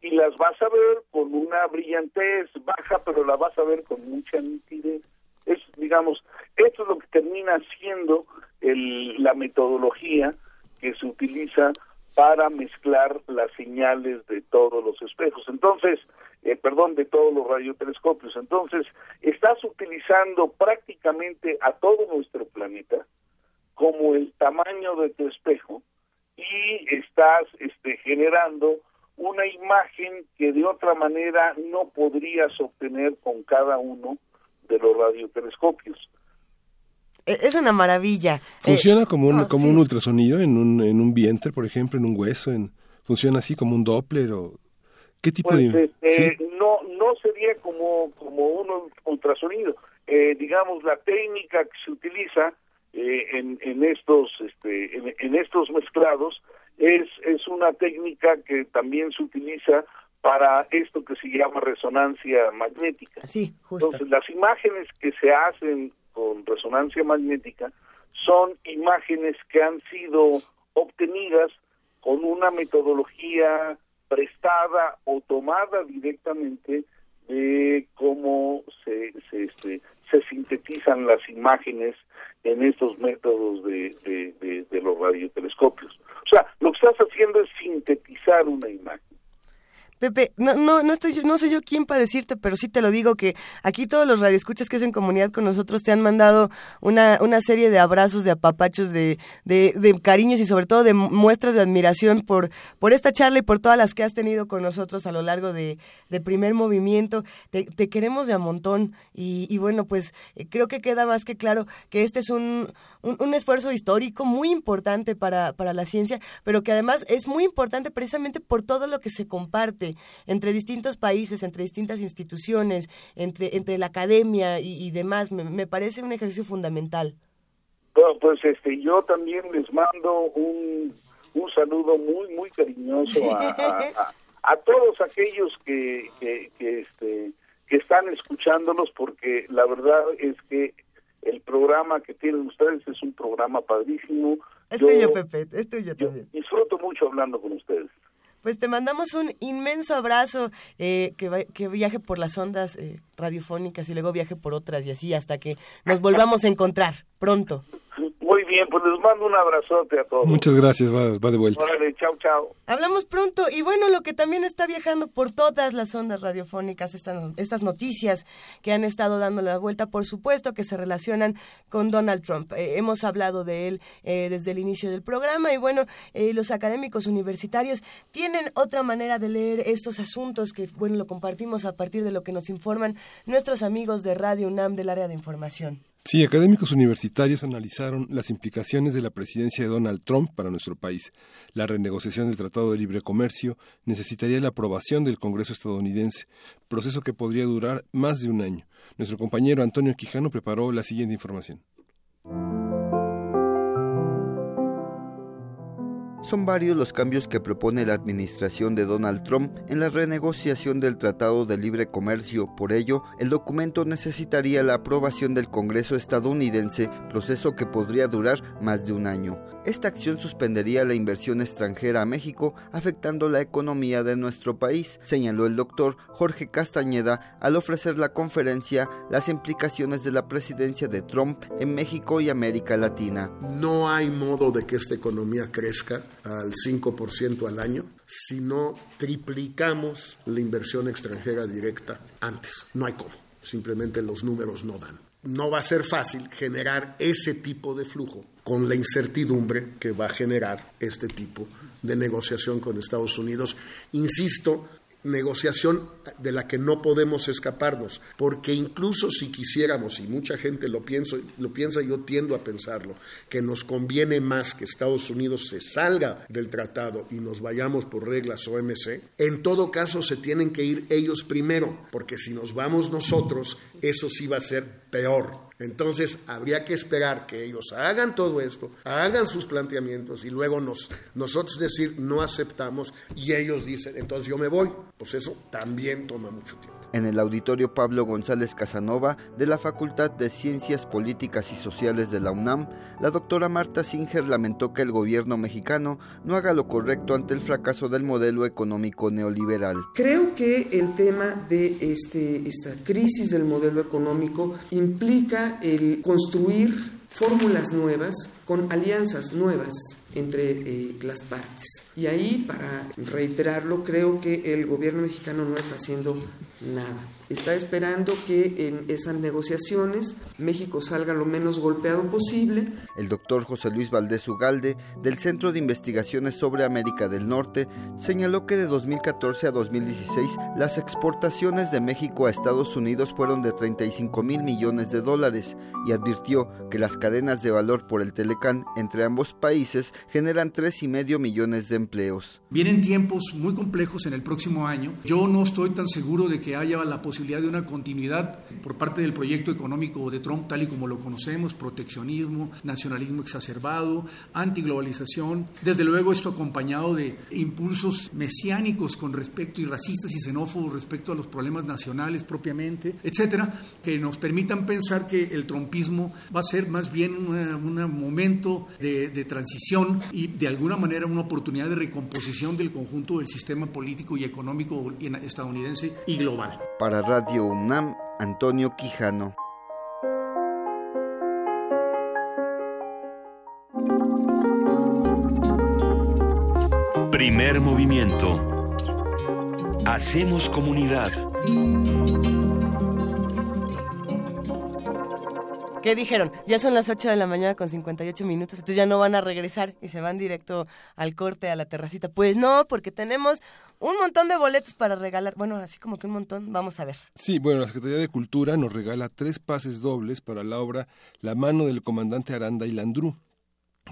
y las vas a ver con una brillantez baja, pero la vas a ver con mucha nitidez. Es, digamos, esto es lo que termina siendo el, la metodología que se utiliza para mezclar las señales de todos los espejos. Entonces, eh, perdón, de todos los radiotelescopios. Entonces, estás utilizando prácticamente a todo nuestro planeta como el tamaño de tu espejo y estás este, generando una imagen que de otra manera no podrías obtener con cada uno de los radiotelescopios. E, es una maravilla. Funciona eh, como un, como un ultrasonido en un, en un vientre, por ejemplo, en un hueso. En, ¿Funciona así como un Doppler o qué tipo pues, de...? Este, No no sería como, como un ultrasonido. Eh, digamos, la técnica que se utiliza eh, en, en estos este, en, en estos mezclados es, es una técnica que también se utiliza para esto que se llama resonancia magnética. Sí, Entonces, las imágenes que se hacen con resonancia magnética son imágenes que han sido obtenidas con una metodología prestada o tomada directamente de cómo se, se, este, se sintetizan las imágenes en estos métodos de, de, de los radiotelescopios. O sea, lo que estás haciendo es sintetizar una imagen. Pepe, no, no, no estoy, no sé yo quién para decirte, pero sí te lo digo que aquí todos los radioescuchas que hacen comunidad con nosotros te han mandado una, una serie de abrazos, de apapachos, de, de, de, cariños y sobre todo de muestras de admiración por, por esta charla y por todas las que has tenido con nosotros a lo largo de, de primer movimiento. Te, te, queremos de a montón y, y bueno, pues eh, creo que queda más que claro que este es un, un, un, esfuerzo histórico muy importante para, para la ciencia, pero que además es muy importante precisamente por todo lo que se comparte entre distintos países, entre distintas instituciones, entre, entre la academia y, demás. Me, parece un ejercicio fundamental. Bueno, pues este, yo también les mando un, un saludo muy, muy cariñoso a, a, a, a todos aquellos que, que, que, este, que están escuchándonos, porque la verdad es que el programa que tienen ustedes es un programa padrísimo. Es yo, tuyo, Pepe, es tuyo también. Disfruto mucho hablando con ustedes. Pues te mandamos un inmenso abrazo, eh, que, que, viaje por las ondas eh, radiofónicas y luego viaje por otras y así hasta que nos volvamos a encontrar pronto. Bien, pues les mando un abrazote a todos. Muchas gracias, va, va de vuelta. Órale, chao, chao. Hablamos pronto y bueno, lo que también está viajando por todas las ondas radiofónicas, estas, estas noticias que han estado dando la vuelta, por supuesto que se relacionan con Donald Trump. Eh, hemos hablado de él eh, desde el inicio del programa y bueno, eh, los académicos universitarios tienen otra manera de leer estos asuntos que bueno, lo compartimos a partir de lo que nos informan nuestros amigos de Radio UNAM del área de información. Sí, académicos universitarios analizaron las implicaciones de la presidencia de Donald Trump para nuestro país. La renegociación del Tratado de Libre Comercio necesitaría la aprobación del Congreso estadounidense, proceso que podría durar más de un año. Nuestro compañero Antonio Quijano preparó la siguiente información. Son varios los cambios que propone la administración de Donald Trump en la renegociación del Tratado de Libre Comercio. Por ello, el documento necesitaría la aprobación del Congreso estadounidense, proceso que podría durar más de un año. Esta acción suspendería la inversión extranjera a México, afectando la economía de nuestro país, señaló el doctor Jorge Castañeda al ofrecer la conferencia Las implicaciones de la presidencia de Trump en México y América Latina. No hay modo de que esta economía crezca al 5% al año si no triplicamos la inversión extranjera directa antes. No hay cómo, simplemente los números no dan. No va a ser fácil generar ese tipo de flujo con la incertidumbre que va a generar este tipo de negociación con Estados Unidos. Insisto, negociación de la que no podemos escaparnos, porque incluso si quisiéramos, y mucha gente lo, pienso, lo piensa, yo tiendo a pensarlo, que nos conviene más que Estados Unidos se salga del tratado y nos vayamos por reglas OMC, en todo caso se tienen que ir ellos primero, porque si nos vamos nosotros, eso sí va a ser peor. Entonces habría que esperar que ellos hagan todo esto, hagan sus planteamientos y luego nos, nosotros decir no aceptamos y ellos dicen entonces yo me voy. Pues eso también toma mucho tiempo. En el auditorio Pablo González Casanova de la Facultad de Ciencias Políticas y Sociales de la UNAM, la doctora Marta Singer lamentó que el gobierno mexicano no haga lo correcto ante el fracaso del modelo económico neoliberal. Creo que el tema de este, esta crisis del modelo económico implica el construir fórmulas nuevas con alianzas nuevas entre eh, las partes. Y ahí, para reiterarlo, creo que el gobierno mexicano no está haciendo nada está esperando que en esas negociaciones México salga lo menos golpeado posible. El doctor José Luis Valdés Ugalde, del Centro de Investigaciones sobre América del Norte, señaló que de 2014 a 2016 las exportaciones de México a Estados Unidos fueron de 35 mil millones de dólares y advirtió que las cadenas de valor por el Telecán entre ambos países generan tres y medio millones de empleos. Vienen tiempos muy complejos en el próximo año. Yo no estoy tan seguro de que haya la posibilidad de una continuidad por parte del proyecto económico de Trump, tal y como lo conocemos, proteccionismo, nacionalismo exacerbado, antiglobalización. Desde luego esto acompañado de impulsos mesiánicos con respecto y racistas y xenófobos respecto a los problemas nacionales propiamente, etcétera, que nos permitan pensar que el trumpismo va a ser más bien un momento de, de transición y de alguna manera una oportunidad de recomposición del conjunto del sistema político y económico estadounidense y global. Para Radio UNAM, Antonio Quijano. Primer movimiento. Hacemos comunidad. ¿Qué dijeron? Ya son las 8 de la mañana con 58 minutos, entonces ya no van a regresar y se van directo al corte, a la terracita. Pues no, porque tenemos un montón de boletos para regalar. Bueno, así como que un montón, vamos a ver. Sí, bueno, la Secretaría de Cultura nos regala tres pases dobles para la obra La mano del comandante Aranda y Landrú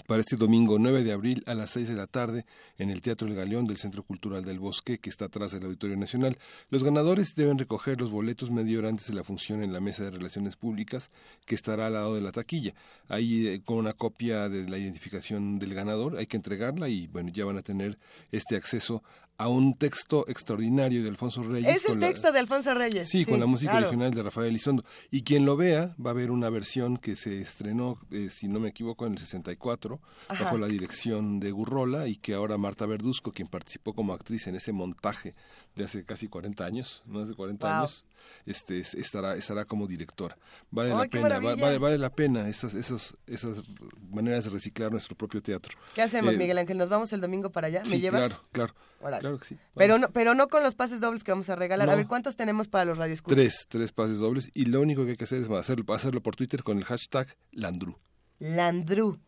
para este domingo 9 de abril a las 6 de la tarde en el Teatro El Galeón del Centro Cultural del Bosque, que está atrás del Auditorio Nacional. Los ganadores deben recoger los boletos media hora antes de la función en la Mesa de Relaciones Públicas, que estará al lado de la taquilla. Ahí eh, con una copia de la identificación del ganador hay que entregarla y bueno, ya van a tener este acceso a un texto extraordinario de Alfonso Reyes. Es el texto de Alfonso Reyes. Sí, con la música original de Rafael Elizondo. Y quien lo vea va a ver una versión que se estrenó, eh, si no me equivoco, en el 64, bajo la dirección de Gurrola, y que ahora Marta Verduzco, quien participó como actriz en ese montaje de hace casi 40 años, no hace 40 años, este, estará, estará como directora. Vale la pena, vale, vale la pena esas, esas, esas maneras de reciclar nuestro propio teatro. ¿Qué hacemos, eh, Miguel Ángel? ¿Nos vamos el domingo para allá? ¿Me llevas? Claro, claro. Claro que sí. Pero no, pero no con los pases dobles que vamos a regalar. A ver, ¿cuántos tenemos para los radioescuchas? Tres, tres pases dobles. Y lo único que hay que hacer es hacerlo, hacerlo por Twitter con el hashtag Landru. Landru.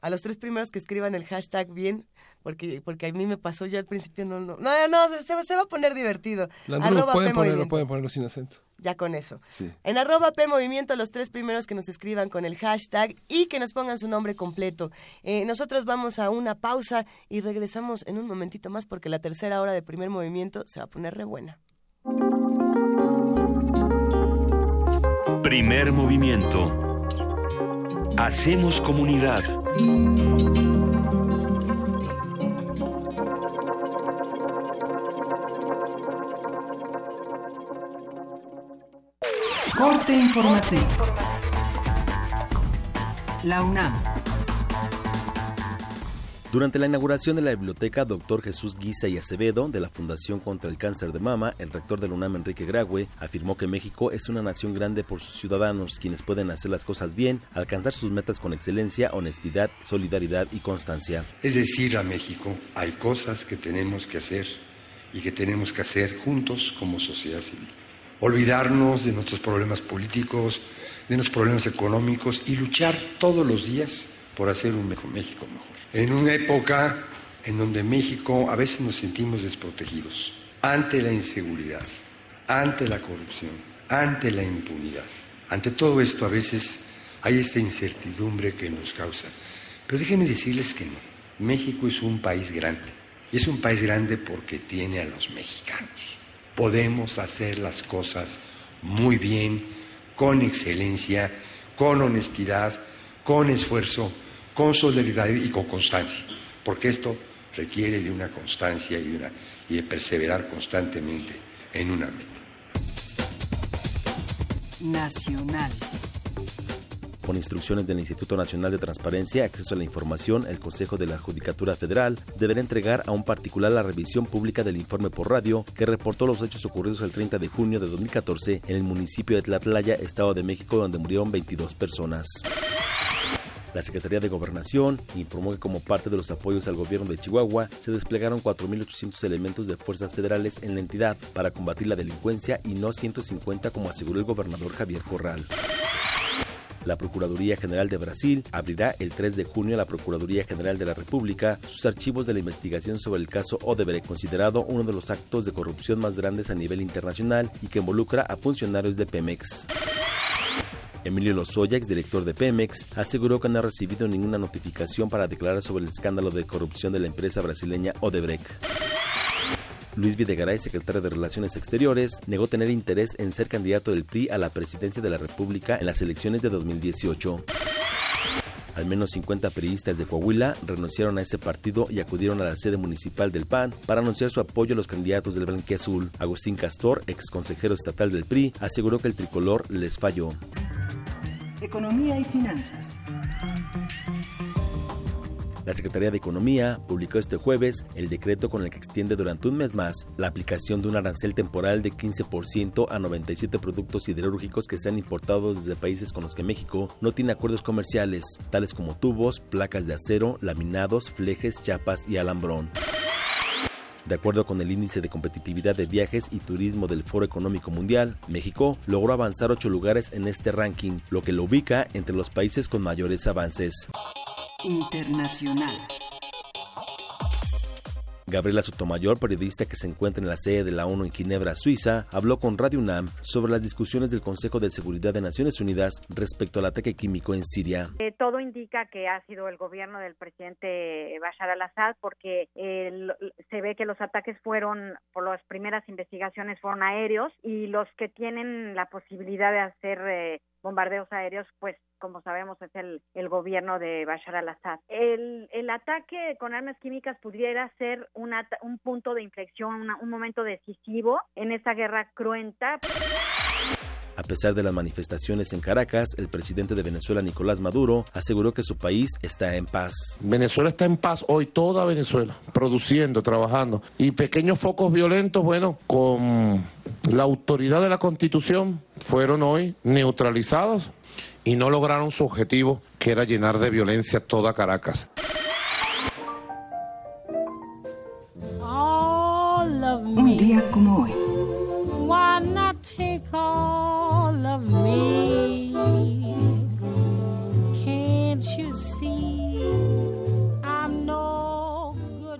A los tres primeros que escriban el hashtag bien, porque porque a mí me pasó ya al principio, no, no, no, no se, se va a poner divertido. Landru, pueden ponerlo, pueden ponerlo sin acento ya con eso. En arroba P Movimiento, los tres primeros que nos escriban con el hashtag y que nos pongan su nombre completo. Eh, nosotros vamos a una pausa y regresamos en un momentito más porque la tercera hora de primer movimiento se va a poner re buena. Primer movimiento. Hacemos comunidad. Corte informativo. La UNAM. Durante la inauguración de la biblioteca Dr. Jesús Guisa y Acevedo de la Fundación contra el Cáncer de Mama, el rector de la UNAM, Enrique Graue, afirmó que México es una nación grande por sus ciudadanos, quienes pueden hacer las cosas bien, alcanzar sus metas con excelencia, honestidad, solidaridad y constancia. Es decir, a México hay cosas que tenemos que hacer y que tenemos que hacer juntos como sociedad civil olvidarnos de nuestros problemas políticos, de nuestros problemas económicos y luchar todos los días por hacer un mejor México mejor. En una época en donde México a veces nos sentimos desprotegidos ante la inseguridad, ante la corrupción, ante la impunidad. Ante todo esto a veces hay esta incertidumbre que nos causa. Pero déjenme decirles que no. México es un país grande. Y es un país grande porque tiene a los mexicanos podemos hacer las cosas muy bien, con excelencia, con honestidad, con esfuerzo, con solidaridad y con constancia, porque esto requiere de una constancia y de, perseverar constantemente en una meta. Nacional. Con instrucciones del Instituto Nacional de Transparencia, Acceso a la Información, el Consejo de la Judicatura Federal deberá entregar a un particular la revisión pública del informe por radio que reportó los hechos ocurridos el 30 de junio de 2014 en el municipio de Tlatlaya, Estado de México, donde murieron 22 personas. La Secretaría de Gobernación informó que como parte de los apoyos al gobierno de Chihuahua se desplegaron 4.800 elementos de fuerzas federales en la entidad para combatir la delincuencia y no 150 como aseguró el gobernador Javier Corral. La Procuraduría General de Brasil abrirá el 3 de junio a la Procuraduría General de la República sus archivos de la investigación sobre el caso Odebrecht, considerado uno de los actos de corrupción más grandes a nivel internacional y que involucra a funcionarios de Pemex. Emilio Lozoya, exdirector de Pemex, aseguró que no ha recibido ninguna notificación para declarar sobre el escándalo de corrupción de la empresa brasileña Odebrecht. Luis Videgaray, secretario de Relaciones Exteriores, negó tener interés en ser candidato del PRI a la presidencia de la República en las elecciones de 2018. Al menos 50 periodistas de Coahuila renunciaron a ese partido y acudieron a la sede municipal del PAN para anunciar su apoyo a los candidatos del Azul. Agustín Castor, ex consejero estatal del PRI, aseguró que el tricolor les falló. Economía y finanzas. La Secretaría de Economía publicó este jueves el decreto con el que extiende durante un mes más la aplicación de un arancel temporal de 15% a 97 productos siderúrgicos que sean importados desde países con los que México no tiene acuerdos comerciales, tales como tubos, placas de acero, laminados, flejes, chapas y alambrón. De acuerdo con el índice de competitividad de viajes y turismo del Foro Económico Mundial, México logró avanzar ocho lugares en este ranking, lo que lo ubica entre los países con mayores avances. Internacional. Gabriela Sotomayor, periodista que se encuentra en la sede de la ONU en Ginebra, Suiza, habló con Radio UNAM sobre las discusiones del Consejo de Seguridad de Naciones Unidas respecto al ataque químico en Siria. Eh, todo indica que ha sido el gobierno del presidente Bashar al-Assad porque se ve que los ataques fueron, por las primeras investigaciones, fueron aéreos y los que tienen la posibilidad de hacer eh, bombardeos aéreos, pues como sabemos es el, el gobierno de Bashar al-Assad. El, el, ataque con armas químicas pudiera ser una, un punto de inflexión, un momento decisivo en esa guerra cruenta. A pesar de las manifestaciones en Caracas, el presidente de Venezuela, Nicolás Maduro, aseguró que su país está en paz. Venezuela está en paz, hoy toda Venezuela, produciendo, trabajando. Y pequeños focos violentos, bueno, con la autoridad de la Constitución, fueron hoy neutralizados y no lograron su objetivo, que era llenar de violencia toda Caracas. Un día como hoy.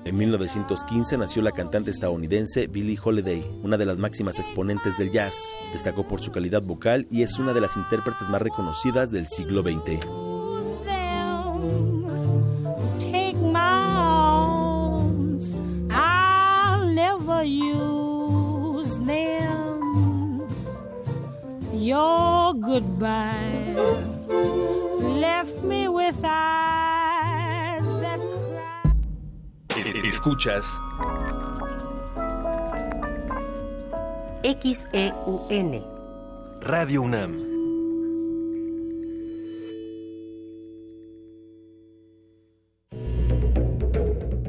En 1915 nació la cantante estadounidense Billie Holiday, una de las máximas exponentes del jazz. Destacó por su calidad vocal y es una de las intérpretes más reconocidas del siglo XX. Your goodbye. Left me with eyes that cry. Escuchas. XEUN Radio UNAM.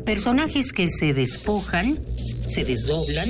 Personajes que se despojan, se desdoblan,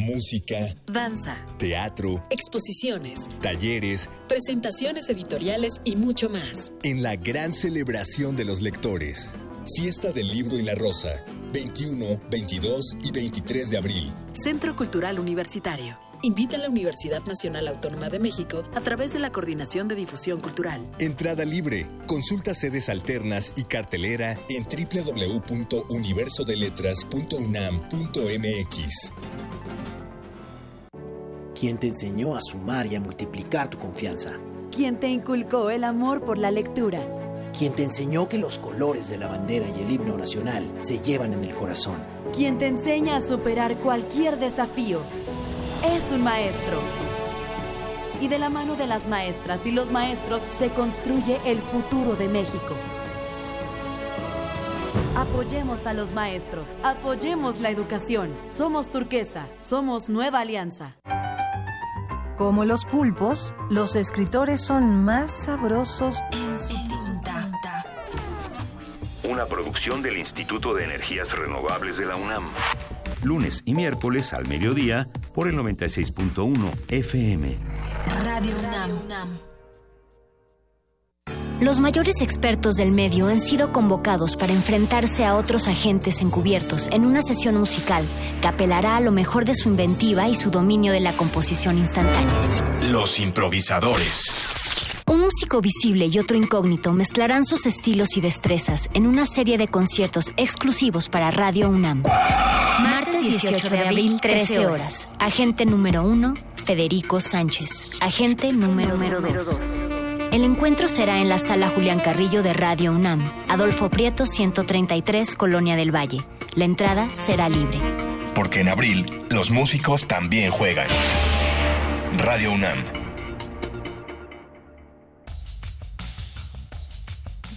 música, danza, teatro, exposiciones, talleres, presentaciones editoriales y mucho más. En la gran celebración de los lectores. Fiesta del Libro y la Rosa, 21, 22 y 23 de abril. Centro Cultural Universitario. Invita a la Universidad Nacional Autónoma de México a través de la Coordinación de Difusión Cultural. Entrada libre. Consulta sedes alternas y cartelera en www.universodeletras.unam.mx. ¿Quién te enseñó a sumar y a multiplicar tu confianza? ¿Quién te inculcó el amor por la lectura? ¿Quién te enseñó que los colores de la bandera y el himno nacional se llevan en el corazón? ¿Quién te enseña a superar cualquier desafío? Es un maestro. Y de la mano de las maestras y los maestros se construye el futuro de México. Apoyemos a los maestros, apoyemos la educación. Somos turquesa, somos nueva alianza. Como los pulpos, los escritores son más sabrosos en su tinta. Una producción del Instituto de Energías Renovables de la UNAM. Lunes y miércoles al mediodía por el 96.1 FM. Radio UNAM. Los mayores expertos del medio han sido convocados para enfrentarse a otros agentes encubiertos en una sesión musical que apelará a lo mejor de su inventiva y su dominio de la composición instantánea. Los improvisadores. Un músico visible y otro incógnito mezclarán sus estilos y destrezas en una serie de conciertos exclusivos para Radio UNAM. Martes 18 de abril, 13 horas. Agente número 1, Federico Sánchez. Agente número 2. El encuentro será en la sala Julián Carrillo de Radio UNAM, Adolfo Prieto 133, Colonia del Valle. La entrada será libre. Porque en abril los músicos también juegan. Radio UNAM.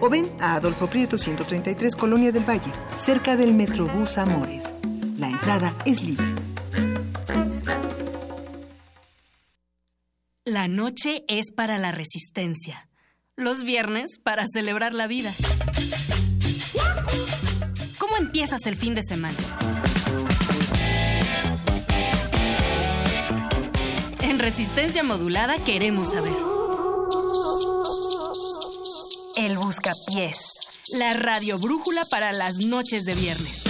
o ven a Adolfo Prieto 133 Colonia del Valle, cerca del Metrobús Amores. La entrada es libre. La noche es para la resistencia. Los viernes para celebrar la vida. ¿Cómo empiezas el fin de semana? En resistencia modulada queremos saber. Buscapiés. La radio brújula para las noches de viernes.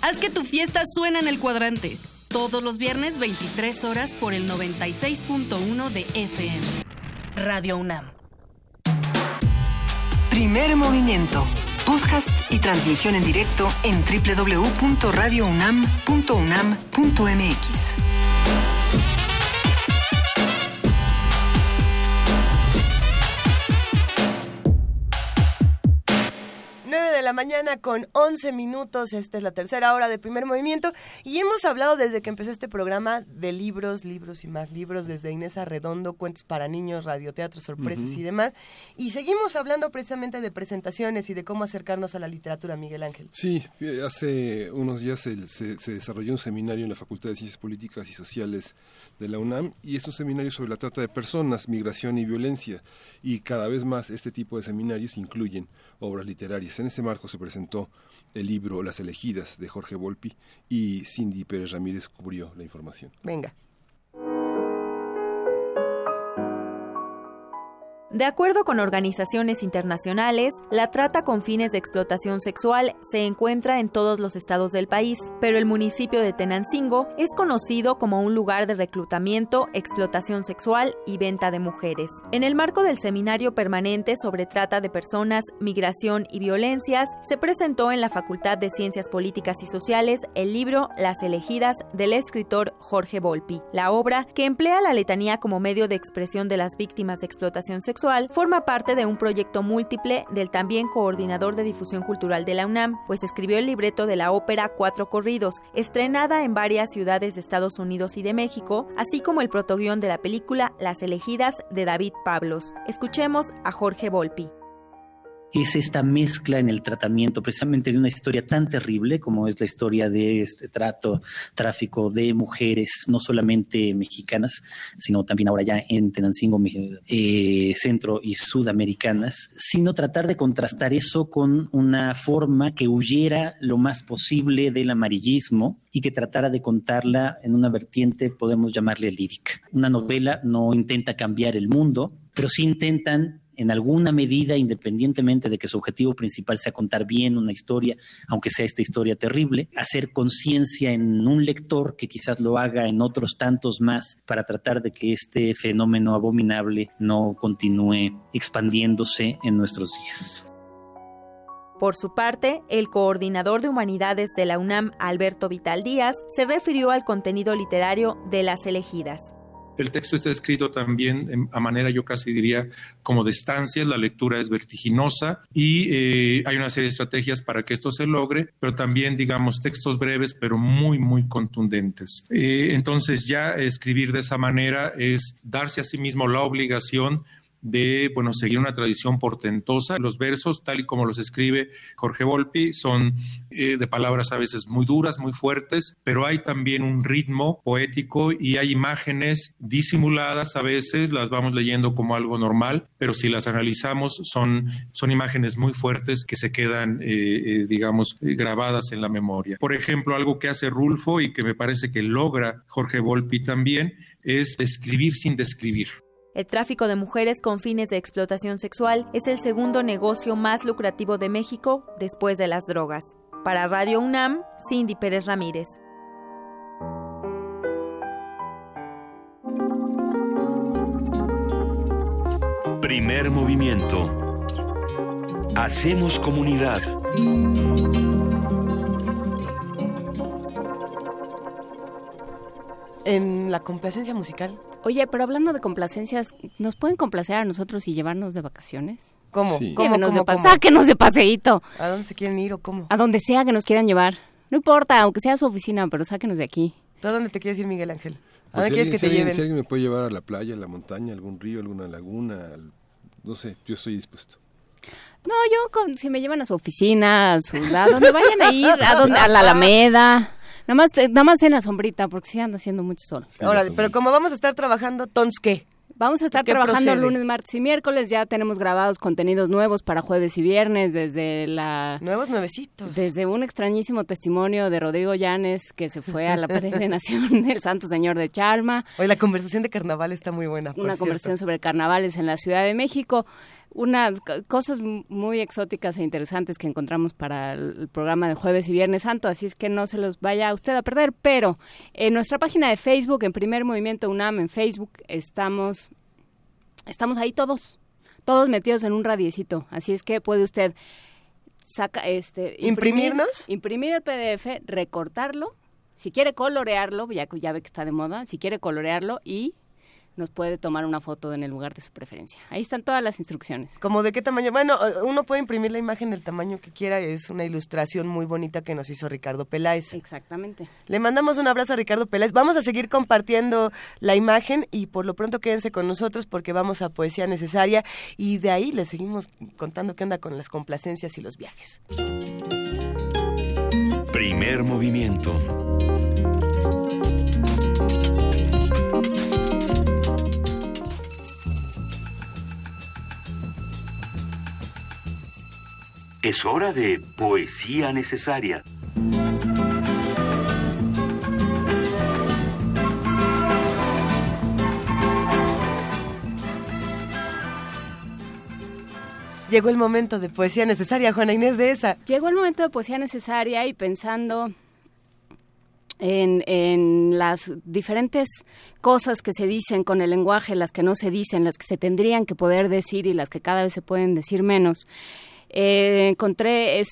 Haz que tu fiesta suene en el cuadrante. Todos los viernes 23 horas por el 96.1 de FM. Radio UNAM. Primer movimiento. Podcast y transmisión en directo en www.radiounam.unam.mx. la mañana con 11 minutos. Esta es la tercera hora de primer movimiento. Y hemos hablado desde que empezó este programa de libros, libros y más libros, desde Inés Arredondo, cuentos para niños, radioteatro, sorpresas y demás. Y seguimos hablando precisamente de presentaciones y de cómo acercarnos a la literatura, Miguel Ángel. Sí, hace unos días se desarrolló un seminario en la Facultad de Ciencias Políticas y Sociales de la UNAM y es un seminario sobre la trata de personas, migración y violencia. Y cada vez más este tipo de seminarios incluyen obras literarias. En este marco se presentó el libro Las elegidas de Jorge Volpi y Cindy Pérez Ramírez cubrió la información. Venga. De acuerdo con organizaciones internacionales, la trata con fines de explotación sexual se encuentra en todos los estados del país, pero el municipio de Tenancingo es conocido como un lugar de reclutamiento, explotación sexual y venta de mujeres. En el marco del seminario permanente sobre trata de personas, migración y violencias, se presentó en la Facultad de Ciencias Políticas y Sociales el libro Las elegidas del escritor Jorge Volpi. La obra, que emplea la letanía como medio de expresión de las víctimas de explotación sexual, forma parte de un proyecto múltiple del también coordinador de difusión cultural de la UNAM, pues escribió el libreto de la ópera Cuatro Corridos, estrenada en varias ciudades de Estados Unidos y de México, así como el protoguión de la película Las elegidas de David Pablos. Escuchemos a Jorge Volpi es esta mezcla en el tratamiento precisamente de una historia tan terrible como es la historia de este trato, tráfico de mujeres, no solamente mexicanas, sino también ahora ya en Tenancingo, eh, centro y sudamericanas, sino tratar de contrastar eso con una forma que huyera lo más posible del amarillismo y que tratara de contarla en una vertiente, podemos llamarle lírica. Una novela no intenta cambiar el mundo, pero sí intentan en alguna medida, independientemente de que su objetivo principal sea contar bien una historia, aunque sea esta historia terrible, hacer conciencia en un lector que quizás lo haga en otros tantos más para tratar de que este fenómeno abominable no continúe expandiéndose en nuestros días. Por su parte, el coordinador de humanidades de la UNAM, Alberto Vital Díaz, se refirió al contenido literario de las elegidas. El texto está escrito también a manera, yo casi diría, como de estancias, la lectura es vertiginosa y eh, hay una serie de estrategias para que esto se logre, pero también, digamos, textos breves, pero muy, muy contundentes. Eh, entonces, ya escribir de esa manera es darse a sí mismo la obligación de, bueno, seguir una tradición portentosa. Los versos, tal y como los escribe Jorge Volpi, son eh, de palabras a veces muy duras, muy fuertes, pero hay también un ritmo poético y hay imágenes disimuladas a veces, las vamos leyendo como algo normal, pero si las analizamos son, son imágenes muy fuertes que se quedan, eh, eh, digamos, grabadas en la memoria. Por ejemplo, algo que hace Rulfo y que me parece que logra Jorge Volpi también es escribir sin describir. El tráfico de mujeres con fines de explotación sexual es el segundo negocio más lucrativo de México después de las drogas. Para Radio UNAM, Cindy Pérez Ramírez. Primer movimiento. Hacemos comunidad. En la complacencia musical Oye, pero hablando de complacencias, ¿nos pueden complacer a nosotros y llevarnos de vacaciones? ¿Cómo? ¿Cómo, de Sáquenos de paseíto. ¿A dónde se quieren ir o cómo? A donde sea que nos quieran llevar. No importa, aunque sea su oficina, pero sáquenos de aquí. ¿Tú a dónde te quieres ir, Miguel Ángel? ¿A Pues dónde quieres que te lleven? Si alguien me puede llevar a la playa, a la montaña, a algún río, alguna laguna, al- no sé, yo estoy dispuesto. No, yo, con- si me llevan a su oficina, a, su, a donde vayan a ir, a, donde, a la Alameda. Nada más, nada más en la sombrita, porque sí anda haciendo mucho sol. Órale, pero como vamos a estar trabajando, ¿tons qué? Vamos a estar ¿Qué trabajando procede? lunes, martes y miércoles. Ya tenemos grabados contenidos nuevos para jueves y viernes desde la... Nuevos nuevecitos. Desde un extrañísimo testimonio de Rodrigo Llanes que se fue a la peregrinación del Santo Señor de Chalma. Hoy la conversación de carnaval está muy buena. por Una cierto. conversación sobre carnavales en la Ciudad de México. Unas co- cosas muy exóticas e interesantes que encontramos para el programa de jueves y viernes santo, así es que no se los vaya usted a perder, pero en nuestra página de Facebook, en Primer Movimiento UNAM, en Facebook, estamos, estamos ahí todos, todos metidos en un radiecito, así es que puede usted saca este imprimir- ¿Imprimirnos? imprimir el PDF, recortarlo, si quiere colorearlo, ya, ya ve que está de moda, si quiere colorearlo y nos puede tomar una foto en el lugar de su preferencia. Ahí están todas las instrucciones. ¿Como de qué tamaño? Bueno, uno puede imprimir la imagen del tamaño que quiera. Es una ilustración muy bonita que nos hizo Ricardo Peláez. Exactamente. Le mandamos un abrazo a Ricardo Peláez. Vamos a seguir compartiendo la imagen y por lo pronto quédense con nosotros porque vamos a Poesía Necesaria y de ahí les seguimos contando qué onda con las complacencias y los viajes. Primer movimiento. Es hora de poesía necesaria. Llegó el momento de poesía necesaria, Juana Inés de esa. Llegó el momento de poesía necesaria y pensando en, en, las diferentes cosas que se dicen con el lenguaje, las que no se dicen, las que se tendrían que poder decir y las que cada vez se pueden decir menos, eh, encontré eh,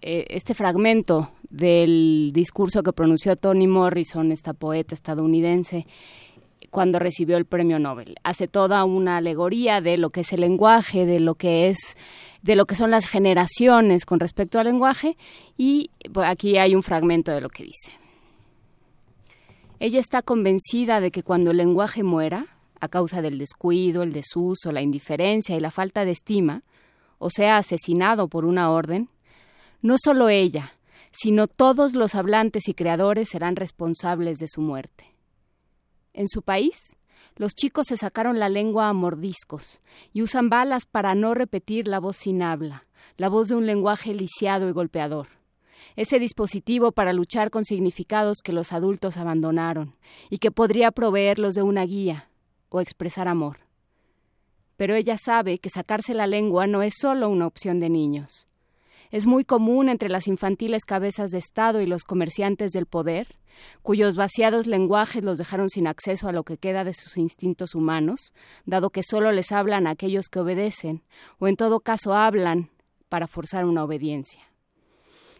este fragmento del discurso que pronunció Toni Morrison, esta poeta estadounidense, cuando recibió el premio Nobel. Hace toda una alegoría de lo que es el lenguaje, de lo que es de lo que son las generaciones con respecto al lenguaje y pues, aquí hay un fragmento de lo que dice. Ella está convencida de que cuando el lenguaje muera, a causa del descuido, el desuso, la indiferencia y la falta de estima, o sea, asesinado por una orden, no solo ella, sino todos los hablantes y creadores serán responsables de su muerte. En su país, los chicos se sacaron la lengua a mordiscos y usan balas para no repetir la voz sin habla, la voz de un lenguaje lisiado y golpeador. Ese dispositivo para luchar con significados que los adultos abandonaron y que podría proveerlos de una guía o expresar amor. Pero ella sabe que sacarse la lengua no es solo una opción de niños. Es muy común entre las infantiles cabezas de Estado y los comerciantes del poder, cuyos vaciados lenguajes los dejaron sin acceso a lo que queda de sus instintos humanos, dado que solo les hablan a aquellos que obedecen, o en todo caso hablan para forzar una obediencia.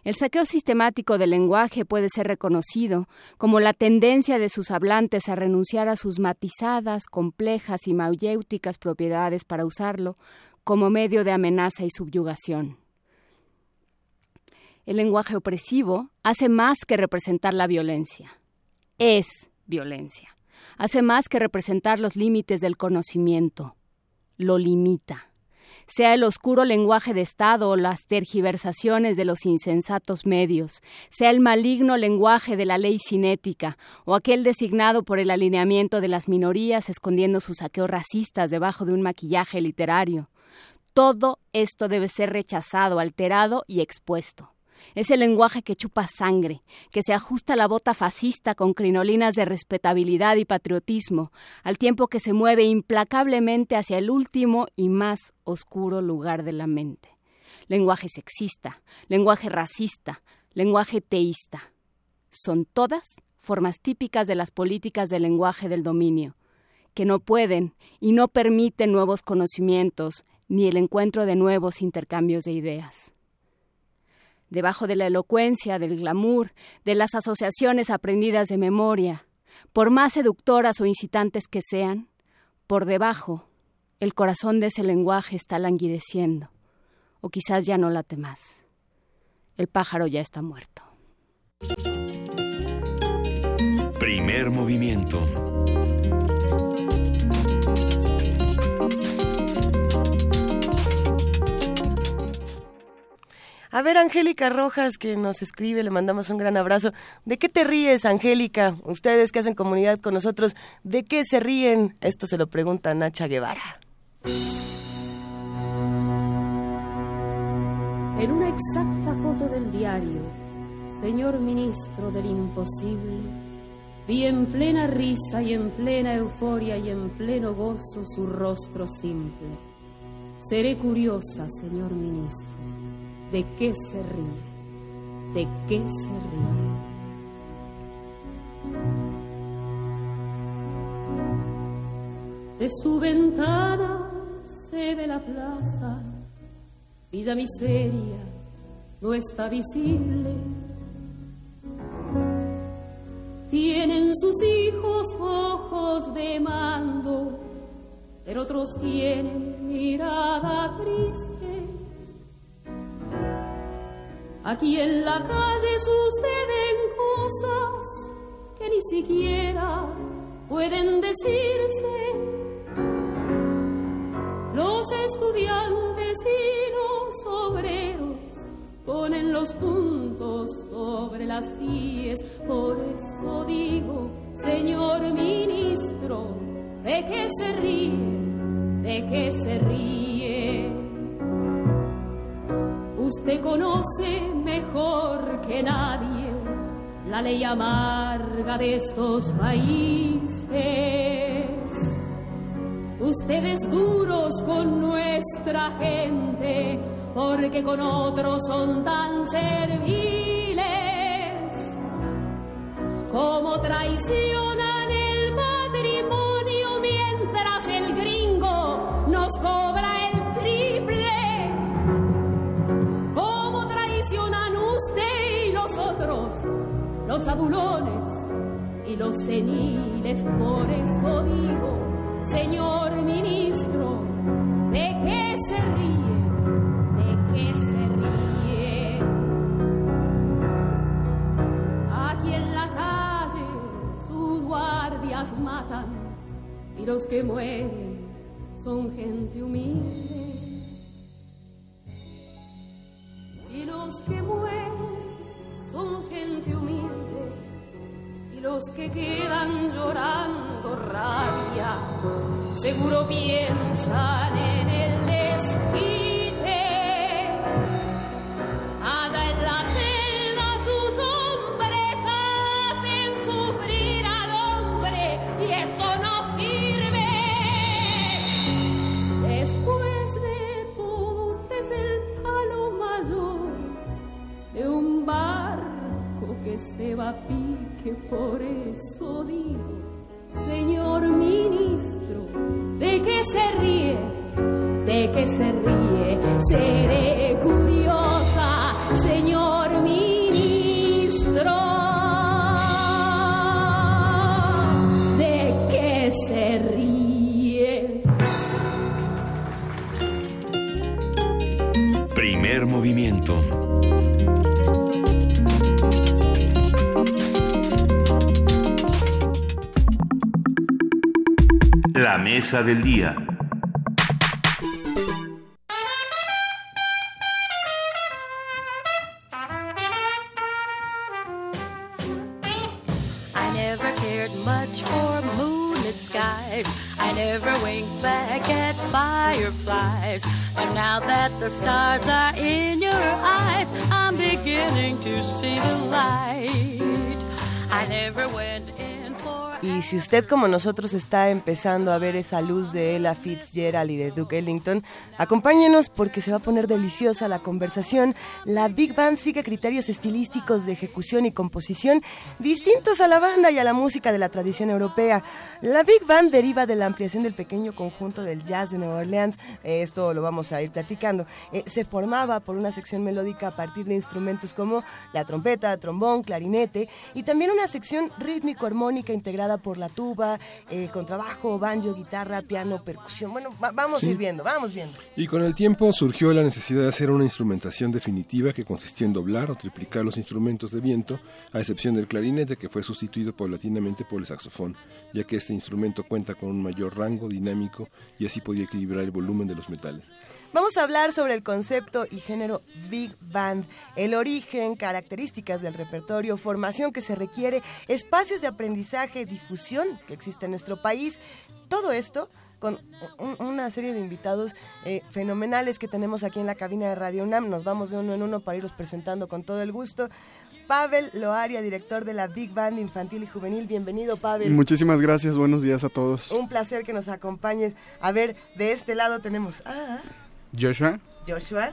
El saqueo sistemático del lenguaje puede ser reconocido como la tendencia de sus hablantes a renunciar a sus matizadas, complejas y maulléuticas propiedades para usarlo como medio de amenaza y subyugación. El lenguaje opresivo hace más que representar la violencia. Es violencia. Hace más que representar los límites del conocimiento. Lo limita sea el oscuro lenguaje de Estado o las tergiversaciones de los insensatos medios, sea el maligno lenguaje de la ley cinética o aquel designado por el alineamiento de las minorías escondiendo sus saqueos racistas debajo de un maquillaje literario. Todo esto debe ser rechazado, alterado y expuesto. Es el lenguaje que chupa sangre, que se ajusta a la bota fascista con crinolinas de respetabilidad y patriotismo, al tiempo que se mueve implacablemente hacia el último y más oscuro lugar de la mente. Lenguaje sexista, lenguaje racista, lenguaje teísta. Son todas formas típicas de las políticas del lenguaje del dominio, que no pueden y no permiten nuevos conocimientos ni el encuentro de nuevos intercambios de ideas debajo de la elocuencia, del glamour, de las asociaciones aprendidas de memoria, por más seductoras o incitantes que sean, por debajo, el corazón de ese lenguaje está languideciendo, o quizás ya no late más. El pájaro ya está muerto. Primer movimiento A ver, Angélica Rojas, que nos escribe, le mandamos un gran abrazo. ¿De qué te ríes, Angélica? Ustedes que hacen comunidad con nosotros, ¿de qué se ríen? Esto se lo pregunta Nacha Guevara. En una exacta foto del diario, señor ministro del imposible, vi en plena risa y en plena euforia y en pleno gozo su rostro simple. Seré curiosa, señor ministro ¿De qué se ríe? ¿De qué se ríe? De su ventana se ve la plaza, Villa Miseria no está visible. Tienen sus hijos ojos de mando, pero otros tienen mirada triste Aquí en la calle suceden cosas que ni siquiera pueden decirse. Los estudiantes y los obreros ponen los puntos sobre las IES. Por eso digo, señor ministro, ¿de qué se ríe? ¿De qué se ríe? Usted conoce mejor que nadie la ley amarga de estos países. Ustedes duros con nuestra gente, porque con otros son tan serviles. Como traicionan el patrimonio mientras el gringo nos los adulones y los seniles. Por eso digo, señor ministro, ¿de qué se ríe? ¿De qué se ríe? Aquí en la calle sus guardias matan y los que mueren son gente humilde. Y los que mueren son gente humilde y los que quedan llorando rabia seguro piensan en el desquite. Se va a pique, por eso digo, señor ministro, ¿de qué se ríe? ¿De qué se ríe? Seré curiosa, señor ministro. ¿De qué se ríe? Primer movimiento. Mesa del día. I never cared much for moonlit skies. I never winked back at fireflies. But now that the stars are in your eyes, I'm beginning to see the light. Y si usted como nosotros está empezando a ver esa luz de Ella Fitzgerald y de Duke Ellington, acompáñenos porque se va a poner deliciosa la conversación. La Big Band sigue criterios estilísticos de ejecución y composición distintos a la banda y a la música de la tradición europea. La Big Band deriva de la ampliación del pequeño conjunto del jazz de Nueva Orleans. Esto lo vamos a ir platicando. Eh, se formaba por una sección melódica a partir de instrumentos como la trompeta, trombón, clarinete y también una sección rítmico-armónica integrada por la tuba, eh, contrabajo, banjo, guitarra, piano, percusión. Bueno, va- vamos a ir viendo, vamos viendo. Y con el tiempo surgió la necesidad de hacer una instrumentación definitiva que consistía en doblar o triplicar los instrumentos de viento, a excepción del clarinete que fue sustituido paulatinamente por el saxofón, ya que este instrumento cuenta con un mayor rango dinámico y así podía equilibrar el volumen de los metales. Vamos a hablar sobre el concepto y género Big Band, el origen, características del repertorio, formación que se requiere, espacios de aprendizaje, difusión que existe en nuestro país. Todo esto con un- una serie de invitados eh, fenomenales que tenemos aquí en la cabina de Radio UNAM. Nos vamos de uno en uno para irlos presentando con todo el gusto. Pavel Loaria, director de la Big Band Infantil y Juvenil. Bienvenido, Pavel. Muchísimas gracias, buenos días a todos. Un placer que nos acompañes. A ver, de este lado tenemos a Joshua, Joshua.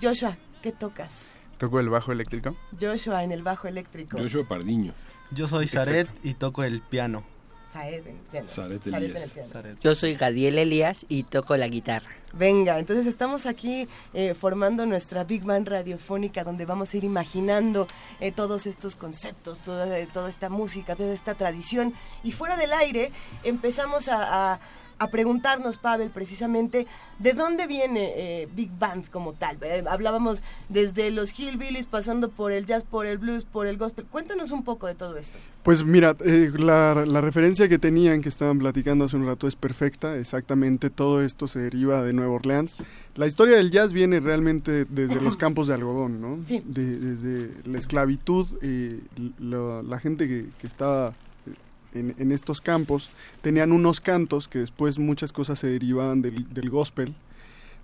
Joshua, ¿qué tocas? toco el bajo eléctrico. Joshua en el bajo eléctrico. Joshua Pardiño. Yo soy Zaret y toco el piano. Saed en el piano. Zaret Saed en Elías. el piano. Yo soy Gadiel Elías y toco la guitarra. Venga, entonces estamos aquí eh, formando nuestra Big Band radiofónica donde vamos a ir imaginando eh, todos estos conceptos, toda, toda esta música, toda esta tradición. Y fuera del aire empezamos a, a- a preguntarnos, Pavel, precisamente, ¿de dónde viene eh, Big Band como tal? Eh, hablábamos desde los hillbillies, pasando por el jazz, por el blues, por el gospel. Cuéntanos un poco de todo esto. Pues mira, eh, la, la referencia que tenían, que estaban platicando hace un rato, es perfecta. Exactamente, todo esto se deriva de Nueva Orleans. La historia del jazz viene realmente desde los campos de algodón, ¿no? Sí. De- desde la esclavitud, eh, la, la gente que, que estaba en, estos campos tenían unos cantos que después muchas cosas se derivaban del, del gospel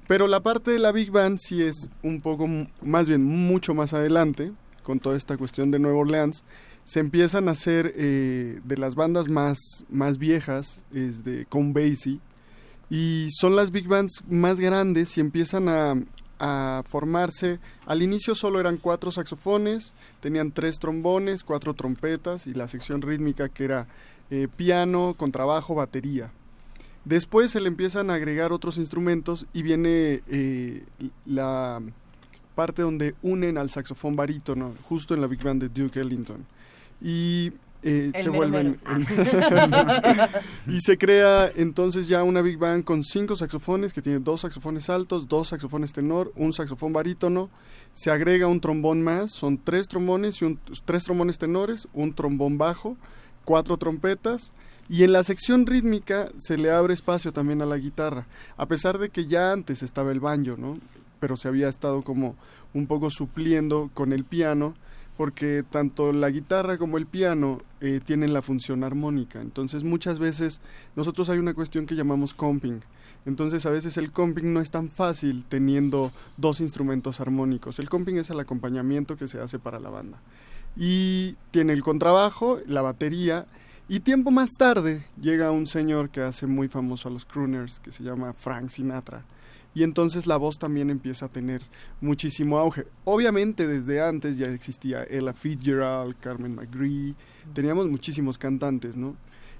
Pero la parte de la Big Band sí es un poco, más bien mucho más adelante, con toda esta cuestión de Nueva Orleans. Se empiezan a hacer eh, de las bandas más, más viejas, es de Count Basie, y son las big bands más grandes y empiezan a, a formarse. Al inicio solo eran cuatro saxofones, tenían tres trombones, cuatro trompetas y la sección rítmica que era eh, piano, contrabajo, batería. Después se le empiezan a agregar otros instrumentos y viene eh, la parte donde unen al saxofón barítono, justo en la big band de Duke Ellington. Y eh, se vuelven y se crea entonces ya una big band con cinco saxofones que tiene dos saxofones altos, dos saxofones tenor, un saxofón barítono, se agrega un trombón más, son tres trombones y un, tres trombones tenores, un trombón bajo, cuatro trompetas. Y en la sección rítmica se le abre espacio también a la guitarra, a pesar de que ya antes estaba el banjo, ¿no? Pero se había estado como un poco supliendo con el piano porque tanto la guitarra como el piano eh, tienen la función armónica. Entonces muchas veces nosotros hay una cuestión que llamamos comping. Entonces a veces el comping no es tan fácil teniendo dos instrumentos armónicos. El comping es el acompañamiento que se hace para la banda. Y tiene el contrabajo, la batería y tiempo más tarde llega un señor que hace muy famoso a los crooners que se llama Frank Sinatra y entonces la voz también empieza a tener muchísimo auge. Obviamente desde antes ya existía Ella Fitzgerald, Carmen McGree, teníamos muchísimos cantantes, ¿no?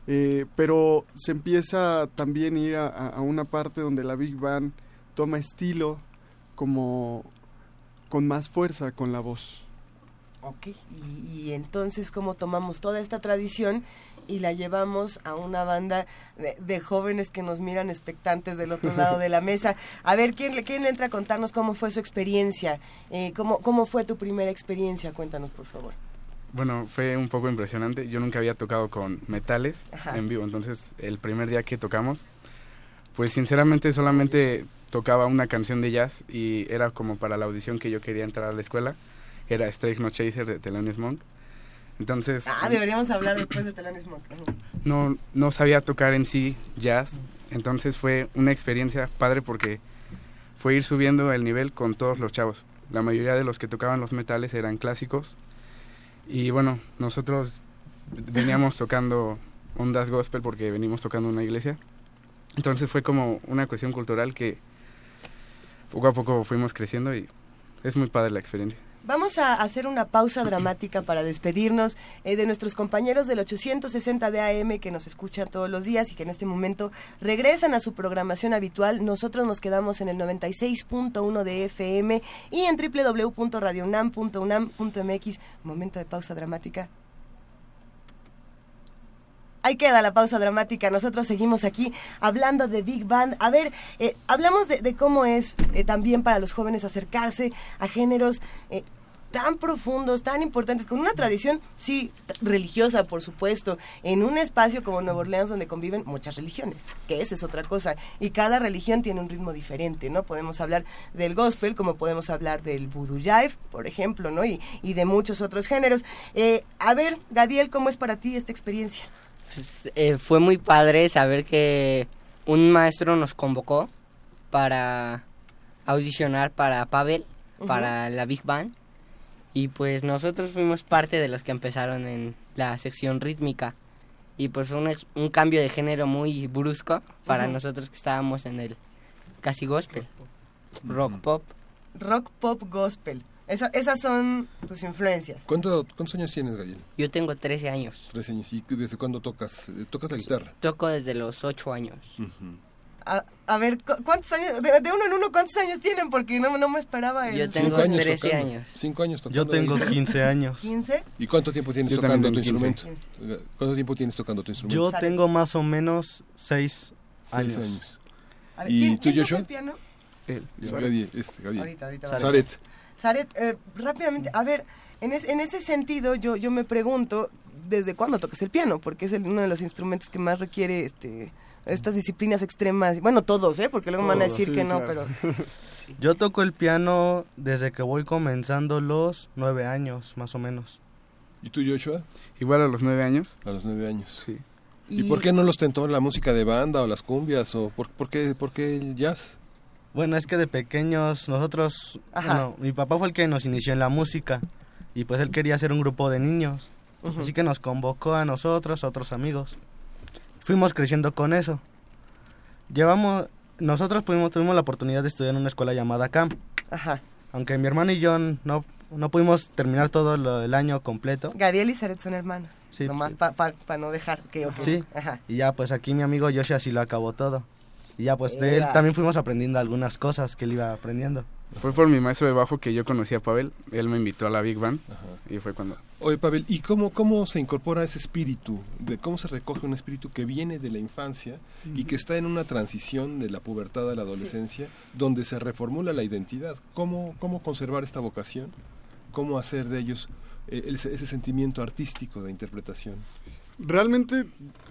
Eh, pero se empieza también a ir a, a una parte donde la Big Band toma estilo como con más fuerza con la voz. Ok, y, y entonces cómo tomamos toda esta tradición y la llevamos a una banda de, de jóvenes que nos miran expectantes del otro lado de la mesa. A ver, ¿quién, le- quién le entra a contarnos cómo fue su experiencia? Eh, ¿cómo, ¿Cómo fue tu primera experiencia? Cuéntanos, por favor. Bueno, fue un poco impresionante. Yo nunca había tocado con metales Ajá. en vivo, entonces el primer día que tocamos, pues sinceramente solamente tocaba una canción de jazz y era como para la audición que yo quería entrar a la escuela. Era Strike No Chaser de Thelonious Monk. Entonces Ah, deberíamos hablar después de. Ujú. no, no sabía tocar en sí jazz, entonces fue una experiencia padre porque fue ir subiendo el nivel con todos los chavos. La mayoría de los que tocaban los metales eran clásicos y bueno, nosotros veníamos tocando ondas gospel porque venimos tocando una iglesia. Entonces fue como una cuestión cultural que poco a poco fuimos creciendo y es muy padre la experiencia. Vamos a hacer una pausa dramática para despedirnos eh, de nuestros compañeros del 860 de AM que nos escuchan todos los días y que en este momento regresan a su programación habitual. Nosotros nos quedamos en el 96.1 de FM y en www.radionam.unam.mx. Momento de pausa dramática. Ahí queda la pausa dramática. Nosotros seguimos aquí hablando de Big Band. A ver, eh, hablamos de, de cómo es eh, también para los jóvenes acercarse a géneros eh, tan profundos, tan importantes, con una tradición, sí, religiosa, por supuesto, en un espacio como Nueva Orleans donde conviven muchas religiones, que esa es otra cosa. Y cada religión tiene un ritmo diferente, ¿no? Podemos hablar del gospel, como podemos hablar del voodoo jive, por ejemplo, ¿no? Y, y de muchos otros géneros. Eh, a ver, Gadiel, ¿cómo es para ti esta experiencia? Pues, eh, fue muy padre saber que un maestro nos convocó para audicionar para Pavel, para la Big Band. Y pues nosotros fuimos parte de los que empezaron en la sección rítmica. Y pues fue un, cambio de género muy brusco para nosotros que estábamos en el casi gospel, rock pop. Rock, pop, gospel. Esa- esas son tus influencias. ¿Cuánto- ¿Cuántos años tienes, Gabriel? Yo tengo 13 años. Tres años. ¿Y desde cuándo tocas? Eh, ¿Tocas la guitarra? Toco desde los 8 años. A, a ver, ¿cu- ¿cuántos años? De, de uno en uno, ¿cuántos años tienen? Porque no, no me esperaba el... Yo tengo Cinco años 13 tocando. años. Cinco años tocando. Yo tengo la guitarra. 15 años. ¿15? ¿Y cuánto tiempo tienes Yo tocando tu tengo instrumento? Eh, ¿Cuánto tiempo tienes tocando tu instrumento? Yo tengo más o menos 6 Seis años. años. A ver, ¿Y ¿quién, tú, quién toca Joshua? el piano? Él. Gadiel, este, Gadiel. Ahorita, ahorita va. Zaret. Zaret, eh, rápidamente, a ver, en, es- en ese sentido yo, yo me pregunto, ¿desde cuándo tocas el piano? Porque es el- uno de los instrumentos que más requiere este estas disciplinas extremas. Bueno, todos, ¿eh? Porque luego me van a decir sí, que no, claro. pero... Yo toco el piano desde que voy comenzando los 9 años, más o menos. ¿Y tú, Joshua? Igual a los nueve años. A los nueve años. Sí. ¿Y, Y- por qué no los tentó la música de banda o las cumbias? o ¿Por, por, qué, por qué el jazz? Bueno, es que de pequeños nosotros, bueno, mi papá fue el que nos inició en la música y pues él quería hacer un grupo de niños. Así que nos convocó a nosotros, a otros amigos. Fuimos creciendo con eso. Llevamos, nosotros pudimos, tuvimos la oportunidad de estudiar en una escuela llamada CAM. Ajá. Aunque mi hermano y yo no, no pudimos terminar todo lo- el año completo. Gadiel y Zaret son hermanos. Sí. Nomás para no dejar que... ok. Sí. Ajá. Y ya pues aquí mi amigo Yoshi así lo acabó todo. Y ya pues de él también fuimos aprendiendo algunas cosas que él iba aprendiendo. Fue por mi maestro de bajo que yo conocí a Pavel. Él me invitó a la Big Band y fue cuando... Oye, Pavel, ¿y cómo, cómo se incorpora ese espíritu? de ¿Cómo se recoge un espíritu que viene de la infancia y que está en una transición de la pubertad a la adolescencia, donde se reformula la identidad? ¿Cómo, cómo conservar esta vocación? ¿Cómo hacer de ellos eh, ese, ese sentimiento artístico de interpretación? Realmente,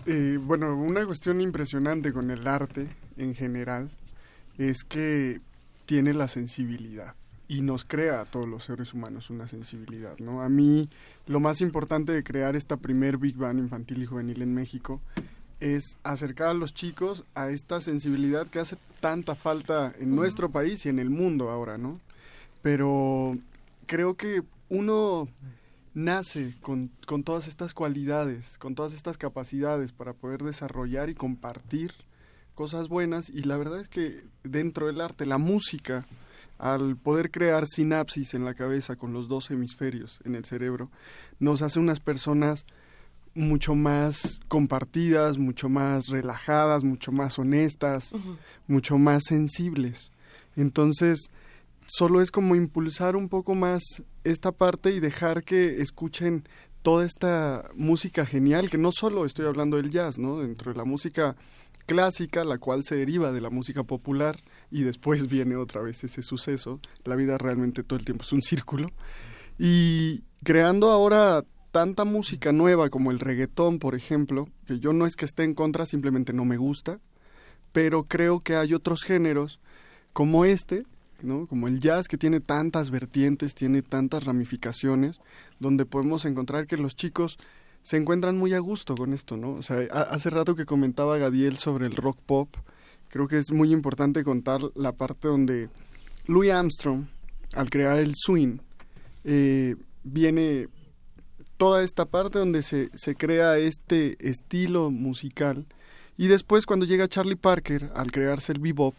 eh, bueno, una cuestión impresionante con el arte en general es que tiene la sensibilidad y nos crea a todos los seres humanos una sensibilidad, ¿no? A mí lo más importante de crear esta primer Big Band infantil y juvenil en México es acercar a los chicos a esta sensibilidad que hace tanta falta en nuestro país y en el mundo ahora, ¿no? Pero creo que uno nace con, con todas estas cualidades, con todas estas capacidades para poder desarrollar y compartir cosas buenas y la verdad es que dentro del arte, la música, al poder crear sinapsis en la cabeza con los dos hemisferios en el cerebro, nos hace unas personas mucho más compartidas, mucho más relajadas, mucho más honestas, mucho más sensibles. Entonces, solo es como impulsar un poco más esta parte y dejar que escuchen toda esta música genial, que no solo estoy hablando del jazz, ¿no? Dentro de la música clásica, la cual se deriva de la música popular y después viene otra vez ese suceso. La vida realmente todo el tiempo es un círculo. Y creando ahora tanta música nueva como el reggaetón, por ejemplo, que yo no es que esté en contra, simplemente no me gusta, pero creo que hay otros géneros como este, ¿no? Como el jazz que tiene tantas vertientes, tiene tantas ramificaciones, donde podemos encontrar que los chicos se encuentran muy a gusto con esto, ¿no? O sea, hace rato que comentaba Gadiel sobre el rock pop, creo que es muy importante contar la parte donde Louis Armstrong, al crear el swing, eh, viene toda esta parte donde se, se crea este estilo musical y después cuando llega Charlie Parker al crearse el bebop,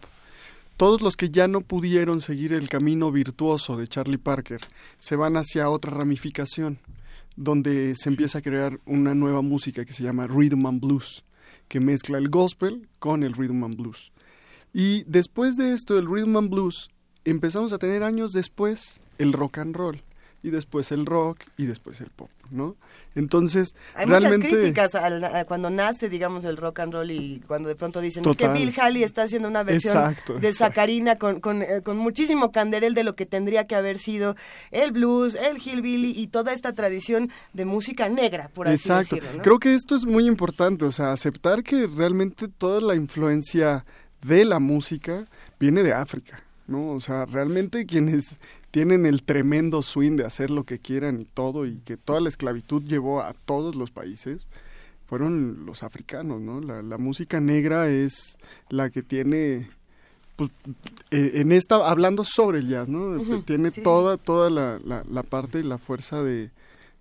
todos los que ya no pudieron seguir el camino virtuoso de Charlie Parker se van hacia otra ramificación, donde se empieza a crear una nueva música que se llama Rhythm and Blues, que mezcla el gospel con el Rhythm and Blues. Y después de esto, el Rhythm and Blues, empezamos a tener años después el rock and roll, y después el rock, y después el pop, ¿no? Entonces, Hay realmente... muchas críticas al- a cuando nace, digamos, el rock and roll y cuando de pronto dicen, Total. es que Bill Haley está haciendo una versión Exacto, de exacto. Sacarina con, con, eh, con muchísimo canderel de lo que tendría que haber sido el blues, el hillbilly y toda esta tradición de música negra, por así Exacto. decirlo, ¿no? Creo que esto es muy importante, o sea, aceptar que realmente toda la influencia de la música viene de África, ¿no? O sea, realmente quienes tienen el tremendo swing de hacer lo que quieran y todo, y que toda la esclavitud llevó a todos los países, fueron los africanos, ¿no? La, la música negra es la que tiene, pues, eh, en esta, hablando sobre el jazz, ¿no? Tiene sí, toda, toda la, la, la parte y la fuerza de,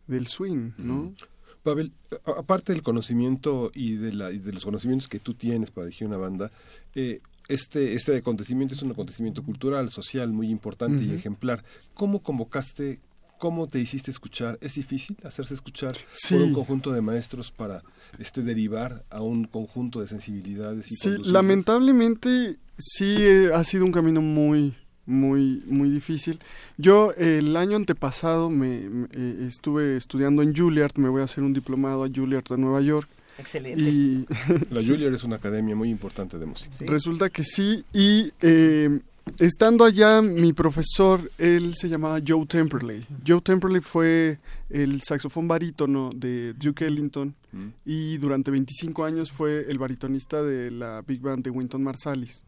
del swing, ¿no? Pavel, a- aparte del conocimiento y de, la, y de los conocimientos que tú tienes para dirigir una banda, eh, este, este acontecimiento es un acontecimiento cultural, social, muy importante y ejemplar. ¿Cómo convocaste, cómo te hiciste escuchar? ¿Es difícil hacerse escuchar Sí. por un conjunto de maestros para este derivar a un conjunto de sensibilidades y Sí, lamentablemente sí eh, ha sido un camino muy, muy, muy difícil. Yo eh, el año antepasado me, me, eh, estuve estudiando en Juilliard, me voy a hacer un diplomado a Juilliard de Nueva York. Excelente. Y La Sí. Juilliard es una academia muy importante de música. Resulta que sí, y eh, estando allá, mi profesor, él se llamaba Joe Temperley. Joe Temperley fue el saxofón barítono de Duke Ellington Mm. y durante 25 años fue el baritonista de la Big Band de Wynton Marsalis,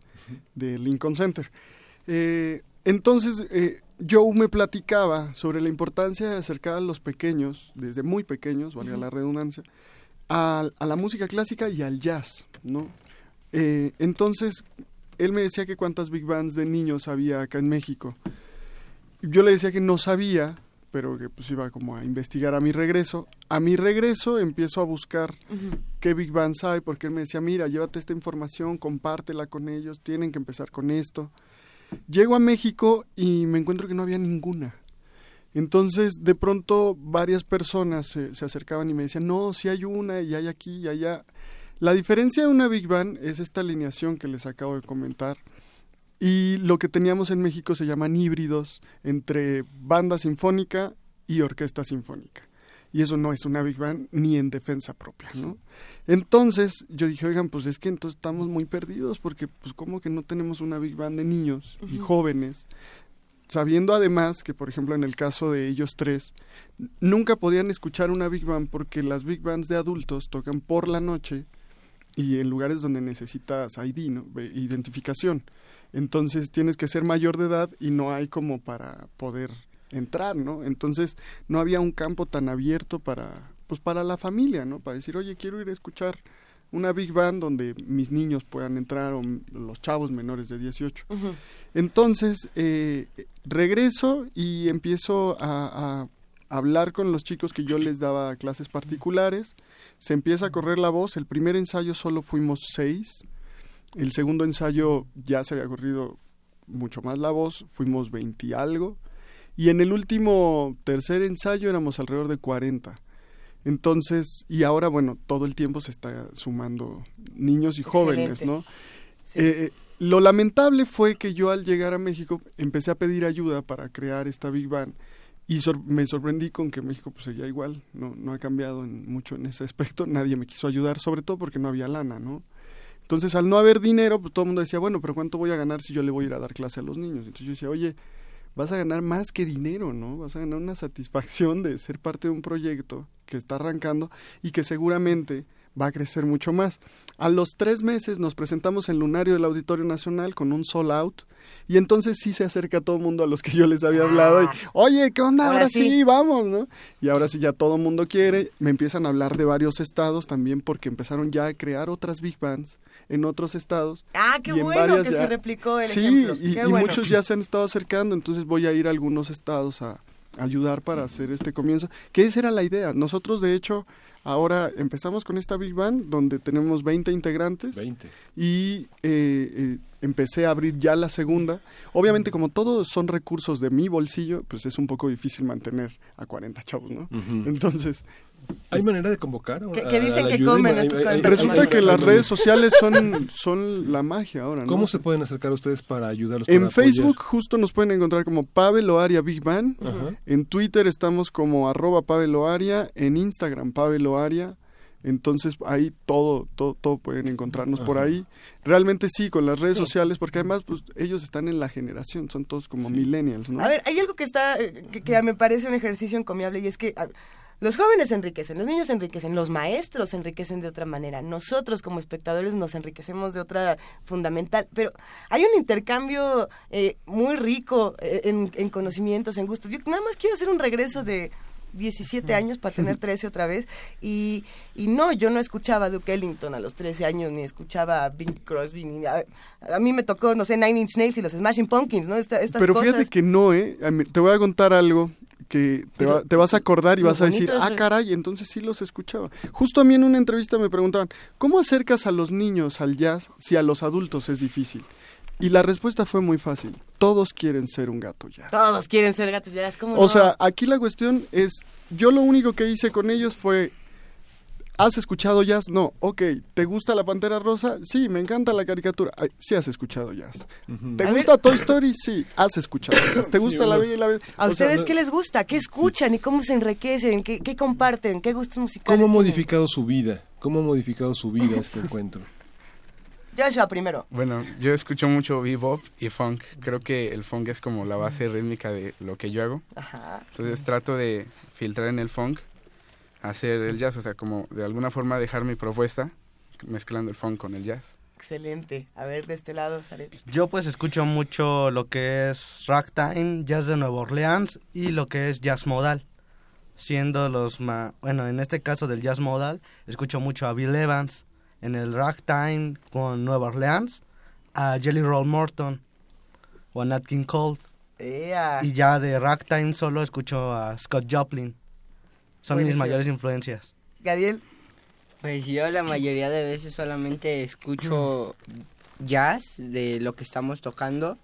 de Lincoln Center. Eh, entonces, eh, Joe me platicaba sobre la importancia de acercar a los pequeños, desde muy pequeños, valga la redundancia, a, a la música clásica y al jazz, ¿no? Eh, entonces, él me decía que cuántas big bands de niños había acá en México. Yo le decía que no sabía, pero que pues iba como a investigar a mi regreso. A mi regreso empiezo a buscar qué big bands hay, porque él me decía, mira, llévate esta información, compártela con ellos, tienen que empezar con esto. Llego a México y me encuentro que no había ninguna. Entonces, de pronto, varias personas se, se acercaban y me decían, no, sí hay una y hay aquí y allá. La diferencia de una Big Band es esta alineación que les acabo de comentar. Y lo que teníamos en México se llaman híbridos entre banda sinfónica y orquesta sinfónica. Y eso no es una Big Band ni en defensa propia, ¿no? Entonces yo dije, oigan, pues es que entonces estamos muy perdidos porque pues como que no tenemos una Big Band de niños y jóvenes sabiendo además que, por ejemplo, en el caso de ellos tres, nunca podían escuchar una Big Band porque las Big Bands de adultos tocan por la noche y en lugares donde necesitas ID, ¿no? Identificación. Entonces tienes que ser mayor de edad y no hay como para poder entrar, ¿no? Entonces no había un campo tan abierto para, pues para la familia, ¿no? Para decir, oye, quiero ir a escuchar una big band donde mis niños puedan entrar o los chavos menores de 18. Ujú. Entonces, eh, regreso y empiezo a, a hablar con los chicos que yo les daba clases particulares. Se empieza a correr la voz. El primer ensayo solo fuimos seis. El segundo ensayo ya se había corrido mucho más la voz. Fuimos 20 y algo. Y en el último tercer ensayo éramos alrededor de 40. Entonces, y ahora, bueno, todo el tiempo se está sumando niños y jóvenes, Excelente. ¿no? Eh, eh, lo lamentable fue que yo al llegar a México empecé a pedir ayuda para crear esta Big Band y sor- me sorprendí con que México pues seguía igual, no, no ha cambiado en- mucho en ese aspecto, nadie me quiso ayudar, sobre todo porque no había lana, ¿no? Entonces al no haber dinero, pues todo el mundo decía, bueno, pero ¿cuánto voy a ganar si yo le voy a ir a dar clase a los niños? Entonces yo decía, oye, vas a ganar más que dinero, ¿no? Vas a ganar una satisfacción de ser parte de un proyecto que está arrancando y que seguramente va a crecer mucho más. A los tres meses nos presentamos en Lunario del Auditorio Nacional con un sold out y entonces sí se acerca todo el mundo a los que yo les había hablado y, oye, ¿qué onda? Ahora, Ahora sí. sí. vamos, ¿no? Y ahora sí ya todo el mundo quiere, me empiezan a hablar de varios estados también porque empezaron ya a crear otras big bands en otros estados. Ah, qué y en bueno que ya- se replicó el sí, ejemplo. y, y bueno. muchos ya se han estado acercando, entonces voy a ir a algunos estados a ayudar para hacer este comienzo, que esa era la idea. Nosotros, de hecho, ahora empezamos con esta Big Band, donde tenemos 20 integrantes. 20. Y eh, eh, empecé a abrir ya la segunda. Obviamente, como todos son recursos de mi bolsillo, pues es un poco difícil mantener a 40 chavos, ¿no? Entonces... ¿Hay manera de convocar? A- que a dicen la que ayuda? comen estos hay- hay- 40 Resulta que las redes sociales son, son la magia ahora, ¿no? ¿Cómo se pueden acercar a ustedes para ayudarlos? En para apoyar? Facebook justo nos pueden encontrar como Pavel Oaria Big Band. Ajá. En Twitter estamos como arroba Pavel Oaria. En Instagram Pavel Oaria. Entonces ahí todo, todo, todo pueden encontrarnos por ahí. Realmente sí, con las redes Sí. sociales, porque además pues ellos están en la generación, son todos como millennials, ¿no? A ver, hay algo que está, eh, que, que me parece un ejercicio encomiable y es que a- los jóvenes enriquecen, los niños enriquecen, los maestros enriquecen de otra manera, nosotros como espectadores nos enriquecemos de otra fundamental, pero hay un intercambio eh, muy rico eh, en, en conocimientos, en gustos. Yo nada más quiero hacer un regreso de 17 años para tener 13 otra vez y, y no, yo no escuchaba a Duke Ellington a los 13 años ni escuchaba a Bing Crosby ni a, a mí me tocó, no sé, Nine Inch Nails y los Smashing Pumpkins, ¿no? Esta- estas Pero cosas. fíjate que no, ¿eh? Te voy a contar algo que te, va- te vas a acordar y vas a decir, ah, caray, entonces sí los escuchaba. Justo a mí en una entrevista me preguntaban, ¿cómo acercas a los niños al jazz si a los adultos es difícil? Y la respuesta fue muy fácil, todos quieren ser un gato jazz. Todos quieren ser gatos ya, es como O sea, aquí la cuestión es, yo lo único que hice con ellos fue, ¿has escuchado jazz? No, ok, ¿te gusta la Pantera Rosa? Sí, me encanta la caricatura. Ay, sí has escuchado jazz. ¿Te A gusta Toy Story? Sí, has escuchado jazz. ¿Te Sí, gusta La unos- Bella y la Bestia? ¿A O ustedes qué les gusta? ¿Qué escuchan y cómo se enriquecen? ¿Qué, qué comparten? ¿Qué gustos musicales ¿Cómo ha modificado su vida? ¿Cómo ha modificado su vida este encuentro? Joshua primero. Bueno, yo escucho mucho bebop y funk. Creo que el funk es como la base rítmica de lo que yo hago. Ajá. Entonces trato de filtrar en el funk, hacer el jazz, o sea, como de alguna forma dejar mi propuesta mezclando el funk con el jazz. Excelente. A ver, de este lado, Zaret. Yo pues escucho mucho lo que es ragtime, jazz de Nueva Orleans y lo que es jazz modal. Siendo los más, bueno, en este caso del jazz modal, escucho mucho a Bill Evans. En el ragtime con Nueva Orleans, a Jelly Roll Morton o a Nat King Cole. Y ya de ragtime solo escucho a Scott Joplin. Son mis Buenísimo. mayores influencias. Gabriel. Pues yo la mayoría de veces solamente escucho jazz de lo que estamos tocando.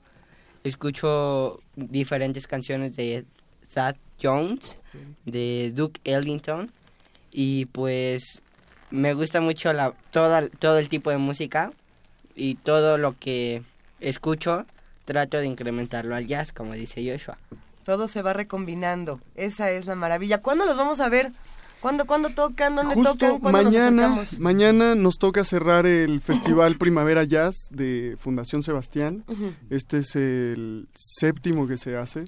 Escucho diferentes canciones de Thad Jones, de Duke Ellington. Y pues me gusta mucho la, toda, todo el tipo de música. Y todo lo que escucho trato de incrementarlo al jazz, como dice Joshua. Todo se va recombinando. Esa es la maravilla. ¿Cuándo los vamos a ver? ¿Cuándo, cuándo tocan? ¿Dónde Justo tocan? ¿Cuándo nos mañana, acercamos? mañana nos toca cerrar el Festival Primavera Jazz de Fundación Sebastián. Este es el séptimo que se hace.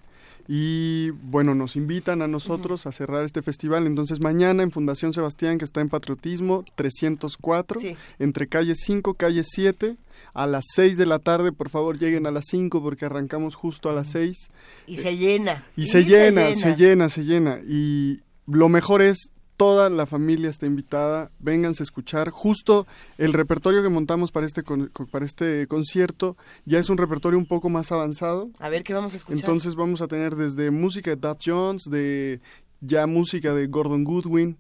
Y bueno, nos invitan a nosotros a cerrar este festival. Entonces mañana en Fundación Sebastián, que está en Patriotismo 304, entre calle 5, calle 7, a las 6 de la tarde. Por favor, lleguen a las 5 porque arrancamos justo a las 6. Y se llena. Y se llena, se llena, se llena. Y lo mejor es, toda la familia está invitada, vénganse a escuchar. Justo el repertorio que montamos para este, con- para este concierto ya es un repertorio un poco más avanzado. A ver qué vamos a escuchar. Entonces vamos a tener desde música de Dad Jones, de ya música de Gordon Goodwin.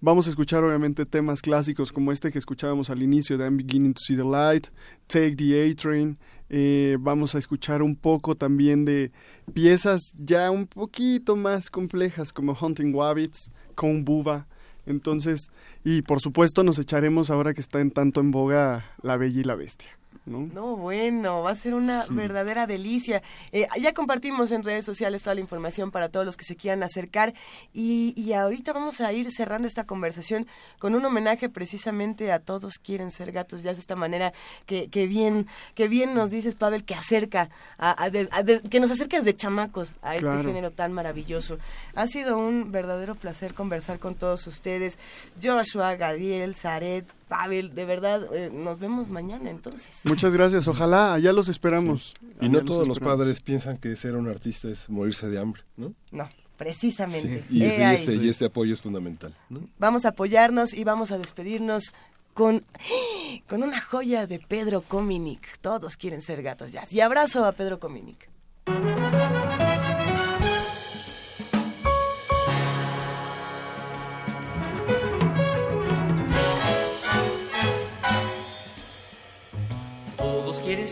Vamos a escuchar obviamente temas clásicos como este que escuchábamos al inicio de I'm Beginning to See the Light, Take the A-Train. Eh, vamos a escuchar un poco también de piezas ya un poquito más complejas como Hunting Wabbits, con Buba. Entonces, y por supuesto nos echaremos ahora que está en tanto en boga La Bella y la Bestia. ¿No? No, bueno, va a ser una verdadera delicia. Eh, ya compartimos en redes sociales toda la información para todos los que se quieran acercar y, y ahorita vamos a ir cerrando esta conversación con un homenaje precisamente a todos quieren ser gatos, ya de esta manera que, que bien que bien nos dices, Pavel, que acerca, a- a de- a de- que nos acerca desde chamacos a este género tan maravilloso. Ha sido un verdadero placer conversar con todos ustedes, Joshua, Gadiel, Zaret, Pavel, de verdad, eh, nos vemos mañana entonces. Muchas gracias, ojalá, allá los esperamos. Y Allá no los todos los esperamos. padres piensan que ser un artista es morirse de hambre, ¿no? No, precisamente. Sí, y, ahí. este, y este apoyo es fundamental. ¿no? Vamos a apoyarnos y vamos a despedirnos con, con una joya de Pedro Cominic. Todos quieren ser gatos jazz. Y abrazo a Pedro Cominic.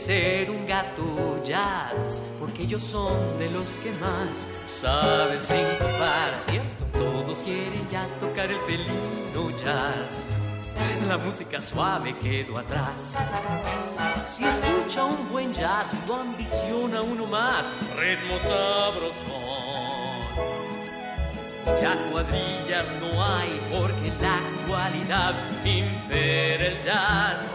Ser un gato jazz, porque ellos son de los que más saben sincopar, ¿cierto? Todos quieren ya tocar el felino jazz. La música suave quedó atrás. Si escucha un buen jazz, lo ambiciona uno más. Ritmo sabrosón. Ya cuadrillas no hay porque la actualidad impera el jazz.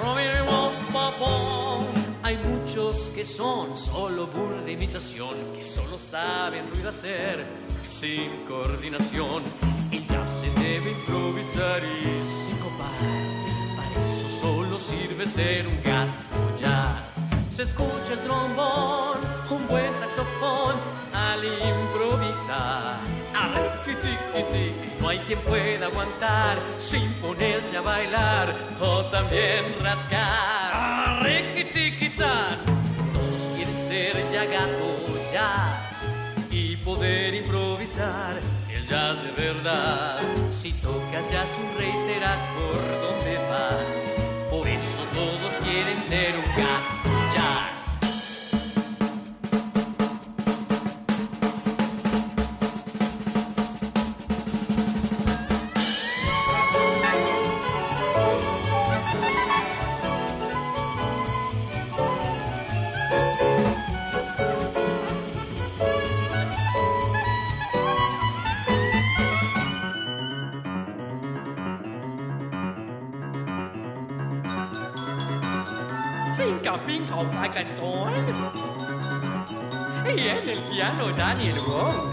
Muchos que son solo burda imitación, que solo saben ruido hacer sin coordinación. Y ya se debe improvisar y sincopar. Para eso solo sirve ser un gato jazz. Se escucha el trombón, un buen saxofón al improvisar. No hay quien pueda aguantar sin ponerse a bailar o también rascar. Arrequitiquitán. Todos quieren ser ya gato jazz y poder improvisar el jazz de verdad. Si tocas jazz un rey serás por donde vas. Por eso todos quieren ser un gato တော်ဓာနေလို့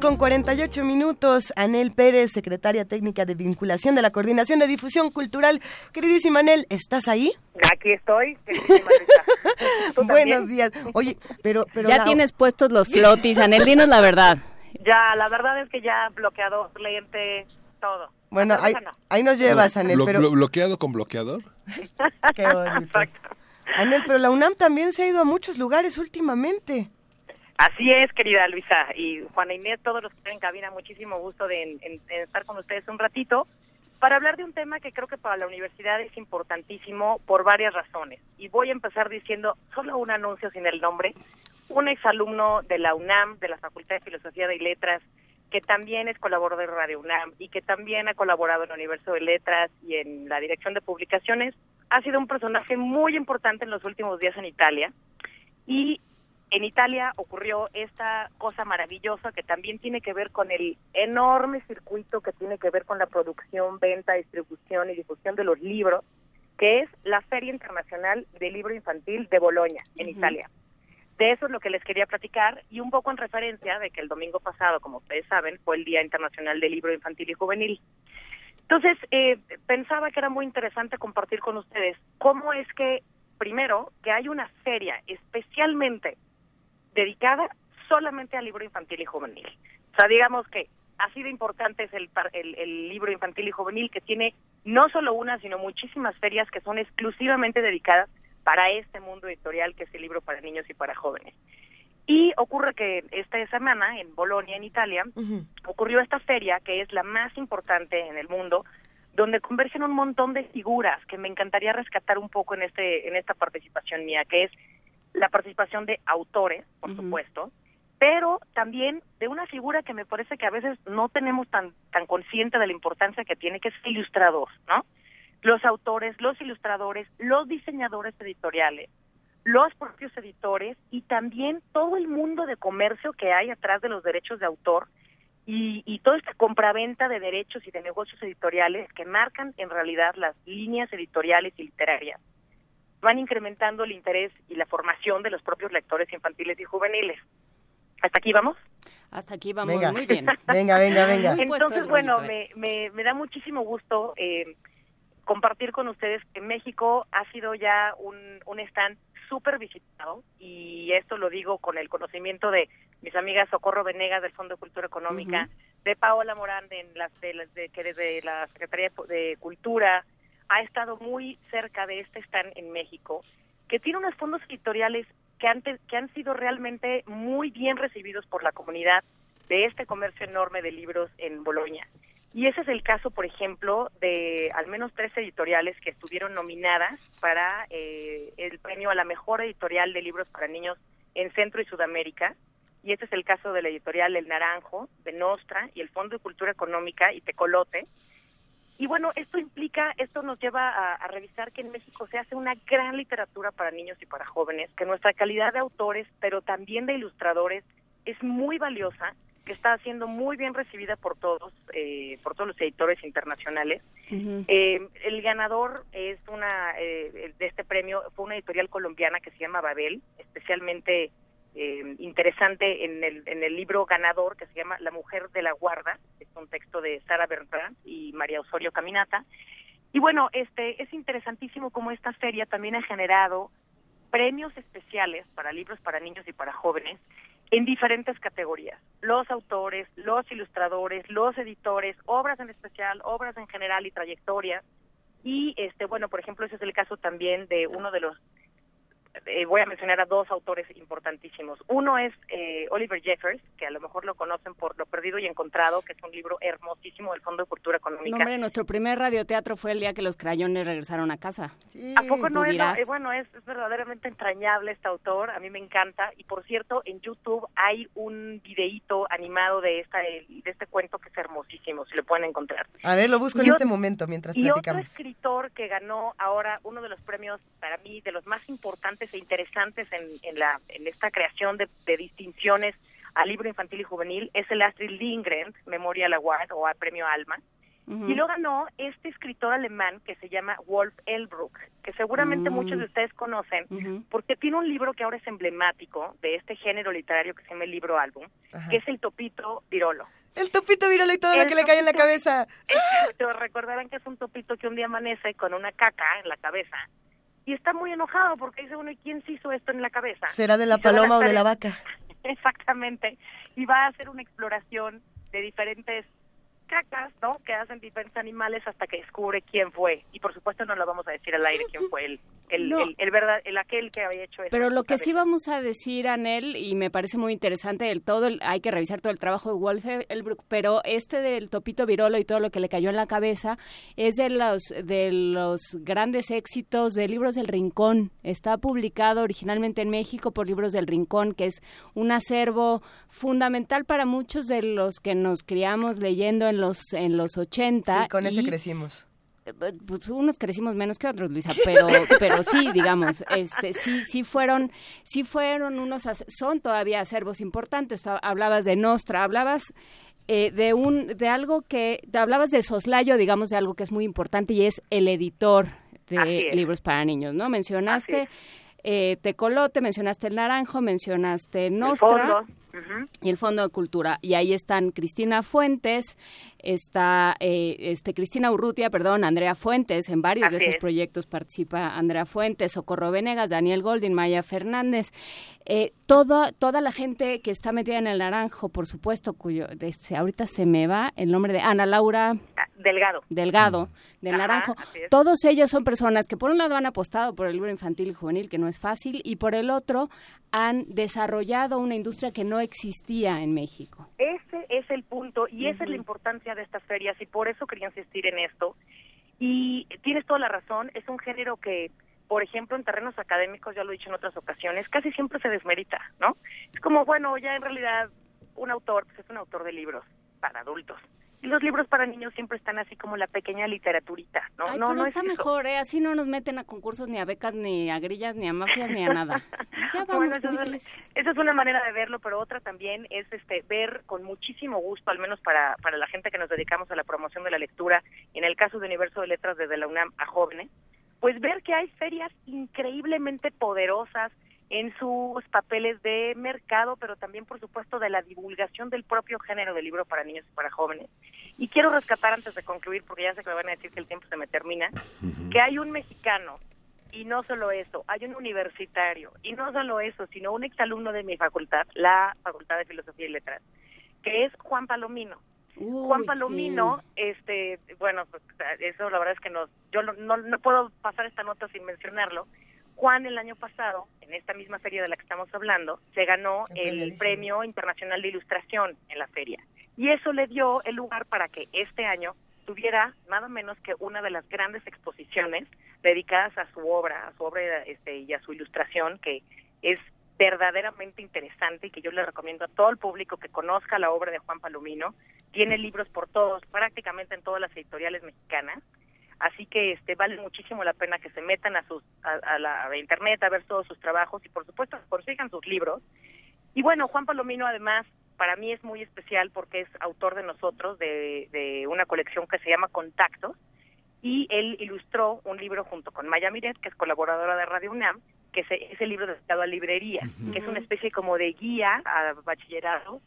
con 48 minutos. Anel Pérez, secretaria técnica de vinculación de la Coordinación de Difusión Cultural. Queridísima Anel, ¿estás ahí? Aquí estoy. Buenos días. Oye, pero... pero ya tienes puestos los flotis, Anel, dinos la verdad. Ya, la verdad es que ya bloqueado lente, todo. Bueno, ahí, ahí, nos llevas, Anel. pero... ¿Bloqueado con bloqueador? Qué bonito. Anel, pero la UNAM también se ha ido a muchos lugares últimamente. Así es, querida Luisa. Y Juana Inés, todos los que están en cabina, muchísimo gusto de estar con ustedes un ratito para hablar de un tema que creo que para la universidad es importantísimo por varias razones. Y voy a empezar diciendo solo un anuncio sin el nombre. Un exalumno de la UNAM, de la Facultad de Filosofía y Letras, que también es colaborador de Radio UNAM y que también ha colaborado en el Universo de Letras y en la dirección de publicaciones, ha sido un personaje muy importante en los últimos días en Italia. Y en Italia ocurrió esta cosa maravillosa que también tiene que ver con el enorme circuito que tiene que ver con la producción, venta, distribución y difusión de los libros, que es la Feria Internacional del Libro Infantil de Bolonia, en Italia. De eso es lo que les quería platicar y un poco en referencia de que el domingo pasado, como ustedes saben, fue el Día Internacional del Libro Infantil y Juvenil. Entonces, eh, pensaba que era muy interesante compartir con ustedes cómo es que, primero, que hay una feria especialmente dedicada solamente al libro infantil y juvenil. O sea, digamos que así de importante es el, el, libro infantil y juvenil que tiene no solo una, sino muchísimas ferias que son exclusivamente dedicadas para este mundo editorial que es el libro para niños y para jóvenes. Y ocurre que esta semana en Bolonia, en Italia, ocurrió esta feria que es la más importante en el mundo, donde convergen un montón de figuras que me encantaría rescatar un poco en este en esta participación mía, que es la participación de autores, por supuesto, pero también de una figura que me parece que a veces no tenemos tan, tan consciente de la importancia que tiene, que es el ilustrador, ¿no? Los autores, los ilustradores, los diseñadores editoriales, los propios editores y también todo el mundo de comercio que hay atrás de los derechos de autor y, y toda esta compraventa de derechos y de negocios editoriales que marcan en realidad las líneas editoriales y literarias van incrementando el interés y la formación de los propios lectores infantiles y juveniles. ¿Hasta aquí vamos? Hasta aquí vamos muy bien. venga, venga, venga. Entonces, bueno, me, me, me, da muchísimo gusto eh, compartir con ustedes que México ha sido ya un, un stand súper visitado y esto lo digo con el conocimiento de mis amigas Socorro Venegas del Fondo de Cultura Económica, de Paola Morán de, las, de, de, de la Secretaría de Cultura, ha estado muy cerca de este stand en México, que tiene unos fondos editoriales que han, sido realmente muy bien recibidos por la comunidad de este comercio enorme de libros en Bolonia. Y ese es el caso, por ejemplo, de al menos tres editoriales que estuvieron nominadas para eh, el premio a la mejor editorial de libros para niños en Centro y Sudamérica. Y este es el caso de la editorial El Naranjo, de Nostra y el Fondo de Cultura Económica y Tecolote, y bueno, esto implica, esto nos lleva a, revisar que en México se hace una gran literatura para niños y para jóvenes, que nuestra calidad de autores, pero también de ilustradores, es muy valiosa, que está siendo muy bien recibida por todos, eh, por todos los editores internacionales. Eh, el ganador es una eh, de este premio fue una editorial colombiana que se llama Babel, especialmente eh, interesante en el, en el libro ganador que se llama La mujer de la guarda, es un texto de Sara Bertrand y María Osorio Caminata. Y bueno, este es interesantísimo cómo esta feria también ha generado premios especiales para libros para niños y para jóvenes en diferentes categorías. Los autores, los ilustradores, los editores, obras en especial, obras en general y trayectorias. Y este bueno, por ejemplo, ese es el caso también de uno de los eh, voy a mencionar a dos autores importantísimos. Uno es eh, Oliver Jeffers, que a lo mejor lo conocen por Lo Perdido y Encontrado, que es un libro hermosísimo del Fondo de Cultura Económica. hombre, nuestro primer radioteatro fue el día que los crayones regresaron a casa. ¿A poco no es? Eh, bueno, es, verdaderamente entrañable este autor, a mí me encanta. Y por cierto, en YouTube hay un videíto animado de, esta, de este cuento que es hermosísimo, si lo pueden encontrar. A ver, lo busco en este momento mientras y platicamos. Y otro escritor que ganó ahora uno de los premios, para mí, de los más importantes e interesantes en, la, en esta creación de, distinciones al libro infantil y juvenil es el Astrid Lindgren Memorial Award o a Premio Alma. Y lo ganó este escritor alemán que se llama Wolf Elbruck, que seguramente Mm. muchos de ustedes conocen, porque tiene un libro que ahora es emblemático de este género literario que se llama el libro álbum, que es el Topito Virolo. El topito virolo y todo lo El que le cae en la topito- cabeza. Exacto, recordarán que es un topito que un día amanece con una caca en la cabeza y está muy enojado porque dice, bueno, ¿y quién se hizo esto en la cabeza? ¿Será de la paloma o de la vaca? Exactamente. Y va a hacer una exploración de diferentes cacas, ¿no? Que hacen diferentes animales hasta que descubre quién fue. Y por supuesto no lo vamos a decir al aire quién fue el, el, No. el, el verdad, el aquel que había hecho eso. Pero lo que sí vamos a decir, Anel, y me parece muy interesante, el todo, el- hay que revisar todo el trabajo de Wolf Elbruck, pero este del Topito Virolo y todo lo que le cayó en la cabeza es de los, de los grandes éxitos de Libros del Rincón. Está publicado originalmente en México por Libros del Rincón, que es un acervo fundamental para muchos de los que nos criamos leyendo en los, en los 80. Sí, con ese y- crecimos. pues unos crecimos menos que otros, Luisa, pero pero sí, digamos, este sí sí fueron sí fueron unos son todavía acervos importantes. Hablabas de Nostra, hablabas eh, de un de algo que te hablabas de soslayo, digamos, de algo que es muy importante y es el editor de libros para niños, ¿no? Mencionaste eh, Tecolote, mencionaste el Naranjo, mencionaste El Nostra. Ujú. y el Fondo de Cultura. Y ahí están Cristina Fuentes, está eh, este Cristina Urrutia, perdón, Andrea Fuentes, en varios de esos es. proyectos participa Andrea Fuentes, Socorro Venegas, Daniel Goldin, Maya Fernández, eh, toda, toda la gente que está metida en el naranjo, por supuesto, cuyo ahorita se me va el nombre de Ana Laura Ah, Delgado. Delgado, del Ajá, Naranjo. Todos ellos son personas que por un lado han apostado por el libro infantil y juvenil, que no es fácil, y por el otro han desarrollado una industria que no existía en México. Ese es el punto y esa es la importancia de estas ferias y por eso quería insistir en esto. Y tienes toda la razón, es un género que, por ejemplo, en terrenos académicos, ya lo he dicho en otras ocasiones, casi siempre se desmerita, ¿no? Es como, bueno, ya en realidad un autor pues es un autor de libros para adultos. Y los libros para niños siempre están así como la pequeña literaturita, ¿no? Ay, no, pero no está es eso. mejor, ¿eh? Así no nos meten a concursos, ni a becas, ni a grillas, ni a mafias, ni a nada. Ya vamos Bueno, muy es, una, felices. esa es una manera de verlo, pero otra también es este ver con muchísimo gusto, al menos para, para la gente que nos dedicamos a la promoción de la lectura, y en el caso de Universo de Letras desde la UNAM a jóvenes, pues ver que hay ferias increíblemente poderosas en sus papeles de mercado, pero también, por supuesto, de la divulgación del propio género del libro para niños y para jóvenes. Y quiero rescatar antes de concluir, porque ya sé que me van a decir que el tiempo se me termina, que hay un mexicano y no solo eso, hay un universitario, y no solo eso, sino un exalumno de mi facultad, la Facultad de Filosofía y Letras, que es Juan Palomino. Juan Uy, Palomino, este, bueno, pues, eso la verdad es que no, yo no, no, no puedo pasar esta nota sin mencionarlo. Juan el año pasado, en esta misma feria de la que estamos hablando, se ganó el Premio Internacional de Ilustración en la feria. Y eso le dio el lugar para que este año tuviera nada menos que una de las grandes exposiciones dedicadas a su obra, a su obra este, y a su ilustración, que es verdaderamente interesante y que yo le recomiendo a todo el público que conozca la obra de Juan Palomino. Tiene libros por todos, prácticamente en todas las editoriales mexicanas. Así que este vale muchísimo la pena que se metan a sus a, a la a internet a ver todos sus trabajos y por supuesto consigan sus libros. Y bueno, Juan Palomino además para mí es muy especial porque es autor de nosotros de, de una colección que se llama Contactos y él ilustró un libro junto con Maya Miret, que es colaboradora de Radio UNAM, que es, es el libro dedicado a librería, que es una especie como de guía a bachillerato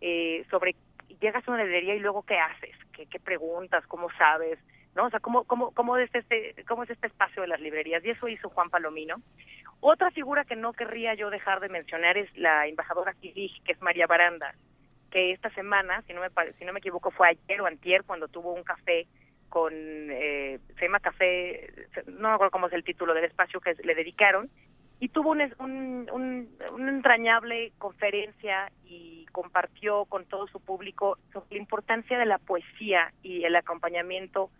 eh, sobre llegas a una librería y luego qué haces, qué, qué preguntas, cómo sabes, ¿no? O sea, cómo, cómo, cómo, es este, cómo es este espacio de las librerías. Y eso hizo Juan Palomino. Otra figura que no querría yo dejar de mencionar es la embajadora Kilig, que es María Baranda, que esta semana, si no me, si no me equivoco, fue ayer o antier cuando tuvo un café con, eh, se Café, no me acuerdo cómo es el título del espacio que le dedicaron, y tuvo un, un, un, una entrañable conferencia y compartió con todo su público sobre la importancia de la poesía y el acompañamiento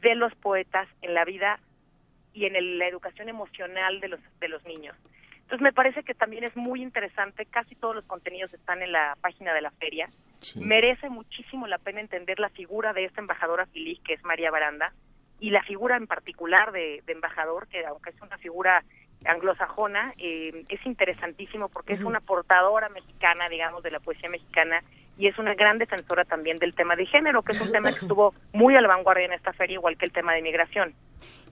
de los poetas en la vida y en el- la educación emocional de los de los niños. Entonces me parece que también es muy interesante, casi todos los contenidos están en la página de la feria. Merece muchísimo la pena entender la figura de esta embajadora feliz que es María Baranda y la figura en particular de, de embajador, que aunque es una figura anglosajona, eh, es interesantísimo porque es una portadora mexicana, digamos, de la poesía mexicana y es una gran defensora también del tema de género, que es un tema que estuvo muy a la vanguardia en esta feria, igual que el tema de migración.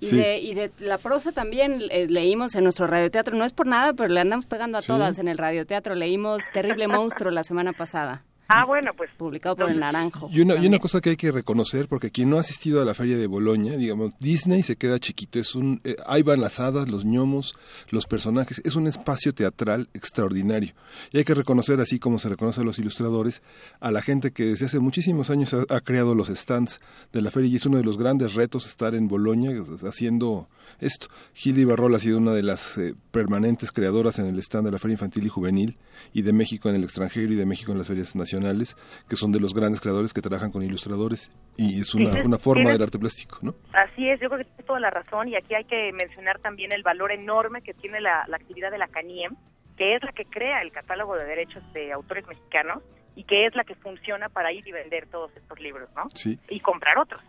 Y, de, y de la prosa también eh, leímos en nuestro radioteatro, no es por nada, pero le andamos pegando a todas en el radioteatro. Leímos Terrible Monstruo la semana pasada. Ah, bueno, pues. Publicado por el Naranjo. Y una, y una cosa que hay que reconocer, porque quien no ha asistido a la feria de Boloña, digamos, Disney se queda chiquito. Es un, eh, ahí van las hadas, los gnomos, los personajes. Es un espacio teatral extraordinario. Y hay que reconocer, así como se reconoce a los ilustradores, a la gente que desde hace muchísimos años ha, ha creado los stands de la feria. Y es uno de los grandes retos estar en Boloña haciendo esto. Gilda Barrol ha sido una de las eh, permanentes creadoras en el stand de la Feria Infantil y Juvenil y de México en el extranjero y de México en las ferias nacionales, que son de los grandes creadores que trabajan con ilustradores y es una, una forma del arte plástico, ¿no? Así es, yo creo que tiene toda la razón y aquí hay que mencionar también el valor enorme que tiene la, la actividad de la CANIEM, que es la que crea el catálogo de derechos de autores mexicanos y que es la que funciona para ir y vender todos estos libros, ¿no? Sí. Y comprar otros.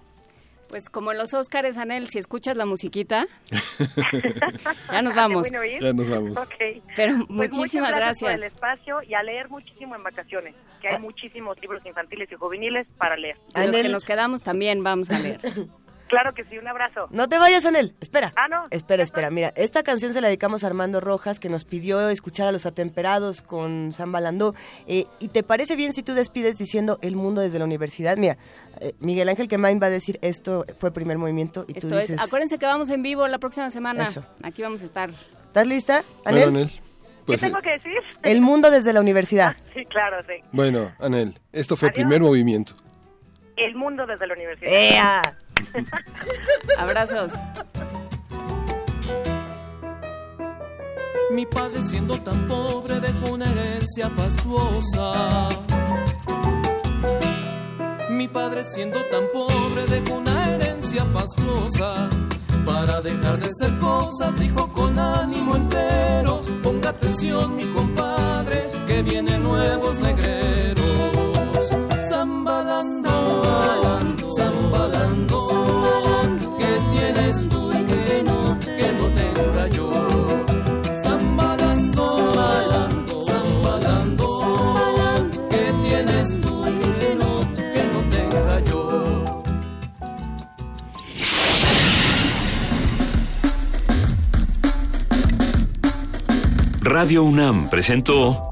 Pues como en los Óscares, Anel, si escuchas la musiquita, ya nos vamos. Ya nos vamos. Ok. Pero Pues muchísimas muchas gracias. por gracias. el espacio y a leer muchísimo en vacaciones, que hay muchísimos libros infantiles y juveniles para leer. De los que nos quedamos también vamos a leer. Claro que sí, un abrazo. No te vayas, Anel. Espera. Ah, no. Espera, espera. Mira, esta canción se la dedicamos a Armando Rojas, que nos pidió escuchar a los atemperados con Samba Landó. Eh, ¿Y te parece bien si tú despides diciendo el mundo desde la universidad? Mira, eh, Miguel Ángel Quemain va a decir esto fue primer movimiento y tú dices... es, acuérdense que vamos en vivo la próxima semana. Eso. Aquí vamos a estar. ¿Estás lista, Anel? Bueno, Anel. Pues, ¿Qué tengo que decir? El mundo desde la universidad. Sí, claro, sí. bueno, Anel, esto fue Adiós. primer movimiento. El mundo desde la universidad. ¡Ea! Abrazos. Mi padre siendo tan pobre dejó una herencia fastuosa. Mi padre siendo tan pobre dejó una herencia fastuosa. Para dejar de ser cosas dijo con ánimo entero. Ponga atención mi compadre que vienen nuevos negreros. Zambalando, zambalando, ¿qué tienes tú que no, que no tenga yo? Zambalando, zambalando, ¿qué tienes tú que no, que no tenga yo? Radio UNAM presentó